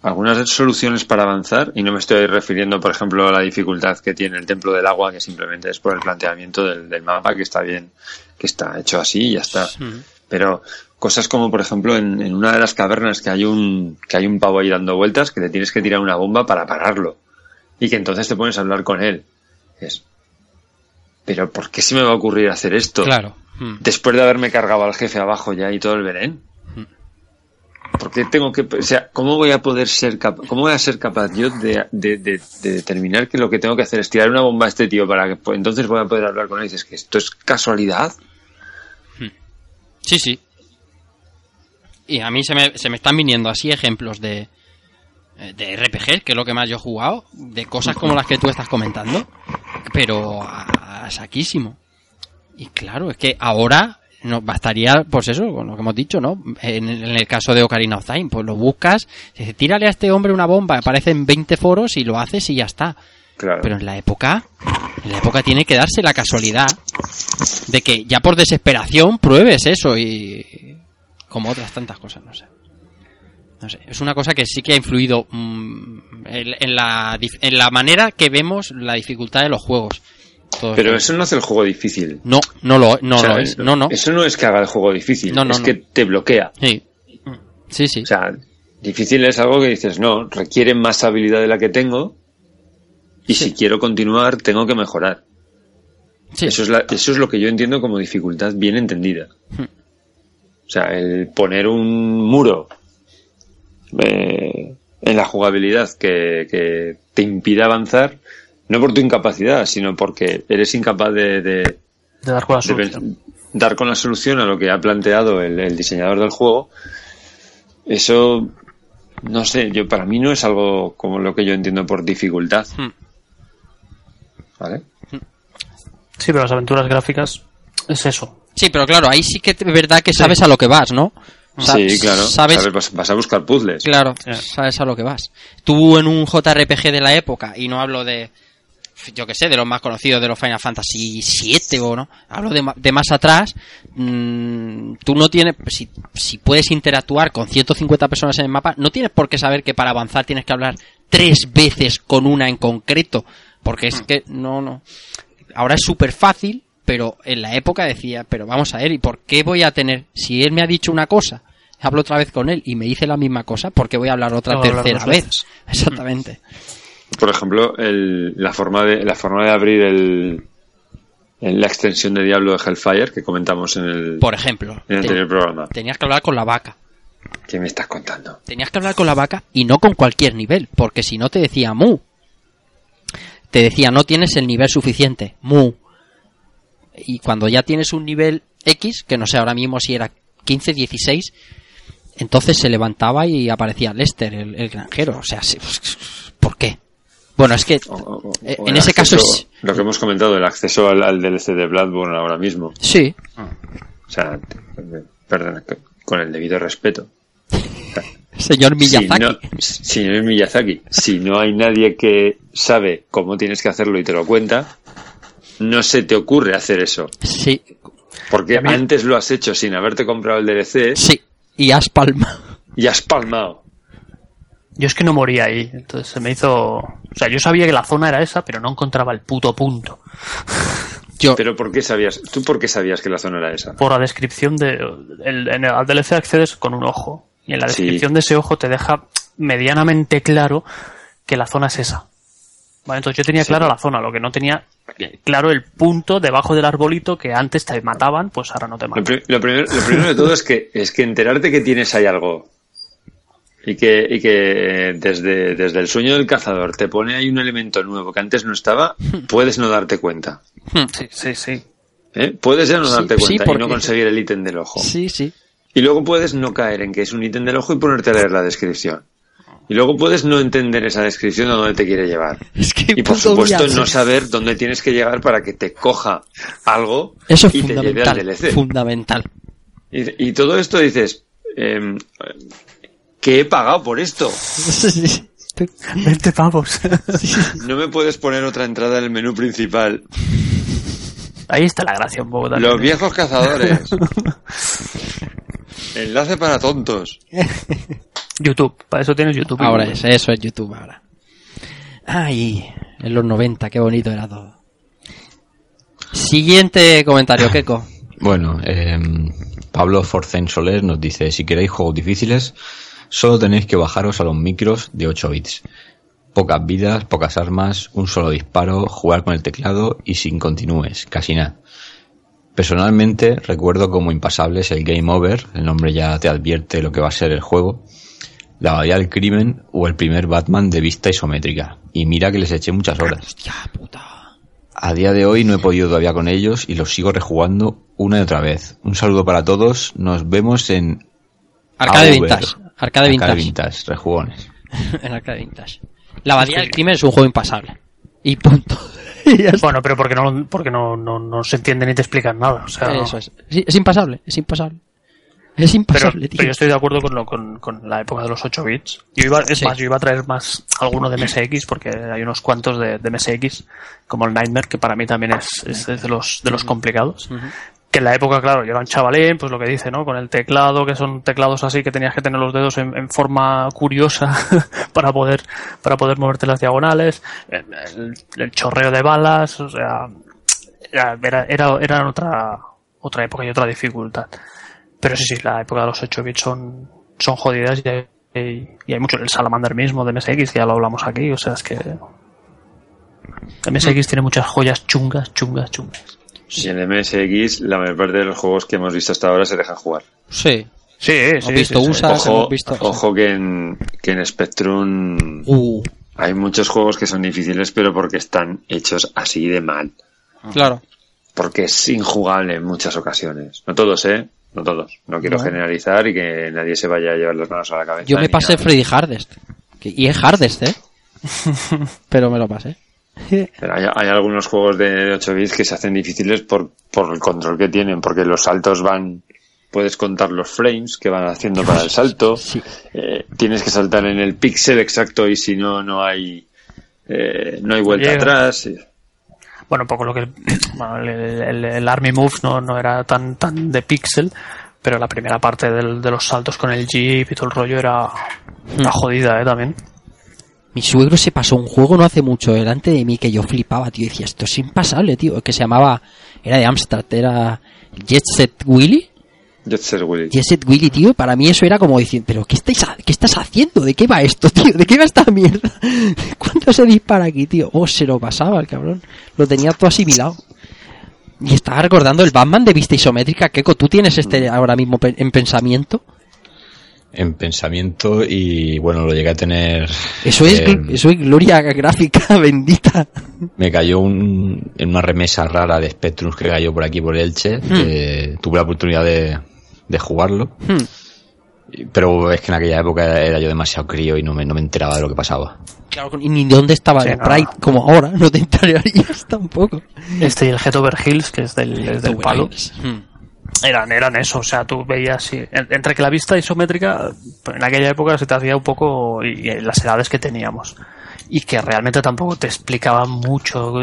S6: algunas soluciones para avanzar, y no me estoy refiriendo, por ejemplo, a la dificultad que tiene el Templo del Agua, que simplemente es por el planteamiento del, del mapa, que está bien, que está hecho así y ya está.
S2: Mm.
S6: Pero cosas como, por ejemplo, en, en una de las cavernas que hay un, que hay un pavo ahí dando vueltas, que te tienes que tirar una bomba para pararlo. Y que entonces te pones a hablar con él. Es, pero ¿por qué se me va a ocurrir hacer esto?
S2: Claro. Mm.
S6: Después de haberme cargado al jefe abajo ya y todo el Belén. ¿Por qué tengo que, o sea, cómo voy a poder ser capaz, cómo voy a ser capaz yo de, de, de- de determinar que lo que tengo que hacer es tirar una bomba a este tío para que pues, entonces voy a poder hablar con él? Y dices que esto es casualidad.
S2: Sí, sí. Y a mí se me, se me están viniendo así ejemplos de, eh, de RPG, que es lo que más yo he jugado, de cosas como las que tú estás comentando, pero a, a saquísimo. Y claro, es que ahora no bastaría, pues eso, con lo que hemos dicho, ¿no? En, en el caso de Ocarina of Time, pues lo buscas, dices, tírale a este hombre una bomba, aparecen 20 foros y lo haces y ya está.
S6: Claro.
S2: Pero en la época, en la época tiene que darse la casualidad de que ya por desesperación pruebes eso y como otras tantas cosas, no sé. No sé, es una cosa que sí que ha influido mm, en, en la, en la manera que vemos la dificultad de los juegos.
S6: Pero eso no hace el juego difícil.
S2: No, no lo, no
S6: O sea,
S2: lo es. No, no.
S6: Eso no es que haga el juego difícil,
S2: No, no,
S6: es
S2: no.
S6: que te bloquea.
S2: Sí. Sí, sí.
S6: O sea, difícil es algo que dices, no, requiere más habilidad de la que tengo y si quiero continuar tengo que mejorar.
S2: Sí.
S6: Eso, es la- eso es lo que yo entiendo como dificultad bien entendida. O sea, el poner un muro eh, en la jugabilidad que, que te impide avanzar, no por tu incapacidad, sino porque eres incapaz de- de,
S3: de dar con la
S6: de
S3: solución.
S6: dar con la solución a lo que ha planteado el, el diseñador del juego, eso, no sé, yo para mí no es algo como lo que yo entiendo por dificultad.
S2: Hmm.
S6: ¿Vale?
S3: Sí, pero las aventuras gráficas es eso.
S2: Sí, pero claro, ahí sí que es verdad que sabes a lo que vas, ¿no?
S6: Sí, claro.
S2: Sabes,
S6: Sabes, vas, a buscar puzzles.
S2: Claro, sabes a lo que vas. Tú en un JRPG de la época, y no hablo de, yo que sé, de los más conocidos de los Final Fantasy VII o no, hablo de, de más atrás, mm, tú no tienes, si, si puedes interactuar con 150 personas en el mapa, no tienes por qué saber que para avanzar tienes que hablar tres veces con una en concreto, porque es que no, no. Ahora es súper fácil, pero en la época decía, pero vamos a ver, ¿y por qué voy a tener, si él me ha dicho una cosa, hablo otra vez con él y me dice la misma cosa, ¿por qué voy a hablar otra
S3: No,
S2: tercera vez?
S3: veces.
S2: Exactamente.
S6: Por ejemplo, el- la forma de la forma de abrir el, en la extensión de Diablo de Hellfire que comentamos en el,
S2: Por ejemplo,
S6: en el
S2: te-
S6: anterior programa.
S2: tenías que hablar con la vaca.
S6: ¿Qué me estás contando?
S2: Tenías que hablar con la vaca y no con cualquier nivel, porque si no te decía mu. Te decía, no tienes el nivel suficiente, mu. Y cuando ya tienes un nivel X, que no sé ahora mismo si era 15, 16, entonces se levantaba y aparecía Lester, el, el granjero. O sea, sí, ¿por qué? Bueno, es que
S6: O- o- o
S2: Eh, en ese caso es-
S6: lo que hemos comentado, el acceso al, al DLC de Bloodborne ahora mismo.
S2: sí,
S6: O sea, perdona, con el debido respeto.
S2: señor Miyazaki.
S6: Si no, es Miyazaki, si no hay nadie que sabe cómo tienes que hacerlo y te lo cuenta, no se te ocurre hacer eso.
S2: Sí,
S6: Porque
S3: mí-
S6: antes lo has hecho sin haberte comprado el DLC
S2: sí. Y has palma.
S6: y has palmado.
S3: Yo es que no moría ahí, entonces se me hizo... O sea, yo sabía que la zona era esa, pero no encontraba el puto punto.
S2: Yo,
S6: Pero ¿por qué sabías? ¿Tú por qué sabías que la zona era esa?
S3: Por la descripción de... El, en el al DLC accedes con un ojo, y en la
S6: Sí.
S3: descripción de ese ojo te deja medianamente claro que la zona es esa. Vale, entonces yo tenía
S6: Sí.
S3: clara la zona, lo que no tenía claro el punto debajo del arbolito que antes te mataban, pues ahora no te
S6: Lo,
S3: matan.
S6: pri- lo primero, lo primero de todo es que es que enterarte que tienes ahí algo y que, y que desde, desde el sueño del cazador te pone ahí un elemento nuevo que antes no estaba, puedes no darte cuenta.
S3: Sí, sí, sí.
S6: ¿eh? Puedes ya no darte
S2: sí,
S6: cuenta y
S2: porque-
S6: no conseguir el ítem del ojo.
S2: sí, sí.
S6: Y luego puedes no caer en que es un ítem del ojo y ponerte a leer la descripción. Y luego puedes no entender esa descripción a dónde te quiere llevar.
S2: Es que
S6: Y por supuesto no saber dónde tienes que llegar para que te coja algo
S2: Eso es
S6: y te lleve al
S2: fundamental.
S6: DLC.
S2: Fundamental.
S6: Y, y todo esto dices, em, ¿qué he pagado por esto?
S3: 20 pavos.
S6: No me puedes poner otra entrada en el menú principal.
S3: Ahí está la gracia un poco también.
S6: Los viejos cazadores. Enlace para tontos.
S3: YouTube, para eso tienes YouTube.
S2: Ahora es, eso es YouTube ahora. Ay, en los 90, qué bonito era todo. Siguiente comentario, Keiko.
S4: Bueno, eh, Pablo Forcén Soler nos dice, si queréis juegos difíciles, solo tenéis que bajaros a los micros de 8 bits. Pocas vidas, pocas armas, un solo disparo, jugar con el teclado y sin continúes, casi nada. Personalmente recuerdo como impasables el Game Over, el nombre ya te advierte lo que va a ser el juego, la Bahía del Crimen o el primer Batman de vista isométrica. Y mira que les eché muchas horas.
S2: Hostia puta.
S4: A día de hoy no he podido todavía con ellos y los sigo rejugando una y otra vez. Un saludo para todos. Nos vemos en
S2: Arcade
S4: Auber.
S2: Vintage. Arcade Vintage.
S4: Vintage, rejugones.
S2: en Arcade Vintage. La Abadía del Crimen es un juego impasable. Y punto. Y.
S3: Bueno, pero porque no, porque no, no, no se entiende ni te explican nada. O sea,
S2: Eso es. Sí, es impasable, es impasable. Es
S3: Pero,
S2: impasable, tío.
S3: pero yo estoy de acuerdo con, lo, con, con la época de los 8 bits. Yo iba, es
S2: Sí.
S3: más, yo iba a traer más alguno de MSX, porque hay unos cuantos de, de MSX, como el Nightmare, que para mí también es, es de los, de los complicados. Que en la época, claro, yo era un chavalín, pues lo que dice, ¿no? Con el teclado, que son teclados así, que tenías que tener los dedos en, en forma curiosa para poder, para poder moverte las diagonales, el, el- chorreo de balas, o sea, era, era, era, era otra, otra época y otra dificultad. Pero sí, sí, la época de los 8 bits son, son jodidas y hay, y hay mucho. El Salamander mismo de MSX, que ya lo hablamos aquí, o sea, es que. MSX tiene muchas joyas chungas, chungas, chungas.
S6: Y en MSX la mayor parte de los juegos que hemos visto hasta ahora se dejan jugar.
S2: Sí.
S3: Sí,
S2: Hemos
S3: sí,
S2: visto
S3: sí, sí.
S2: USA,
S6: Ojo,
S2: hemos visto.
S6: ojo que en, que en Spectrum
S2: Uh,
S6: hay muchos juegos que son difíciles pero porque están hechos así de mal.
S2: claro.
S6: Porque es injugable en muchas ocasiones. No todos, ¿eh? No todos. No quiero
S2: No.
S6: generalizar y que nadie se vaya a llevar las manos a la cabeza.
S2: Yo me pasé
S6: nada.
S2: Freddy Hardest. Que- Y es Hardest, ¿eh? Pero me lo pasé.
S6: Pero hay, hay algunos juegos de 8 bits que se hacen difíciles por, por el control que tienen, porque los saltos van, puedes contar los frames que van haciendo para el salto,
S2: Sí.
S6: eh, tienes que saltar en el píxel exacto y si no, no hay, eh, no hay vuelta
S3: Llega.
S6: atrás.
S3: Bueno, un poco lo que. bueno, el, el- el Army Move no, no era tan, tan de pixel, pero la primera parte del- de los saltos con el Jeep y todo el rollo era. Una jodida, ¿eh? También.
S2: Mi suegro se pasó un juego no hace mucho delante de mí que yo flipaba, tío. Decía, esto es impasable, tío. Que se llamaba, era de Amstrad, era Jet Set Willy.
S6: Jet Set Willy.
S2: Jet Set Willy, tío. Para mí eso era como diciendo, pero ¿qué, estáis ha- ¿qué estás haciendo? ¿De qué va esto, tío? ¿De qué va esta mierda? ¿Cuánto se dispara aquí, tío? Oh, se lo pasaba el cabrón. Lo tenía todo asimilado. Y estaba recordando el Batman de vista isométrica. Keiko, ¿tú tienes este ahora mismo en pensamiento?
S4: En pensamiento y bueno, lo llegué a tener.
S2: Eso es,
S4: eh,
S2: eso es gloria gráfica bendita.
S4: Me cayó un, en una remesa rara de Spectrums que cayó por aquí por Elche. que tuve la oportunidad de, de jugarlo.
S2: Hmm.
S4: Pero es que en aquella época era, yo demasiado crío y no me, no me enteraba de lo que pasaba.
S2: Claro, y ni dónde estaba
S3: Sí,
S2: el
S3: no.
S2: Pride como ahora, no te enterarías tampoco.
S3: Este y el Hetover Hills, que es del, es del palo.
S2: Hmm.
S3: Eran, eran eso, o sea, tú veías, sí, en- entre que la vista isométrica, en aquella época se te hacía un poco, y, y las edades que teníamos, y que realmente tampoco te explicaban mucho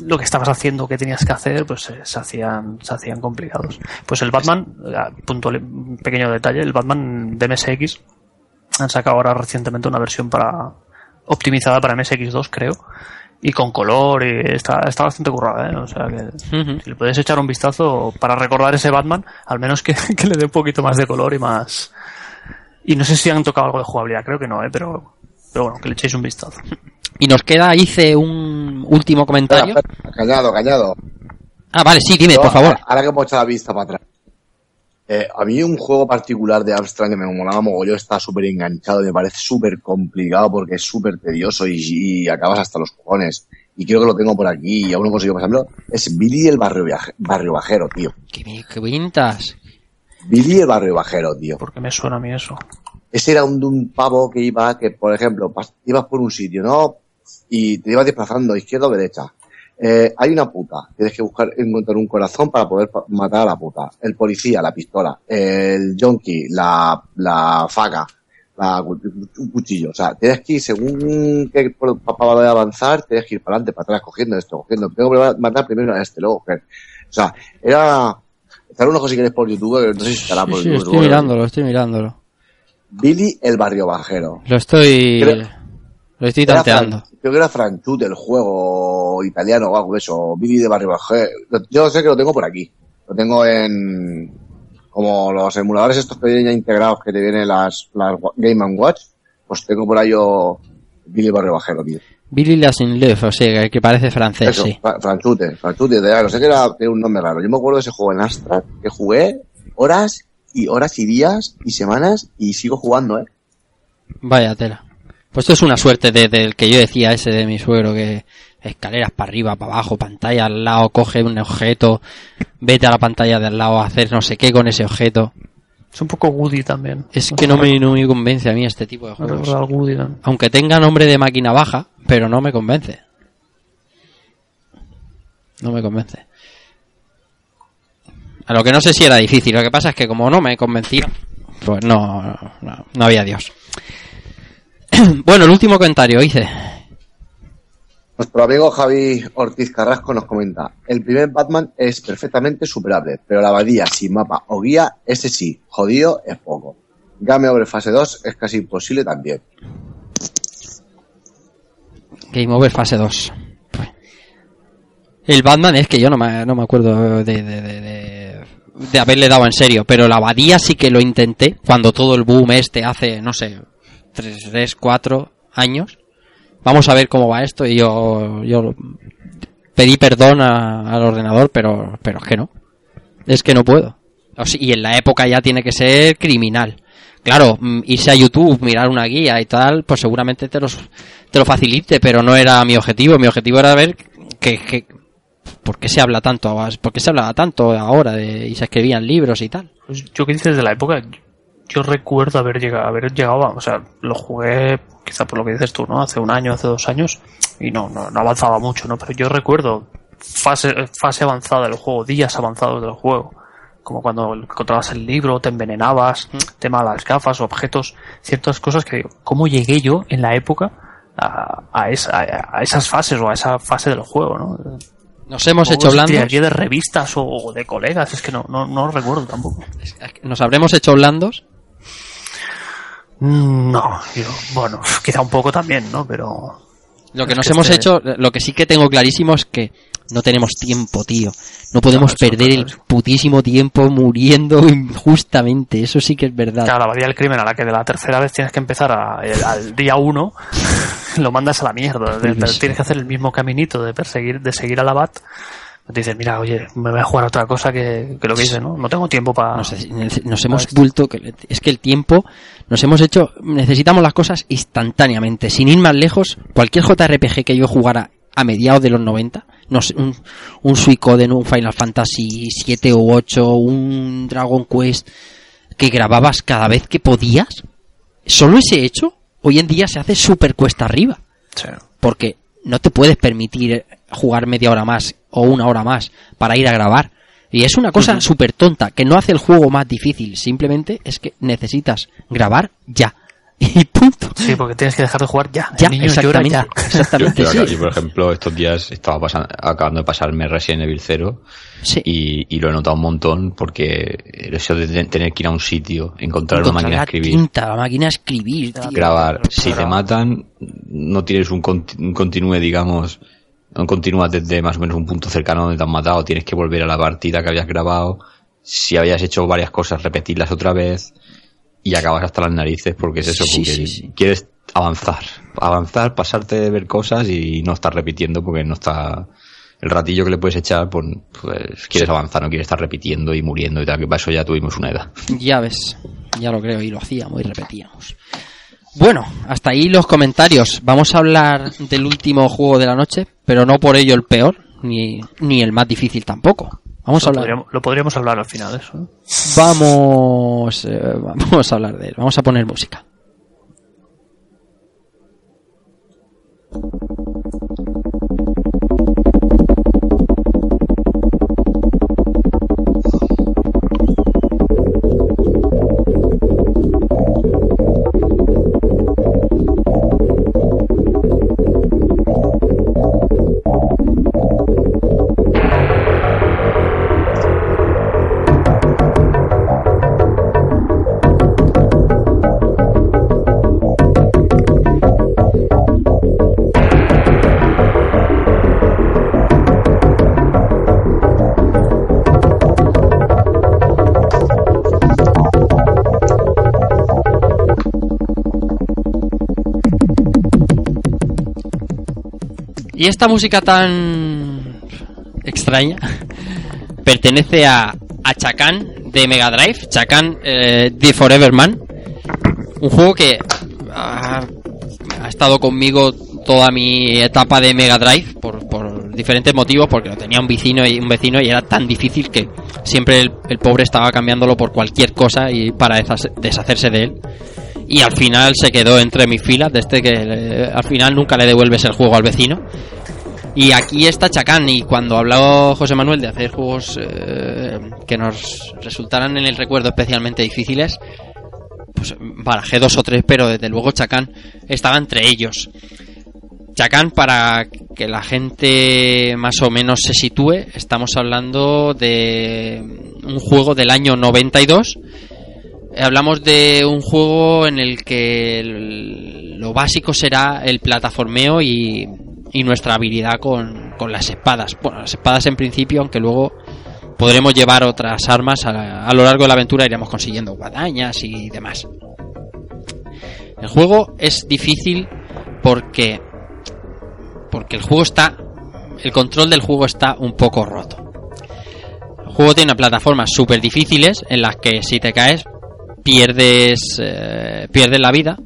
S3: lo que estabas haciendo, qué tenías que hacer, pues eh, se hacían, se hacían complicados. Pues el Batman, punto, un pequeño detalle, el Batman de MSX, han sacado ahora recientemente una versión para, optimizada para MSX2, creo, y con color, y está, está bastante currada, ¿eh? O sea que, si le puedes echar un vistazo para recordar ese Batman, al menos que, que le dé un poquito más de color y más. Y no sé si han tocado algo de jugabilidad, creo que no, ¿eh? pero, pero bueno, que le echéis un vistazo.
S2: Y nos queda, hice un último comentario.
S5: Espera, espera, Cañado, cañado.
S2: Ah, vale, sí, dime,
S5: Yo,
S2: por favor.
S5: Ahora, que hemos echado la vista para atrás. Eh, a mí un juego particular de Amstrad que me molaba mogollón, está súper enganchado, me parece súper complicado porque es súper tedioso y, y acabas hasta los cojones. Y creo que lo tengo por aquí y aún no consigo pasármelo. Es Billy el barrio, viaje- barrio bajero, tío.
S2: ¿Qué, me- qué pintas?
S5: Billy el barrio bajero, tío.
S3: Porque me suena a mí eso.
S5: Ese era un, un pavo que iba, que por ejemplo, ibas por un sitio, ¿no? Y te ibas desplazando izquierda o derecha. Eh, hay una puta, tienes que buscar, encontrar un corazón para poder matar a la puta. El policía, la pistola. El junkie, la, la faca, la, un cuchillo. O sea, tienes que ir según que papá va a avanzar, tienes que ir para adelante, para atrás, cogiendo esto, cogiendo. Tengo que matar primero a este, luego coger. O sea, era, echar un ojo si quieres por YouTube, no sé si estará por
S2: Sí, sí,
S5: YouTube.
S2: estoy mirándolo, estoy mirándolo.
S5: Billy el barrio bajero.
S2: Lo estoy...
S5: Creo-
S2: Lo estoy tanteando.
S5: Creo que era Franchute, el juego italiano o algo de eso. Billy de Barrio Bajero. Yo sé que lo tengo por aquí. Lo tengo en. Como los emuladores estos que vienen ya integrados que te vienen las, las Game Watch. Pues tengo por ahí yo. Billy Barrio Bajero, tío.
S2: Billy Lasinleuf, o sea, que parece francés,
S5: Eso,
S2: sí.
S5: Fra- Franchute, Franchute, de, no sé que era un nombre raro. Yo me acuerdo de ese juego en Astra que jugué horas y horas y días y semanas y sigo jugando, eh.
S2: Vaya tela. Pues esto es una suerte de- del que yo decía ese de mi suegro, que escaleras para arriba, para abajo, pantalla al lado, coge un objeto, vete a la pantalla de al lado a hacer no sé qué con ese objeto.
S3: Es un poco Woody también.
S2: Es que no me, no me convence a mí este tipo de juegos.
S3: Woody.
S2: Aunque tenga nombre de máquina baja, pero no me convence. No me convence. A lo que no sé si era difícil. Lo que pasa es que como no me convencía, pues no, no, no había Dios. bueno, el último comentario hice.
S5: Nuestro amigo Javi Ortiz Carrasco nos comenta, el primer Batman es perfectamente superable, pero la abadía sin mapa o guía, ese sí, jodido es poco. Game Over Fase 2 es casi imposible también.
S2: Game Over fase 2. El Batman es que yo no me, no me acuerdo de, de, de, de- haberle dado en serio, pero la abadía sí que lo intenté cuando todo el boom este hace, no sé, 3, 4 años. Vamos a ver cómo va esto y yo, yo pedí perdón a- al ordenador, pero, pero es que no. Es que no puedo. Y en la época ya tiene que ser criminal. Claro, mm, irse a YouTube, mirar una guía y tal, pues seguramente te, los, te lo facilite, pero no era mi objetivo. Mi objetivo era ver que, que por qué se habla tanto, por qué se hablaba tanto ahora de, y se escribían libros y tal.
S3: Pues yo que dices de la época, yo recuerdo haber llegado, haber llegado, o sea, lo jugué quizá por lo que dices tú, ¿no? Hace un año, hace dos años, y no, no, avanzaba mucho, ¿no? Pero yo recuerdo fase, fase avanzada del juego, días avanzados del juego, como cuando encontrabas el libro, te envenenabas, tema de las gafas, objetos, ciertas cosas que digo, ¿cómo llegué yo en la época a, a, esa, a esas fases o a esa fase del juego, ¿no?
S2: Nos hemos hecho blandos.
S3: de revistas o, de colegas, es que no, no, no recuerdo tampoco.
S2: Nos habremos hecho blandos.
S3: Mm, No, yo, bueno, quizá un poco también, ¿no? Pero
S2: Lo que nos
S3: que
S2: hemos
S3: este-
S2: hecho, lo que sí que tengo clarísimo es que no tenemos tiempo, tío. No podemos
S3: Claro, eso
S2: perder
S3: está
S2: el putísimo tiempo muriendo injustamente. Eso sí que es verdad.
S3: Claro, la abadía del crimen a la que de la tercera vez tienes que empezar a- el- al día uno, lo mandas a la mierda. De- de- tienes que hacer el mismo caminito de perseguir, de seguir al abad. Te dices, mira, oye, me voy a jugar a otra cosa que, que lo que dice, ¿no? No tengo tiempo para...
S2: Nos, nos hemos
S3: esto.
S2: vuelto, que- es que el tiempo, nos hemos hecho, necesitamos las cosas instantáneamente, sin ir más lejos, cualquier JRPG que yo jugara a mediados de los 90, no sé, un, un Suicoden, un Final Fantasy 7 u 8, un Dragon Quest, que grababas cada vez que podías, solo ese hecho, hoy en día se hace súper cuesta arriba
S3: Sí.
S2: porque no te puedes permitir jugar media hora más o una hora más para ir a grabar. Y es una cosa súper tonta, que no hace el juego más difícil, simplemente es que necesitas grabar ya. Y punto.
S3: Sí, porque tienes que dejar de jugar ya.
S2: Ya,
S3: el niño llora
S2: exactamente.
S3: ya.
S4: Yo,
S2: Exactamente,
S4: yo
S2: sí.
S4: acá- yo, por ejemplo, estos días estaba pasan- acabando de pasarme Resident Evil 0
S2: Sí.
S4: y, y lo he notado un montón porque el hecho de te- tener que ir a un sitio, encontrar,
S2: Encontrar
S4: una máquina de
S2: la
S4: escribir,
S2: tinta, la máquina de escribir, tío.
S4: grabar. Si te matan, no tienes un, un continúe, digamos, no continúas desde más o menos un punto cercano donde te han matado, tienes que volver a la partida que habías grabado. Si habías hecho varias cosas, repetirlas otra vez y acabas hasta las narices porque es eso,
S2: Sí,
S4: porque
S2: sí, sí.
S4: quieres avanzar, avanzar, pasarte de ver cosas y no estar repitiendo porque no está el ratillo que le puedes echar, pues, pues quieres avanzar, no quieres estar repitiendo y muriendo y tal, que para eso ya tuvimos una edad.
S2: Ya ves, ya lo creo, y lo hacíamos y repetíamos. Bueno, hasta ahí los comentarios. Vamos a hablar del último juego de la noche, pero no por ello el peor, ni, ni el más difícil tampoco. Vamos a
S3: Lo
S2: hablar.
S3: podríamos, lo podríamos hablar al final, eso. ¿eh?
S2: Vamos, eh, vamos a hablar de él. Vamos a poner música. Y esta música tan extraña pertenece a, a Chacan de Mega Drive, Chacan eh, The Forever Man, un juego que ha estado conmigo toda mi etapa de Mega Drive por, diferentes motivos, porque lo tenía un vecino y un vecino y era tan difícil que siempre el, el pobre estaba cambiándolo por cualquier cosa y para deshace- deshacerse de él y al final se quedó entre mis filas desde que eh, al final nunca le devuelves el juego al vecino. Y aquí está Chacán y cuando habló José Manuel de hacer juegos eh, que nos resultaran en el recuerdo especialmente difíciles pues barajé dos o tres pero desde luego Chacán estaba entre ellos. Chacán para que la gente más o menos se sitúe estamos hablando de un juego del año 92 Hablamos de un juego en el que lo básico será el plataformeo y, y nuestra habilidad con, con las espadas. Bueno, las espadas en principio, aunque luego podremos llevar otras armas a, a lo largo de la aventura, iremos consiguiendo guadañas y demás. El juego es difícil porque porque el juego está el control del juego está un poco roto. El juego tiene plataformas súper difíciles en las que si te caes pierdes eh, pierdes la vida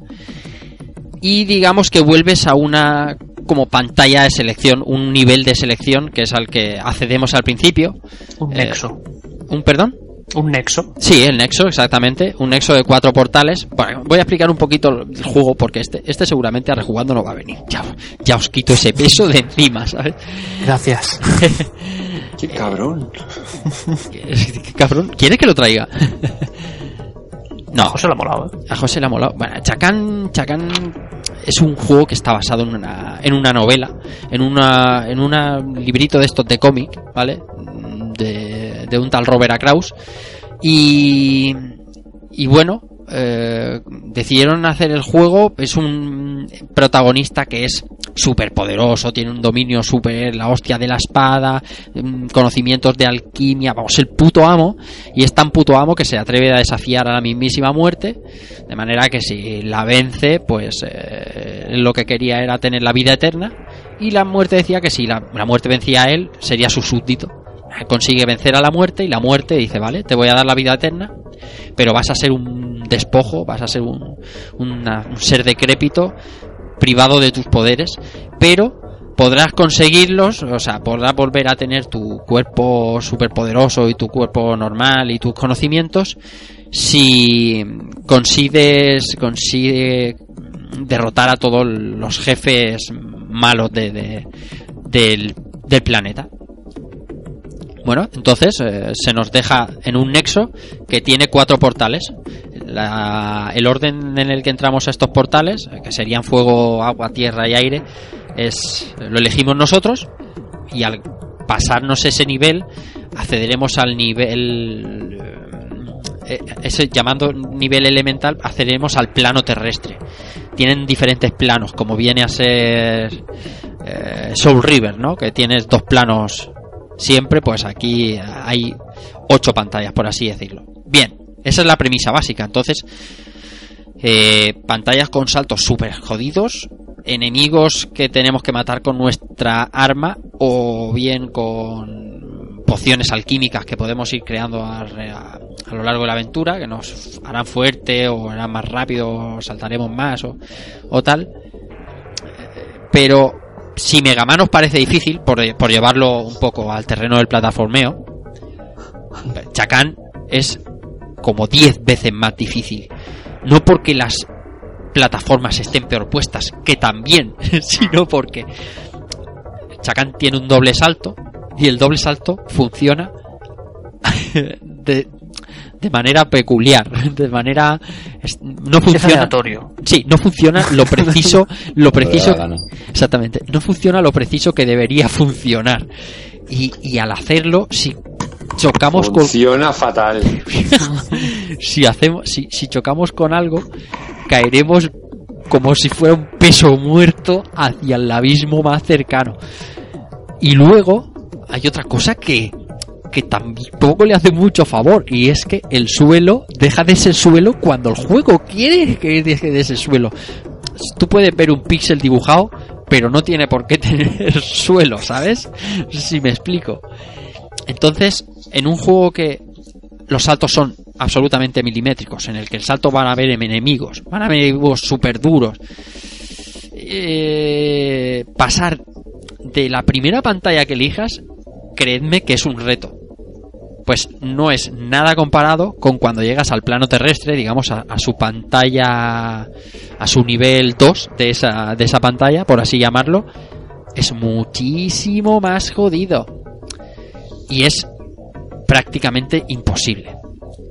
S2: y digamos que vuelves a una como pantalla de selección, un nivel de selección que es al que accedemos al principio.
S3: Un
S2: Eh,
S3: nexo.
S2: ¿Un perdón?
S3: Un nexo.
S2: Sí, el nexo, exactamente. Un nexo de cuatro portales. Bueno, voy a explicar un poquito el juego porque este, este seguramente a rejugando no va a venir. Ya, ya os quito ese peso de encima, ¿sabes?
S3: Gracias.
S6: Qué cabrón.
S2: ¿Qué cabrón? ¿Quieres que lo traiga? no,
S3: A José le ha molado, ¿eh?
S2: A José le ha molado. Bueno, Chacán, Chacán es un juego que está basado en una, en una novela, en una, en un librito de estos de cómic, ¿vale? De, de un tal Robert A. Kraus. Y, y bueno, eh, decidieron hacer el juego. Es un protagonista que es súper poderoso, tiene un dominio súper, la hostia de la espada, mm, conocimientos de alquimia, vamos, el puto amo. Y es tan puto amo que se atreve a desafiar a la mismísima muerte. De manera que si la vence, pues eh, lo que quería era tener la vida eterna. Y la muerte decía que si la, la muerte vencía a él, sería su súbdito consigue vencer a la muerte y la muerte dice, vale, te voy a dar la vida eterna, pero vas a ser un despojo, vas a ser un, un ser decrépito, privado de tus poderes, pero podrás conseguirlos, o sea, podrás volver a tener tu cuerpo superpoderoso y tu cuerpo normal y tus conocimientos si consigues, consigue derrotar a todos los jefes malos de, de- del, del planeta. Bueno, entonces eh, se nos deja en un nexo que tiene cuatro portales. La- el orden en el que entramos a estos portales, eh, que serían fuego, agua, tierra y aire, es lo elegimos nosotros y al pasarnos ese nivel accederemos al nivel eh, llamando nivel elemental accederemos al plano terrestre. Tienen diferentes planos, como viene a ser eh, Soul River, ¿no? Que tienes dos planos siempre, pues aquí hay ocho pantallas, por así decirlo. Bien, esa es la premisa básica. Entonces, eh, pantallas con saltos súper jodidos, enemigos que tenemos que matar con nuestra arma o bien con pociones alquímicas que podemos ir creando a, lo largo de la aventura, que nos harán fuerte o harán más rápido, o saltaremos más o tal. Pero si Mega Man os parece difícil, por, por llevarlo un poco al terreno del plataformeo, Chacan es como 10 veces más difícil. No porque las plataformas estén peor puestas, que también, sino porque Chacan tiene un doble salto y el doble salto funciona de, de manera peculiar, de manera no funciona
S3: aleatorio.
S2: Sí, no funciona lo preciso, lo preciso, exactamente, no funciona lo preciso que debería funcionar. Y, y al hacerlo, si chocamos con,
S6: Funciona fatal.
S2: si hacemos, si, si chocamos con algo, caeremos como si fuera un peso muerto hacia el abismo más cercano. Y luego hay otra cosa que, que tampoco le hace mucho favor, y es que el suelo deja de ser suelo cuando el juego quiere que deje de ser suelo. Tú puedes ver un píxel dibujado, pero no tiene por qué tener suelo, ¿sabes? Si me explico. Entonces, en un juego que los saltos son absolutamente milimétricos, en el que el salto van a haber enemigos, van a haber enemigos súper duros, eh, pasar de la primera pantalla que elijas, creedme que es un reto. Pues no es nada comparado con cuando llegas al plano terrestre, digamos, a, su pantalla, a su nivel 2 de esa, de esa pantalla, por así llamarlo, es muchísimo más jodido. Y es prácticamente imposible.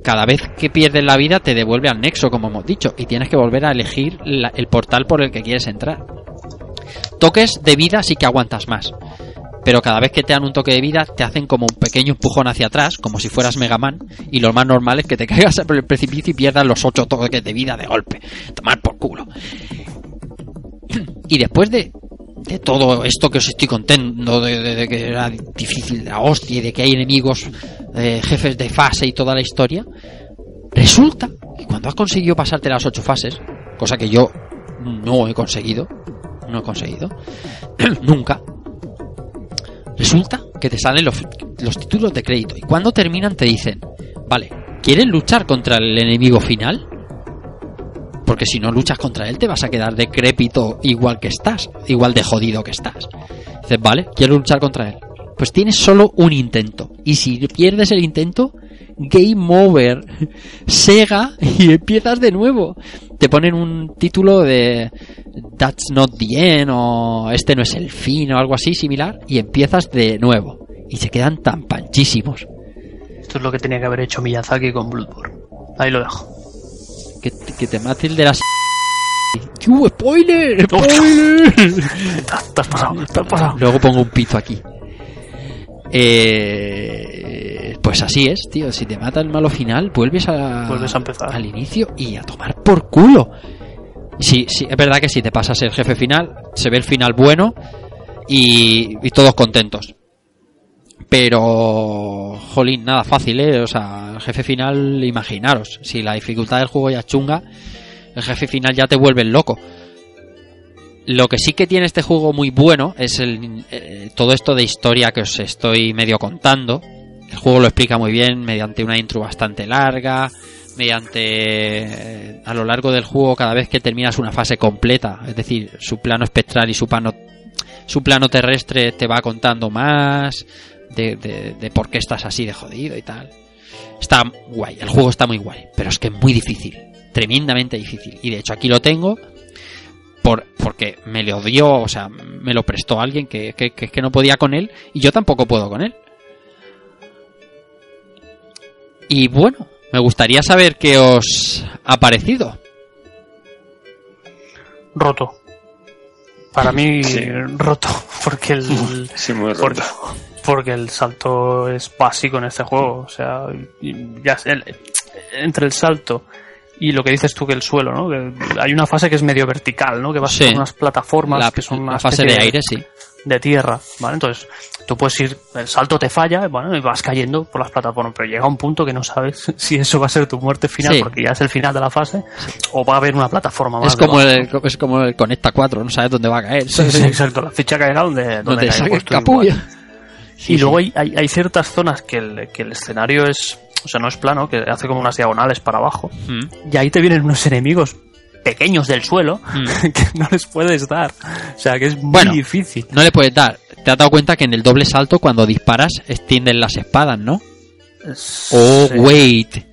S2: Cada vez que pierdes la vida te devuelve al nexo, como hemos dicho, y tienes que volver a elegir el portal por el que quieres entrar. Toques de vida sí que aguantas más, pero cada vez que te dan un toque de vida te hacen como un pequeño empujón hacia atrás, como si fueras Mega Man, y lo más normal es que te caigas por el precipicio y pierdas los ocho toques de vida de golpe. Tomar por culo. Y después de, de todo esto que os estoy contando, de, de- que era difícil la hostia de que hay enemigos, eh, jefes de fase y toda la historia, resulta que cuando has conseguido pasarte las ocho fases, cosa que yo no he conseguido, no he conseguido, nunca, resulta que te salen los, los títulos de crédito y cuando terminan te dicen, vale, ¿quieres luchar contra el enemigo final? Porque si no luchas contra él te vas a quedar decrépito igual que estás, igual de jodido que estás. Dices, vale, quiero luchar contra él. Pues tienes solo un intento. Y si pierdes el intento, game over. Sega y empiezas de nuevo. Te ponen un título de That's not the end o Este no es el fin o algo así similar y empiezas de nuevo. Y se quedan tan panchísimos.
S3: Esto es lo que tenía que haber hecho Miyazaki con Bloodborne. Ahí lo dejo.
S2: Que, que te mate el de las... ¡Uh, spoiler! ¡Spoiler!
S3: Te, te has pasado, te has pasado.
S2: Luego pongo un pito aquí. Eh, Pues así es, tío. Si te mata el malo final, vuelves a,
S3: Vuelves a empezar.
S2: al inicio y a tomar por culo. Sí, sí, es verdad que si te pasas el jefe final, se ve el final bueno y, y todos contentos. Pero, jolín, nada fácil, ¿eh? O sea, el jefe final, imaginaros, si la dificultad del juego ya es chunga, el jefe final ya te vuelve loco. Lo que sí que tiene este juego muy bueno es el, eh, todo esto de historia que os estoy medio contando. El juego lo explica muy bien mediante una intro bastante larga, mediante eh, a lo largo del juego cada vez que terminas una fase completa, es decir, su plano espectral y su plano su plano terrestre te va contando más de, de, de por qué estás así de jodido y tal. Está guay, el juego está muy guay, pero es que es muy difícil, tremendamente difícil. Y de hecho aquí lo tengo por, porque me lo dio, o sea, me lo prestó alguien que, que, que, que no podía con él y yo tampoco puedo con él. Y bueno, me gustaría saber qué os ha parecido.
S3: Roto. Para mí,
S6: Sí.
S3: roto. Porque el.
S6: Sí, muy roto.
S3: porque, porque el salto es básico en este juego. O sea, ya el- entre el salto y lo que dices tú que el suelo, ¿no? Que hay una fase que es medio vertical, ¿no? Que vas
S2: Sí.
S3: por unas plataformas
S2: La,
S3: que son una
S2: fase de aire, sí.
S3: de tierra, ¿vale? Entonces, tú puedes ir, el salto te falla, bueno, y vas cayendo por las plataformas, pero llega un punto que no sabes si eso va a ser tu muerte final,
S2: Sí.
S3: porque ya es el final de la fase, o va a haber una plataforma más.
S2: Es como, el, es como el Conecta 4, no sabes dónde va a caer.
S3: Sí, sí, exacto, la ficha caerá donde, donde
S2: te
S3: caiga, pues
S2: capullo.
S3: y luego hay, hay, hay ciertas zonas que el, que el escenario es, o sea, no es plano, que hace como unas diagonales para abajo,
S2: Mm.
S3: y ahí te vienen unos enemigos pequeños del suelo
S2: Mm.
S3: que no les puedes dar. O sea, que es muy
S2: Bueno.
S3: difícil.
S2: No le puedes dar. Te has dado cuenta que en el doble salto, cuando disparas, extienden las espadas, ¿no? Oh, wait.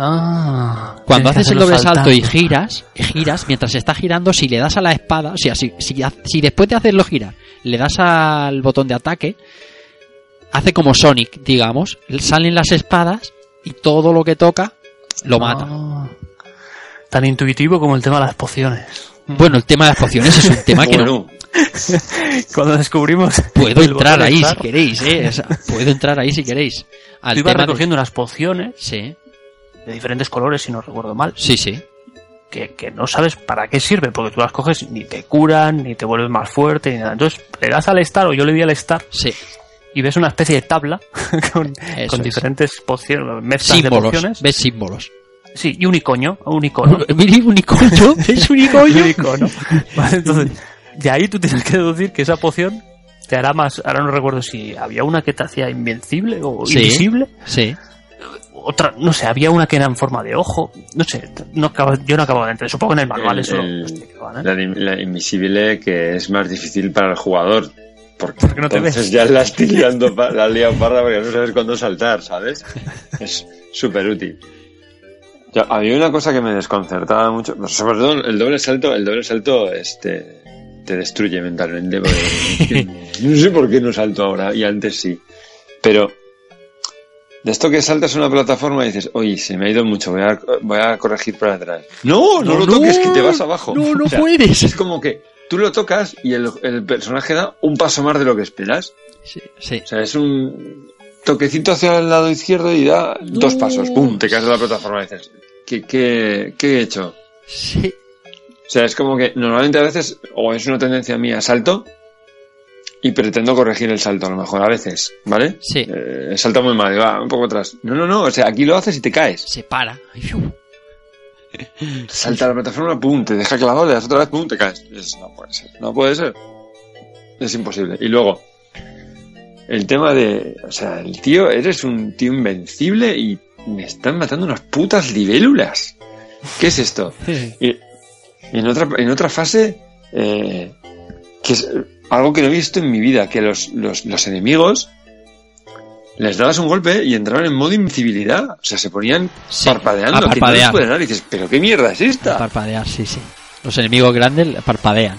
S3: Ah,
S2: Cuando haces el doble salto y giras, giras, mientras está girando, si le das a la espada, o sea, si, si, si después de hacerlo girar, le das al botón de ataque, hace como Sonic, digamos, salen las espadas y todo lo que toca lo mata.
S3: Ah, tan intuitivo como el tema de las pociones.
S2: Bueno, el tema de las pociones es un tema que no
S3: Cuando descubrimos.
S2: puedo entrar ahí
S3: estar,
S2: si queréis, eh. O sea, puedo entrar ahí si queréis. Al
S3: Tú ibas
S2: tema de-
S3: recogiendo unas pociones
S2: Sí,
S3: de diferentes colores, si no recuerdo mal,
S2: sí, sí.
S3: que, que no sabes para qué sirven, porque tú las coges ni te curan, ni te vuelves más fuerte, ni nada. Entonces le das al Star, o yo le di al Star,
S2: Sí,
S3: y ves una especie de tabla con, diferentes pociones, mezclas de pociones.
S2: ¿Ves símbolos?
S3: Sí, y un icono, un icono.
S2: Mira, un icono, es un icono.
S3: un icono. Vale, entonces, de ahí tú tienes que deducir que esa poción te hará más. Ahora no recuerdo si había una que te hacía invencible o
S2: Sí.
S3: invisible.
S2: Sí.
S3: Otra, no sé, había una que era en forma de ojo. No sé, no acabo- yo no acabo de entender. Supongo que en el manual
S6: el-
S3: eso lo
S6: el-
S3: explicaban, ¿eh?
S6: la invisible que es más difícil para el jugador. Porque,
S3: Porque no te
S6: entonces
S3: ves.
S6: ya la estoy liando, la liado parda porque no sabes cuándo saltar, ¿sabes? Es súper útil. Ya, había una cosa que me desconcertaba mucho, sobre todo el doble salto, el doble salto este te destruye mentalmente. porque no sé por qué no salto ahora y antes sí. Pero de esto que saltas una plataforma y dices, oye, se me ha ido mucho, voy a, voy a corregir para atrás. No, no, lo toques, que te vas abajo.
S2: No, no
S6: O sea,
S2: puedes.
S6: Es como que tú lo tocas y el, el personaje da un paso más de lo que esperas.
S2: Sí, sí.
S6: O sea, es un toquecito hacia el lado izquierdo y da dos pasos. ¡Pum! Te caes de la plataforma y dices, ¿qué, qué, qué he hecho?
S2: Sí.
S6: O sea, es como que normalmente a veces, o es una tendencia mía, salto y pretendo corregir el salto, a lo mejor a veces, ¿vale?
S2: Sí.
S6: Eh, salta muy mal, va un poco atrás. No, no, no, o sea, aquí lo haces y te caes.
S2: Se para.
S6: Salta la plataforma, pum, te deja clavado, le das otra vez, pum, te caes. Es- no puede ser, no puede ser. Es imposible. Y luego, el tema de, o sea, el tío, eres un tío invencible y me están matando unas putas libélulas. ¿Qué es esto? Y, y en otra, en otra fase, eh, que es algo que no he visto en mi vida, que los, los, los enemigos les dabas un golpe y entraban en modo invisibilidad. O sea, se ponían
S2: Sí,
S6: parpadeando.
S2: a
S6: no
S2: parpadear.
S6: dar. Y dices, ¿pero qué mierda es esta?
S2: Parpadear, sí, sí. Los enemigos grandes parpadean.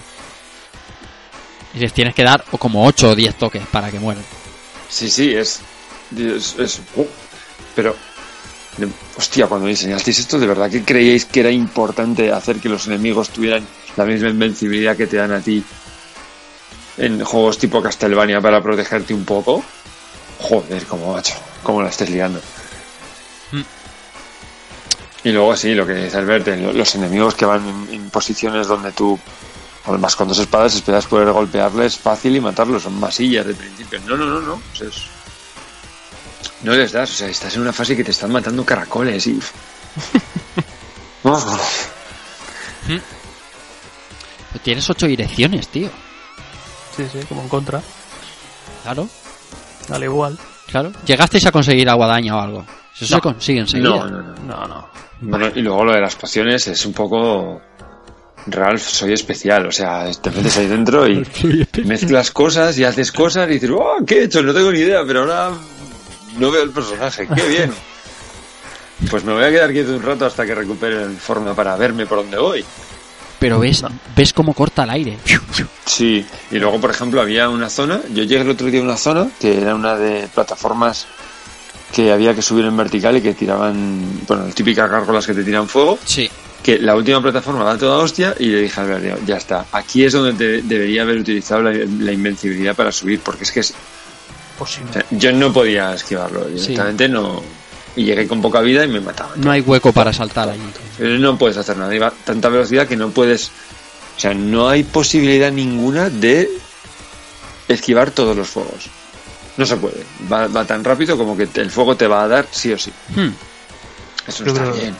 S2: Y les tienes que dar o como 8 o 10 toques para que mueran.
S6: Sí, sí, es. es, es- uh, pero. hostia, cuando me enseñasteis esto, ¿de verdad que creíais que era importante hacer que los enemigos tuvieran la misma invencibilidad que te dan a ti en juegos tipo Castlevania para protegerte un poco? Joder, como macho, cómo la estés liando.
S2: Mm.
S6: Y luego sí, lo que dice Albert, los enemigos que van en, en posiciones donde tú además con dos espadas esperas poder golpearles fácil y matarlos, son masillas de principio. No, no, no, no. o sea, es- no les das, o sea, estás en una fase que te están matando caracoles y. Oh,
S2: Tienes ocho direcciones, tío.
S3: Sí, sí, como en contra.
S2: Claro,
S3: Al igual.
S2: claro. ¿Llegasteis a conseguir aguadaña o algo? Eso se
S3: No.
S2: consigue enseguida.
S6: no, no, no.
S3: No, no.
S6: Bueno, y luego lo de las pociones es un poco. Ralph, soy especial, o sea, te metes ahí dentro y mezclas cosas y haces cosas y dices, ¡oh, qué he hecho! No tengo ni idea, pero ahora no veo el personaje, ¡qué bien! Pues me voy a quedar quieto un rato hasta que recupere forma para verme por dónde voy.
S2: Pero ves, ves cómo corta el aire.
S6: Sí, y luego, por ejemplo, había una zona, yo llegué el otro día a una zona que era una de plataformas que había que subir en vertical y que tiraban, bueno, las típicas gárgolas que te tiran fuego,
S2: Sí.
S6: que la última plataforma va toda hostia y le dije al Albert, ya está, aquí es donde te- debería haber utilizado la, la invencibilidad para subir, porque es que es-
S3: Posible.
S6: o sea, yo no podía esquivarlo, directamente no, y llegué con poca vida y me mataban.
S2: No hay hueco para saltar allí.
S6: No puedes hacer nada, iba a tanta velocidad que no puedes, o sea, no hay posibilidad ninguna de esquivar todos los fuegos. No se puede, va, va tan rápido como que el fuego te va a dar sí o sí.
S2: Hmm.
S6: Eso
S3: Yo
S6: no está
S3: creo-
S6: bien.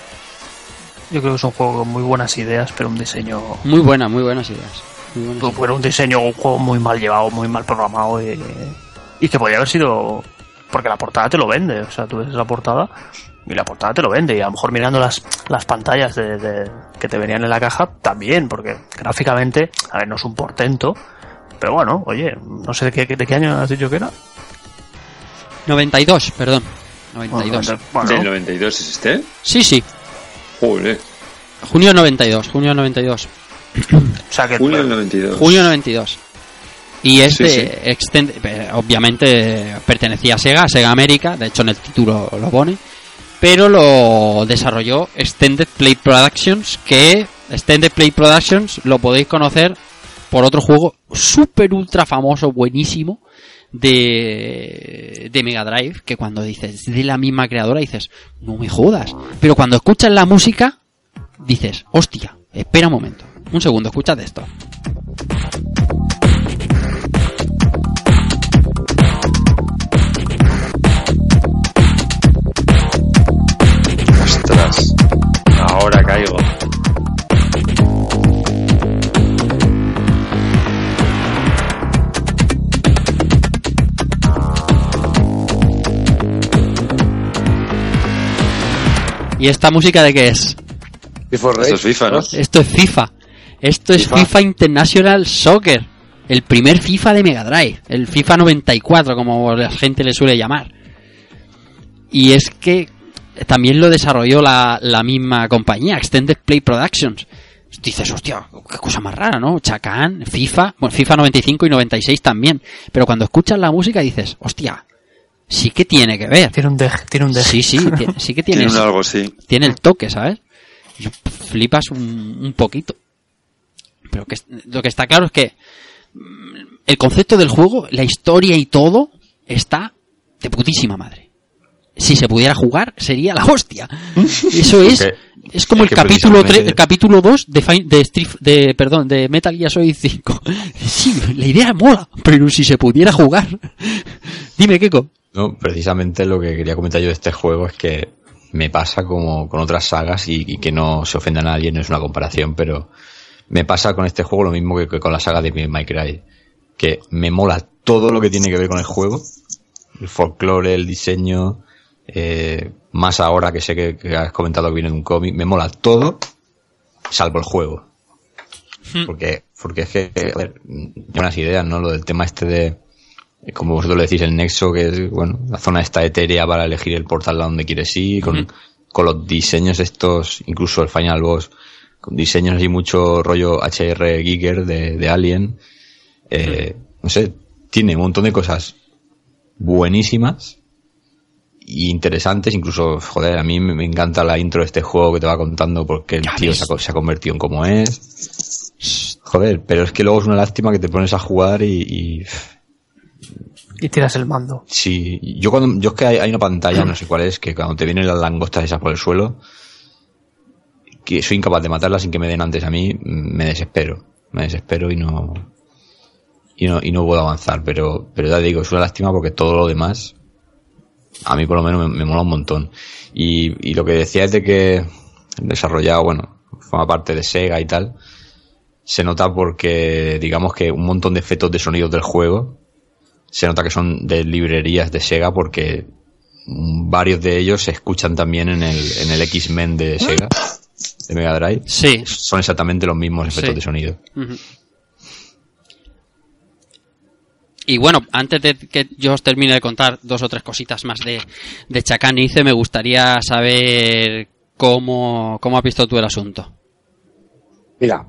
S3: Yo creo que es un juego con muy buenas ideas, pero un diseño.
S2: Muy buena, muy buenas ideas. Muy buenas ideas.
S3: Un diseño, un juego muy mal llevado, muy mal programado y, y que podría haber sido. Porque la portada te lo vende, o sea, tú ves la portada y la portada te lo vende. Y a lo mejor mirando las, las pantallas de, de- que te venían en la caja también, porque gráficamente, a ver, no es un portento, pero bueno, oye, no sé de qué, de qué año has dicho que era.
S2: 92, perdón. 92.
S3: Bueno,
S6: ¿Del 92 es este?
S2: Sí, sí.
S6: Joder,
S2: Junio 92, junio 92.
S3: o sea que
S6: junio del 92.
S2: Junio 92. Y este,
S6: Sí, sí.
S2: extend- eh, obviamente, pertenecía a Sega, a Sega América, de hecho en el título lo pone, pero lo desarrolló Extended Play Productions, que Extended Play Productions lo podéis conocer por otro juego súper ultra famoso, buenísimo, de, de Mega Drive, que cuando dices de la misma creadora dices, no me jodas, pero cuando escuchas la música, dices, hostia, espera un momento, un segundo, escúchate esto. ¿Y esta música de qué es?
S5: FIFA
S6: Esto es FIFA, ¿no?
S2: Esto es FIFA. Esto es
S5: FIFA.
S2: FIFA International Soccer. El primer FIFA de Mega Drive. El FIFA 94, como la gente le suele llamar. Y es que también lo desarrolló la, la misma compañía, Extended Play Productions. Dices, hostia, qué cosa más rara, ¿no? Chacán, FIFA, bueno, FIFA 95 y 96 también. Pero cuando escuchas la música dices, hostia, sí que tiene que ver.
S3: tiene un deje, tiene un deje.
S2: Sí, sí, tiene- sí que tiene,
S6: Tiene un algo, sí.
S2: tiene el toque, ¿sabes? Y flipas un, un poquito. Pero que, lo que está claro es que mm, el concepto del juego, la historia y todo está de putísima madre. Si se pudiera jugar, sería la hostia. Eso es, es como
S4: es
S2: el capítulo 3,
S4: precisamente-
S2: el capítulo 2 de, de, Street- de, perdón, de Metal Gear Solid 5. Sí, la idea mola, pero si se pudiera jugar. Dime, Keko.
S4: No, precisamente lo que quería comentar yo de este juego es que me pasa como con otras sagas y, y que no se ofenda a nadie, no es una comparación, pero me pasa con este juego lo mismo que, que con la saga de My Cry, que me mola todo lo que tiene que ver con el juego, el folclore, el diseño, eh, más ahora que sé que, que has comentado que viene de un cómic, me mola todo, salvo el juego. Porque, porque es que, a ver, unas ideas, ¿no? Lo del tema este de, como vosotros le decís, el nexo, que es, bueno, la zona esta etérea para elegir el portal a donde quieres ir, con, con los diseños estos, incluso el Final Boss, con diseños así mucho rollo HR Giger de, de Alien. Eh, No sé, tiene un montón de cosas buenísimas y interesantes, incluso, joder, a mí me encanta la intro de este juego que te va contando porque el tío se ha, co- se ha convertido en como es. Joder, pero es que luego es una lástima que te pones a jugar y, y
S3: Y tiras el mando.
S4: Sí, yo cuando, yo es que hay, una pantalla, no sé cuál es, que cuando te vienen las langostas esas por el suelo, que soy incapaz de matarlas sin que me den antes a mí, me desespero. Me desespero y no, y no, y no puedo avanzar, pero, pero ya digo, es una lástima porque todo lo demás, a mí por lo menos me, me mola un montón. Y, y lo que decía es de que desarrollado, bueno, forma parte de Sega y tal, se nota porque, digamos que un montón de efectos de sonidos del juego, se nota que son de librerías de Sega porque varios de ellos se escuchan también en el, en el X-Men de Sega, de Mega Drive.
S2: Sí.
S4: Son exactamente los mismos efectos
S2: Sí.
S4: de sonido.
S2: Y bueno, antes de que yo os termine de contar dos o tres cositas más de, de Chacanice, me gustaría saber cómo, cómo has visto tú el asunto.
S5: Mira,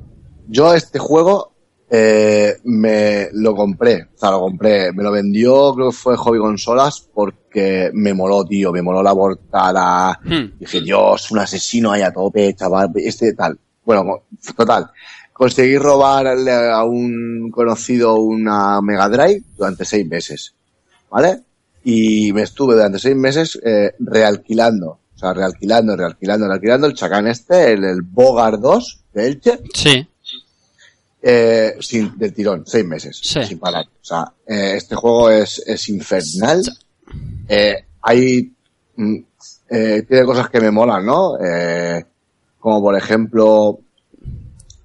S5: yo este juego eh, me lo compré, o sea, lo compré, me lo vendió, creo que fue Hobby Consolas, porque me moló, tío, me moló la portada.
S2: Hmm.
S5: Dije, Dios, un asesino ahí a tope, chaval, este tal. Bueno, total. Conseguí robarle a un conocido una Mega Drive durante seis meses, ¿vale? Y me estuve durante seis meses eh, realquilando, o sea, realquilando, realquilando, realquilando el chacán este, el, el Bogart 2 de Elche,
S2: Sí,
S5: eh, sin, del tirón, seis meses,
S2: Sí.
S5: sin parar. O sea, eh, este juego es, es infernal. Eh, hay, mm, eh, tiene cosas que me molan, ¿no? Eh, como por ejemplo,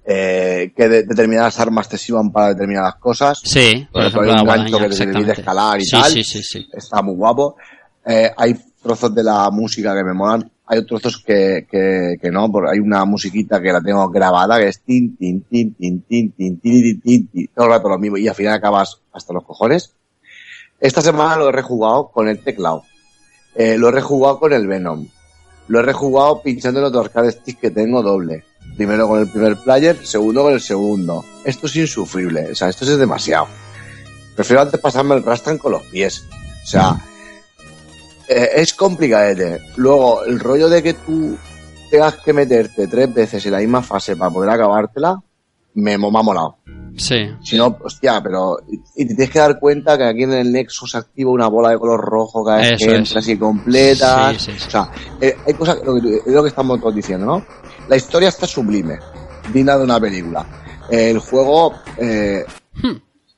S5: eh, que de- determinadas armas te sirvan para determinadas cosas.
S2: sí, por
S5: Por ejemplo, hay un gancho que te permite escalar y
S2: sí,
S5: tal.
S2: Sí, sí, sí.
S5: Está muy guapo. Eh, hay trozos de la música que me molan. Hay trozos que, que, que no, porque hay una musiquita que la tengo grabada que es tin, tin, tin, tin, tin, tin, tin, tin, tin, todo el rato lo mismo y al final acabas hasta los cojones. Esta semana lo he rejugado con el teclado. Eh, lo he rejugado con el Venom. Lo he rejugado pinchando en los arcade stick que tengo doble. Primero con el primer player, segundo con el segundo. Esto es insufrible, o sea, esto es demasiado. Prefiero antes pasarme el rastran con los pies. O sea, eh, es complicadete. Luego, el rollo de que tú tengas que meterte tres veces en la misma fase para poder acabártela, me, me ha molado.
S2: Sí,
S5: Si no, hostia, pero. Y te tienes que dar cuenta que aquí en el Nexus se activa una bola de color rojo cada vez
S2: Eso
S5: que
S2: es.
S5: entras y completas.
S2: Sí, sí, sí.
S5: O sea, eh, hay cosas. Lo que, es lo que estamos todos diciendo, ¿no? La historia está sublime. Digna de una película. El juego. Eh,
S2: Hmm.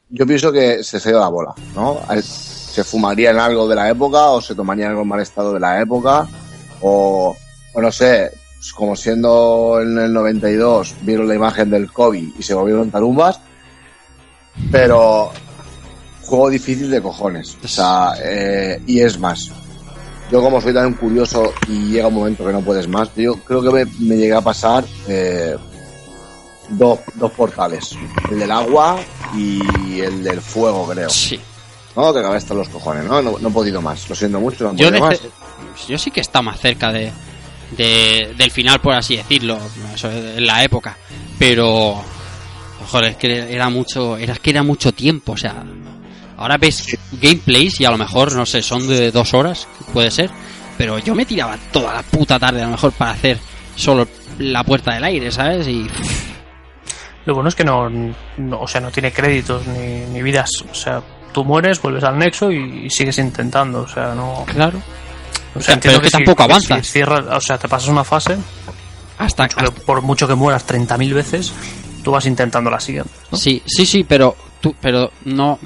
S5: yo pienso que se se dio la bola, ¿no? Se fumaría en algo de la época o se tomaría en algo en mal estado de la época o, o no sé, pues como siendo en el 92 vieron la imagen del Kobe y se volvieron tarumbas, pero juego difícil de cojones, o sea, eh, y es más. Yo como soy tan curioso y llega un momento que no puedes más, yo creo que me, me llegué a pasar eh, dos, dos portales, el del agua y el del fuego, creo.
S2: sí.
S5: No, que acabé hasta los cojones, ¿no? ¿no? no he podido más, lo siento mucho, no he
S2: Yo,
S5: podido
S2: de-
S5: más.
S2: yo sí que está más cerca de, de- del final, por así decirlo, eso, en la época. Pero, joder, es que era mucho, era que era mucho tiempo, o sea, ahora ves gameplays y a lo mejor, no sé, son de dos horas, puede ser, pero yo me tiraba toda la puta tarde a lo mejor para hacer solo la puerta del aire, ¿sabes? Y
S3: Lo bueno es que no, no- o sea, no tiene créditos ni, ni vidas. O sea, tú mueres, vuelves al nexo y, y sigues intentando. O sea, no.
S2: claro,
S3: O
S2: sea,
S3: entiendo
S2: pero es que tampoco
S3: si
S2: avanzas.
S3: cierras, o sea, te pasas una fase,
S2: hasta,
S3: pero por mucho que mueras 30.000 veces, tú vas intentando la siguiente. ¿no?
S2: Sí, sí, sí, pero tú, pero no,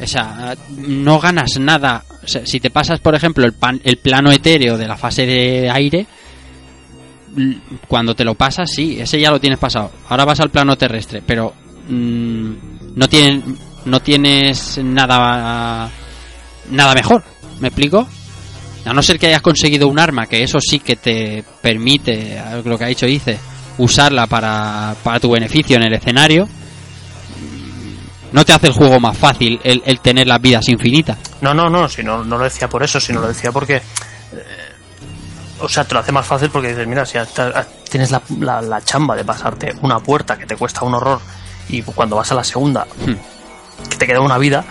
S2: o sea, no ganas nada. O sea, si te pasas, por ejemplo, el, pan- el plano etéreo de la fase de aire, l- cuando te lo pasas, sí, ese ya lo tienes pasado. Ahora vas al plano terrestre, pero mm, no tienes, no tienes nada, nada mejor. ¿Me explico? A no ser que hayas conseguido un arma, que eso sí que te permite, lo que ha dicho Dice, usarla para, para tu beneficio en el escenario, no te hace el juego más fácil el, el tener las vidas infinitas.
S3: No, no, no, si no, no lo decía por eso, sino lo decía porque. eh, o sea, te lo hace más fácil porque dices, mira, si hasta- tienes la, la, la chamba de pasarte una puerta que te cuesta un horror y cuando vas a la segunda, que te queda una vida,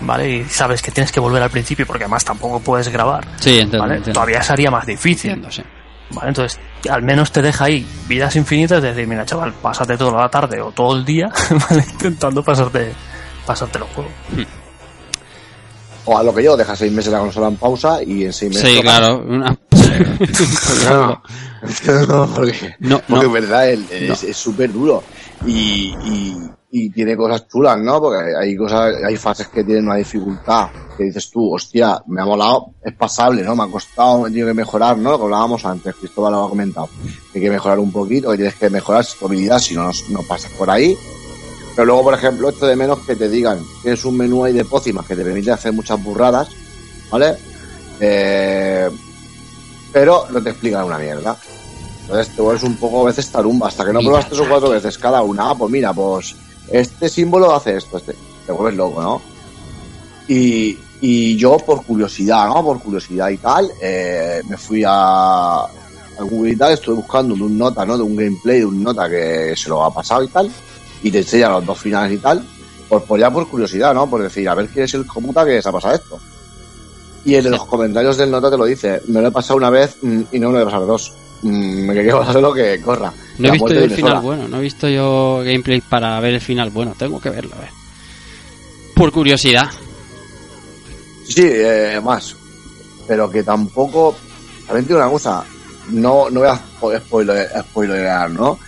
S3: ¿vale? Y sabes que tienes que volver al principio porque además tampoco puedes grabar,
S2: Sí, entiendo.
S3: ¿vale?
S2: entiendo.
S3: Todavía sería más difícil,
S2: Entiendo, sí.
S3: ¿vale? Entonces, al menos te deja ahí vidas infinitas de decir, mira, chaval, pásate toda la tarde o todo el día, ¿vale? Intentando pasarte, pasarte el juego.
S5: O a lo que yo, deja seis meses la consola en pausa y en seis meses.
S2: Sí, claro. una-
S5: No, no, porque,
S2: No,
S5: porque
S2: no.
S5: en verdad el- es súper duro y, y, y tiene cosas chulas, ¿no? Porque hay cosas, hay fases que tienen una dificultad que dices tú, hostia, me ha molado, es pasable, ¿no? Me ha costado, me he tenido que mejorar, ¿no? Lo que hablábamos antes, Cristóbal lo ha comentado, que hay que mejorar un poquito, que tienes que mejorar tu habilidad si no, no pasas por ahí. Pero luego, por ejemplo, esto de menos que te digan, tienes un menú ahí de pócimas que te permite hacer muchas burradas, ¿vale? Eh, pero no te explican una mierda. Entonces te vuelves un poco a veces tarumba, hasta que no pruebas tres o cuatro veces cada una. Ah, pues mira, pues este símbolo hace esto, este. Te vuelves loco, ¿no? Y, y yo por curiosidad, ¿no? Por curiosidad y tal, eh, me fui a, a Google y tal, estuve buscando un nota, ¿no? De un gameplay de un nota que se lo ha pasado y tal, y te enseña los dos finales y tal, por, por ya por curiosidad, ¿no? Por decir, a ver quién es el comuta que se ha pasado esto. Y en los comentarios del nota te lo dice, me lo he pasado una vez mm, y no me lo he pasado dos. Mm, me quería pasarlo que corra.
S2: No he visto yo el final bueno, no he visto yo gameplay para ver el final bueno, tengo que verlo, a ver. Por curiosidad.
S5: Sí, eh, más. Pero que tampoco. También tiene una cosa. No, no voy a spo- spoiler, spoilerear, ¿no?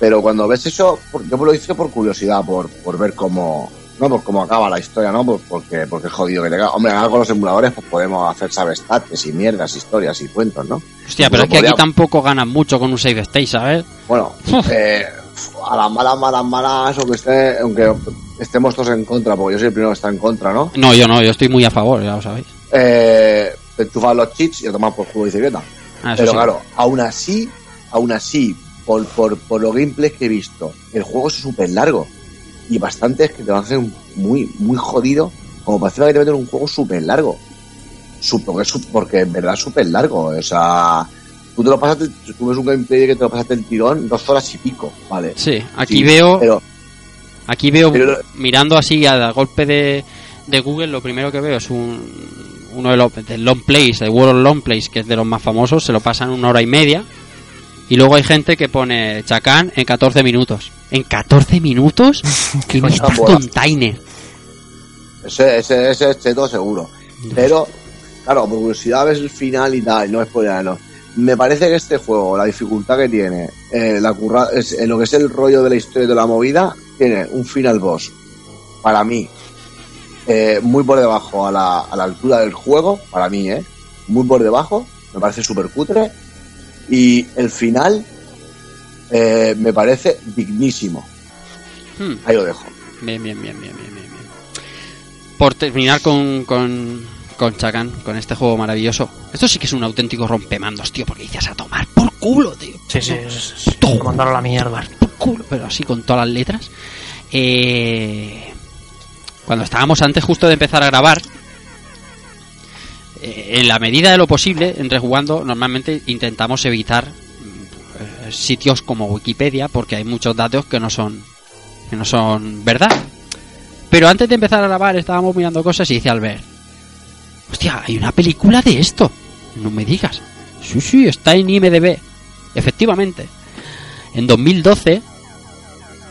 S5: Pero cuando ves eso, yo lo hice por curiosidad, por, por ver cómo. No, por cómo acaba la historia, ¿no? Por- porque, porque es jodido que te caga. Hombre, ahora con los emuladores, pues podemos hacer, ¿sabes? Stats y mierdas, historias y cuentos, ¿no?
S2: Hostia, pero
S5: Pero
S2: es que aquí tampoco ganan mucho con un save state, ¿sabes?
S5: Bueno, eh, a las malas, malas, malas, aunque, esté, aunque estemos todos en contra, porque yo soy el primero que está en contra, ¿no?
S2: No, yo no, yo estoy muy a favor, ya lo sabéis.
S5: Eh, te los cheats y a tomar por culo bicicleta.
S2: Ah,
S5: Pero
S2: sí.
S5: claro, aún así, aún así, por, por, por los gameplays que he visto, el juego es súper largo. Y bastantes que te lo hacen muy, muy jodido, como para encima que te meten un juego súper largo. Porque, porque en verdad es súper largo. O sea, tú te lo pasaste, tú ves un gameplay que te lo pasaste el tirón dos horas y pico, ¿vale?
S2: Sí, aquí
S5: Sí,
S2: veo,
S5: Pero,
S2: aquí veo,
S5: pero-
S2: mirando así al golpe de, de Google, lo primero que veo es un, uno de los del Long Plays, de World of Long Plays, que es de los más famosos, se lo pasan una hora y media. Y luego hay gente que pone Chacán en 14 minutos. ¿En 14 minutos? ¿Qué me
S5: coño?
S2: estás
S5: Bola.
S2: container?
S5: Ese, ese, ese es cheto seguro. Pero, claro, por curiosidad ves el final y tal, no es no. Me parece que este juego, la dificultad que tiene, eh, la curra, es, en lo que es el rollo de la historia de la movida, tiene un final boss, para mí, eh, muy por debajo a la, a la altura del juego, para mí, ¿eh? Muy por debajo, me parece súper cutre. Y el final, eh, me parece dignísimo.
S2: Hmm.
S5: Ahí lo dejo.
S2: Bien, bien, bien, bien, bien, bien. bien. Por terminar con, con, con con este juego maravilloso. Esto sí que es un auténtico rompemandos, tío, porque dices a tomar por culo, tío.
S3: Sí, sí, es mandarlo a la mierda.
S2: Por culo, pero así con todas las letras. Eh, cuando estábamos antes justo de empezar a grabar, eh, en la medida de lo posible, entre jugando, normalmente intentamos evitar sitios como Wikipedia, porque hay muchos datos que no son que no son verdad. Pero antes de empezar a grabar estábamos mirando cosas y dice Albert, hostia, hay una película de esto. No me digas. Sí, sí, está en IMDB. Efectivamente. En 2012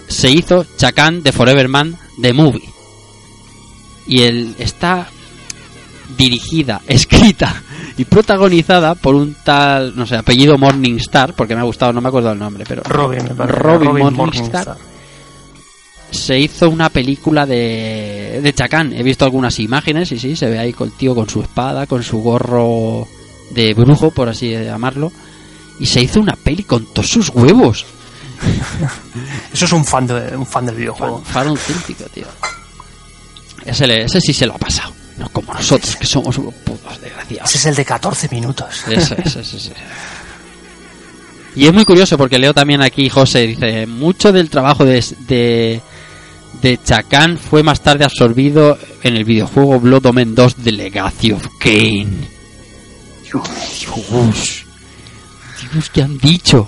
S2: se hizo Chacan de Forever Man The Movie. Y él está dirigida, escrita y protagonizada por un tal, no sé, apellido Morningstar, porque me ha gustado, no me acuerdo el nombre, pero
S3: Robin, me parece.
S2: Robin
S3: Robin
S2: Morningstar.
S3: Morningstar.
S2: se hizo una película de, de Chacán. He visto algunas imágenes y sí, se ve ahí con el tío con su espada, con su gorro de brujo, por así llamarlo. Y se hizo una peli con todos sus huevos.
S3: Eso es un fan, de, un fan del videojuego.
S2: Fan, fan auténtico, tío. Ese, ese sí se lo ha pasado. No como nosotros, que somos unos putos desgraciados.
S3: Ese es el de 14 minutos.
S2: Ese, ese, ese, ese. Y es muy curioso porque leo también aquí, José, dice, mucho del trabajo de, de, de Chacán fue más tarde absorbido en el videojuego Blood Omen 2 de Legacy of Kane. Dios, Dios, ¿qué han dicho?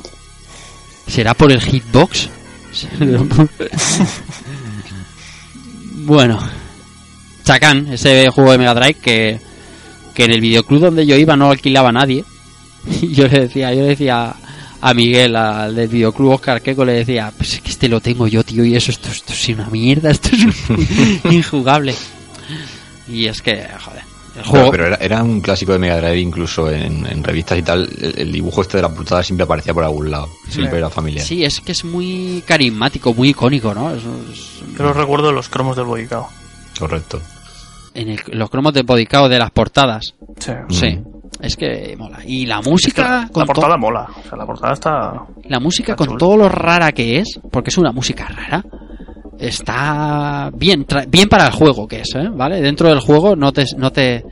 S2: ¿Será por el hitbox? bueno, Chacán, ese juego de Mega Drive que, que en el videoclub donde yo iba no alquilaba a nadie. Y yo le decía, yo le decía a Miguel, al del videoclub Oscar Queco, le decía, pues es que este lo tengo yo, tío, y eso, esto, esto es una mierda, esto es un- injugable. Y es que, joder. El
S4: Pero,
S2: juego,
S4: pero era, era un clásico de Mega Drive, incluso en, en revistas y tal. El, el dibujo este de la portada siempre aparecía por algún lado. Siempre era familiar.
S2: sí, es que es muy carismático, muy icónico, ¿no? Es- es-
S3: Yo los recuerdo los cromos del Boicao.
S4: Correcto.
S2: En el- los cromos de Bodicao de las portadas.
S3: Sí.
S2: Sí. Es que mola. Y la música.
S3: la, portada mola. O sea, la portada está.
S2: La música,
S3: Está
S2: con
S3: chula.
S2: todo lo rara que es, porque es una música rara, está bien, tra- bien para el juego que es, ¿eh? ¿vale? Dentro del juego no te, no te,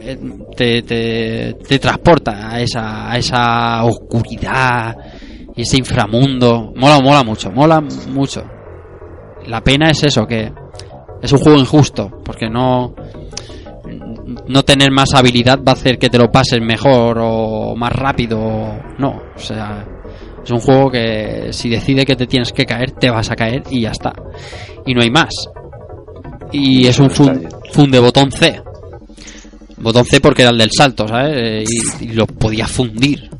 S2: eh, te, te, te transporta a esa, a esa oscuridad, ese inframundo. Mola, mola mucho, mola mucho. La pena es eso, que es un juego injusto, porque no, no tener más habilidad va a hacer que te lo pases mejor o más rápido. No, o sea, es un juego que si decide que te tienes que caer, te vas a caer y ya está. Y no hay más. Y es un fun, fun de botón C. Botón C porque era el del salto, ¿sabes? Y, y lo podía fundir.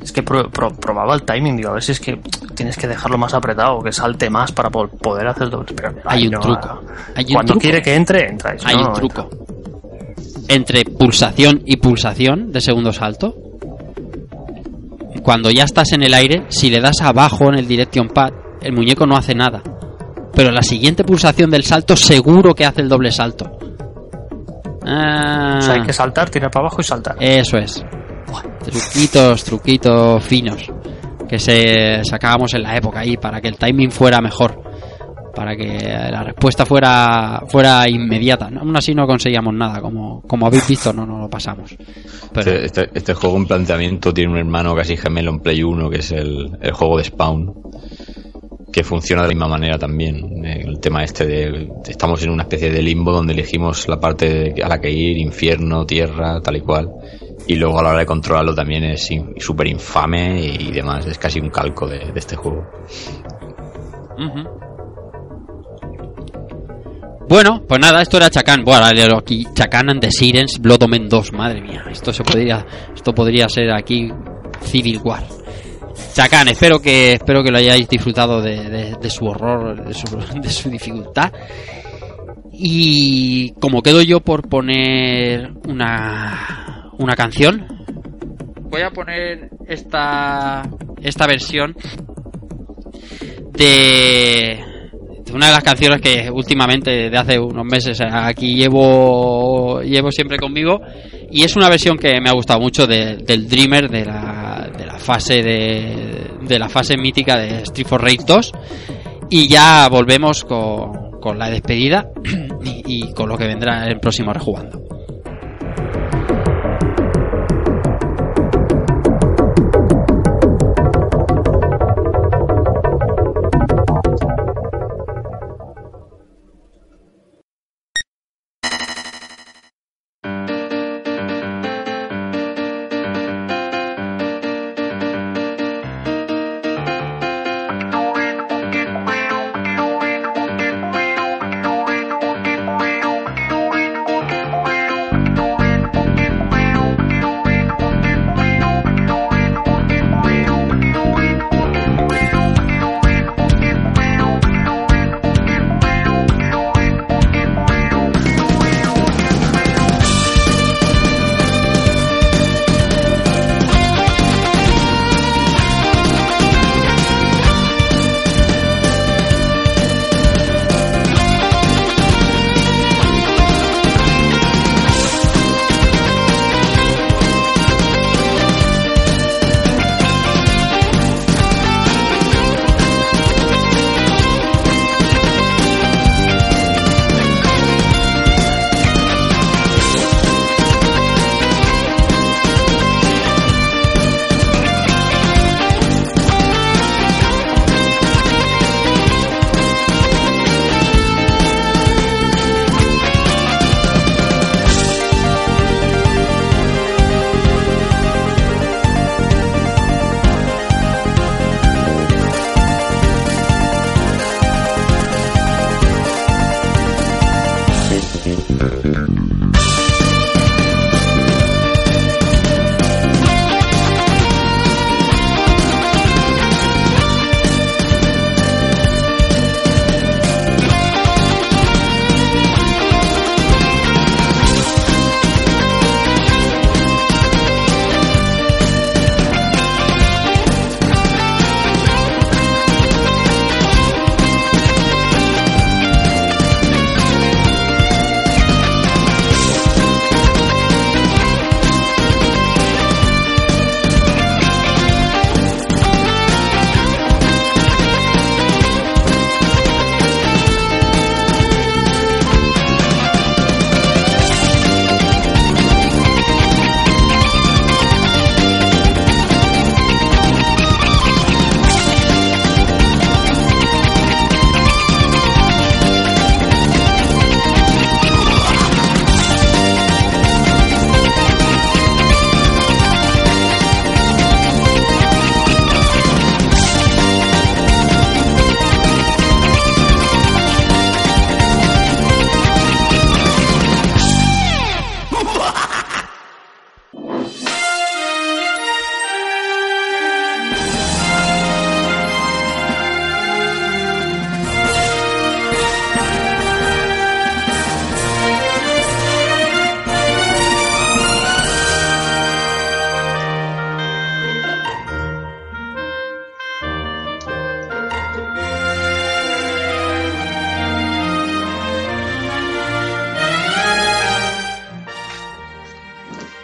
S3: Es que pro- pro- probaba el timing, digo, a ver si es que tienes que dejarlo más apretado, que salte más para po- poder hacer doble. Pero
S2: Hay
S3: ay,
S2: un
S3: no,
S2: truco. Hay un
S3: Cuando
S2: truco.
S3: quiere que entre, entra.
S2: Hay
S3: no,
S2: un truco. Entre pulsación y pulsación de segundo salto. Cuando ya estás en el aire, si le das abajo en el direction pad, el muñeco no hace nada. Pero la siguiente pulsación del salto seguro que hace el doble salto. Ah,
S3: O sea, hay que saltar, tirar para abajo y saltar.
S2: eso es. Truquitos, truquitos finos. Que se sacábamos en la época ahí para que el timing fuera mejor. Para que la respuesta fuera fuera inmediata. Aún así no conseguíamos nada. Como, como habéis visto, no nos lo pasamos.
S4: Este, este- este juego en planteamiento tiene un hermano casi gemelo en Play 1, que es el, el juego de Spawn, que funciona de la misma manera también. El tema este de estamos en una especie de limbo donde elegimos la parte a la que ir, infierno, tierra, tal y cual. Y luego a la hora de controlarlo también es súper infame y demás. Es casi un calco de, este juego.
S2: Bueno, pues nada, esto era Chacán. Bueno, aquí Chacán and the Sirens, Blood Omen 2, madre mía. Esto se podría, esto podría ser aquí Civil War. Chacán, espero que espero que lo hayáis disfrutado de, de- de su horror, de su, de su dificultad. Y como quedo yo por poner una una canción, voy a poner esta esta versión de, una de las canciones que últimamente de hace unos meses aquí llevo llevo siempre conmigo. Y es una versión que me ha gustado mucho de- del Dreamer de la, de la fase de, de la fase mítica de Street for Rage 2 y ya volvemos con, con la despedida y, y con lo que vendrá en el próximo rejugando.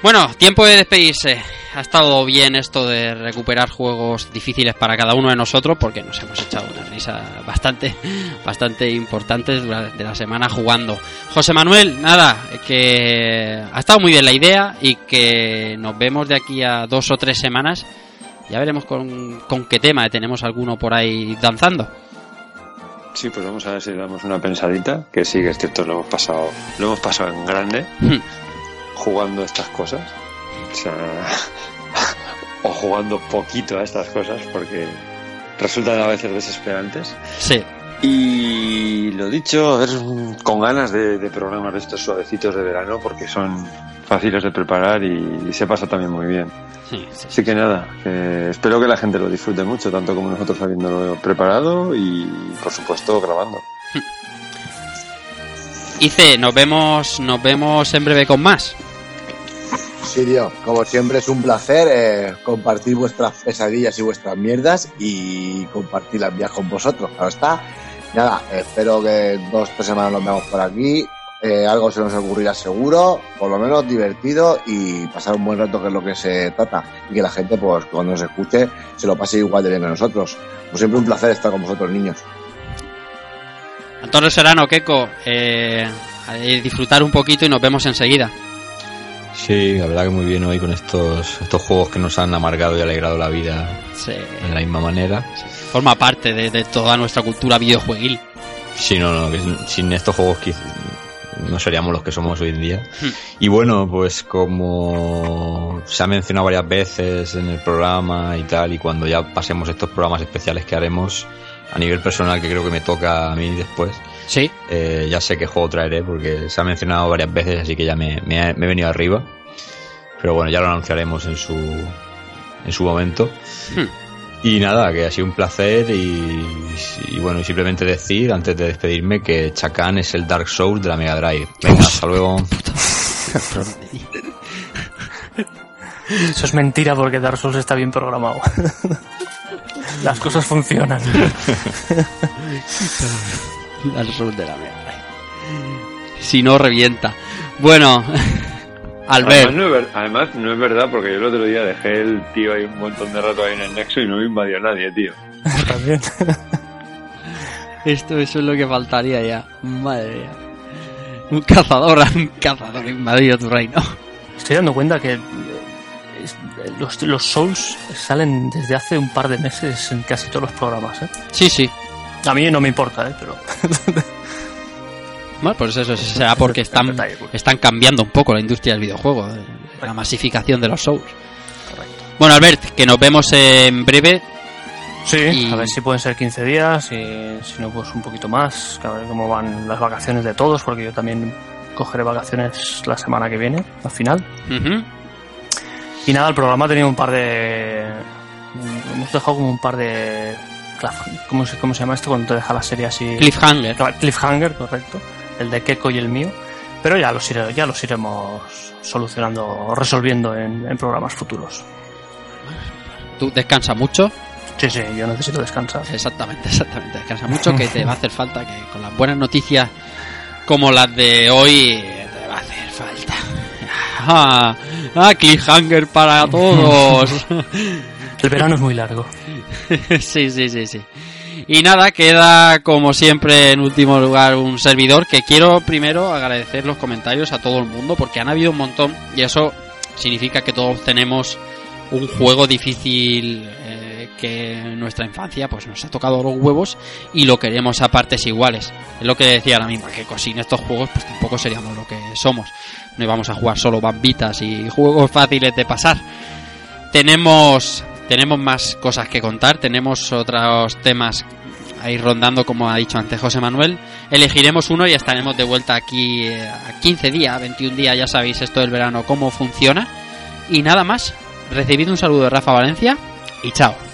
S2: Bueno, tiempo de despedirse. Ha estado bien esto de recuperar juegos difíciles para cada uno de nosotros porque nos hemos echado una risa bastante, bastante importantes durante la semana jugando. José Manuel, nada, que ha estado muy bien la idea y que nos vemos de aquí a dos o tres semanas. Ya veremos con, con qué tema tenemos alguno por ahí danzando.
S6: Sí, pues vamos a ver si damos una pensadita, que sí que es cierto, lo hemos pasado, lo hemos pasado en grande
S2: Hmm.
S6: Jugando estas cosas. O sea, o jugando poquito a estas cosas porque resultan a veces desesperantes.
S2: Sí,
S6: Y lo dicho, a ver, con ganas de, de programas de estos suavecitos de verano porque son fáciles de preparar y, y se pasa también muy bien.
S2: sí, sí.
S6: Así que nada, que espero que la gente lo disfrute mucho, tanto como nosotros habiéndolo preparado y por supuesto grabando.
S2: Ice, nos vemos, nos vemos en breve con más.
S5: Sí, tío, como siempre es un placer eh, compartir vuestras pesadillas y vuestras mierdas y compartir las mías con vosotros. Ahora está. Nada, espero que dos tres semanas nos veamos por aquí. Eh, algo se nos ocurrirá seguro, por lo menos divertido y pasar un buen rato que es lo que se trata. Y que la gente, pues cuando nos escuche, se lo pase igual de bien que nosotros. Pues siempre un placer estar con vosotros, niños.
S2: Antonio Serrano, Keco, eh, disfrutar un poquito y nos vemos enseguida.
S4: Sí, la verdad que muy bien hoy con estos, estos juegos que nos han amargado y alegrado la vida
S2: Sí.
S4: en la misma manera.
S2: Forma parte de, de toda nuestra cultura videojueguil.
S4: Sí, no, no, que sin estos juegos no seríamos los que somos hoy en día.
S2: Hmm.
S4: Y bueno, pues como se ha mencionado varias veces en el programa y tal, y cuando ya pasemos estos programas especiales que haremos a nivel personal, que creo que me toca a mí después,
S2: Sí,
S4: eh, ya sé qué juego traeré porque se ha mencionado varias veces, así que ya me, me he- me he venido arriba. Pero bueno, ya lo anunciaremos en su, en su momento.
S2: Hmm.
S4: Y nada, que ha sido un placer y, y bueno, y simplemente decir antes de despedirme que Chacan es el Dark Souls de la Mega Drive. Venga, hasta luego.
S3: Eso es mentira porque Dark Souls está bien programado. Las cosas funcionan.
S2: al sur de la Drive. Si no, revienta. Bueno,
S6: Además
S2: Albert,
S6: no, es ver- además no es verdad porque yo el otro día dejé el tío ahí un montón de rato ahí en el nexo y no me invadió nadie, tío.
S3: También.
S2: esto eso es lo que faltaría ya. Madre mía. Un cazador, un cazador invadido tu reino.
S3: Estoy dando cuenta que eh, es- los, los Souls salen desde hace un par de meses en casi todos los programas. ¿eh?
S2: Sí, sí.
S3: A mí no me importa, ¿eh? pero
S2: Bueno, pues eso será porque están,
S3: pues.
S2: están cambiando un poco la industria del videojuego, eh, la masificación de los Souls.
S3: Correcto.
S2: Bueno, Albert, que nos vemos en breve.
S3: Sí,
S2: Y-
S3: a ver si pueden ser 15 días y si no, pues un poquito más. A ver cómo van las vacaciones de todos, porque yo también cogeré vacaciones la semana que viene, al final. Y nada, el programa tenía un par de. Hemos dejado como un par de. ¿Cómo se, cómo se llama esto cuando te deja la serie así?
S2: Cliffhanger.
S3: Cliffhanger, correcto. El de Keiko y el mío. Pero ya los, iré- ya los iremos solucionando o resolviendo en, en programas futuros.
S2: Tú descansa mucho.
S3: Sí, sí, yo necesito descansar.
S2: Exactamente, exactamente. Descansa mucho que te va a hacer falta que con las buenas noticias como las de hoy te va a hacer falta. Ah, ah cliffhanger para todos.
S3: El verano es muy largo.
S2: sí, sí, sí, sí. Y nada, queda como siempre en último lugar un servidor que quiero primero agradecer los comentarios a todo el mundo porque han habido un montón y eso significa que todos tenemos un juego difícil eh, que en nuestra infancia pues nos ha tocado los huevos y lo queremos a partes iguales. Es lo que decía la misma, que sin estos juegos pues tampoco seríamos lo que somos. No íbamos a jugar solo bambitas y juegos fáciles de pasar. Tenemos tenemos más cosas que contar, tenemos otros temas ahí rondando, como ha dicho antes José Manuel. Elegiremos uno y estaremos de vuelta aquí eh, a 15 días, 21 días, ya sabéis esto del verano, cómo funciona. Y nada más, recibid un saludo de Rafa Valencia y chao.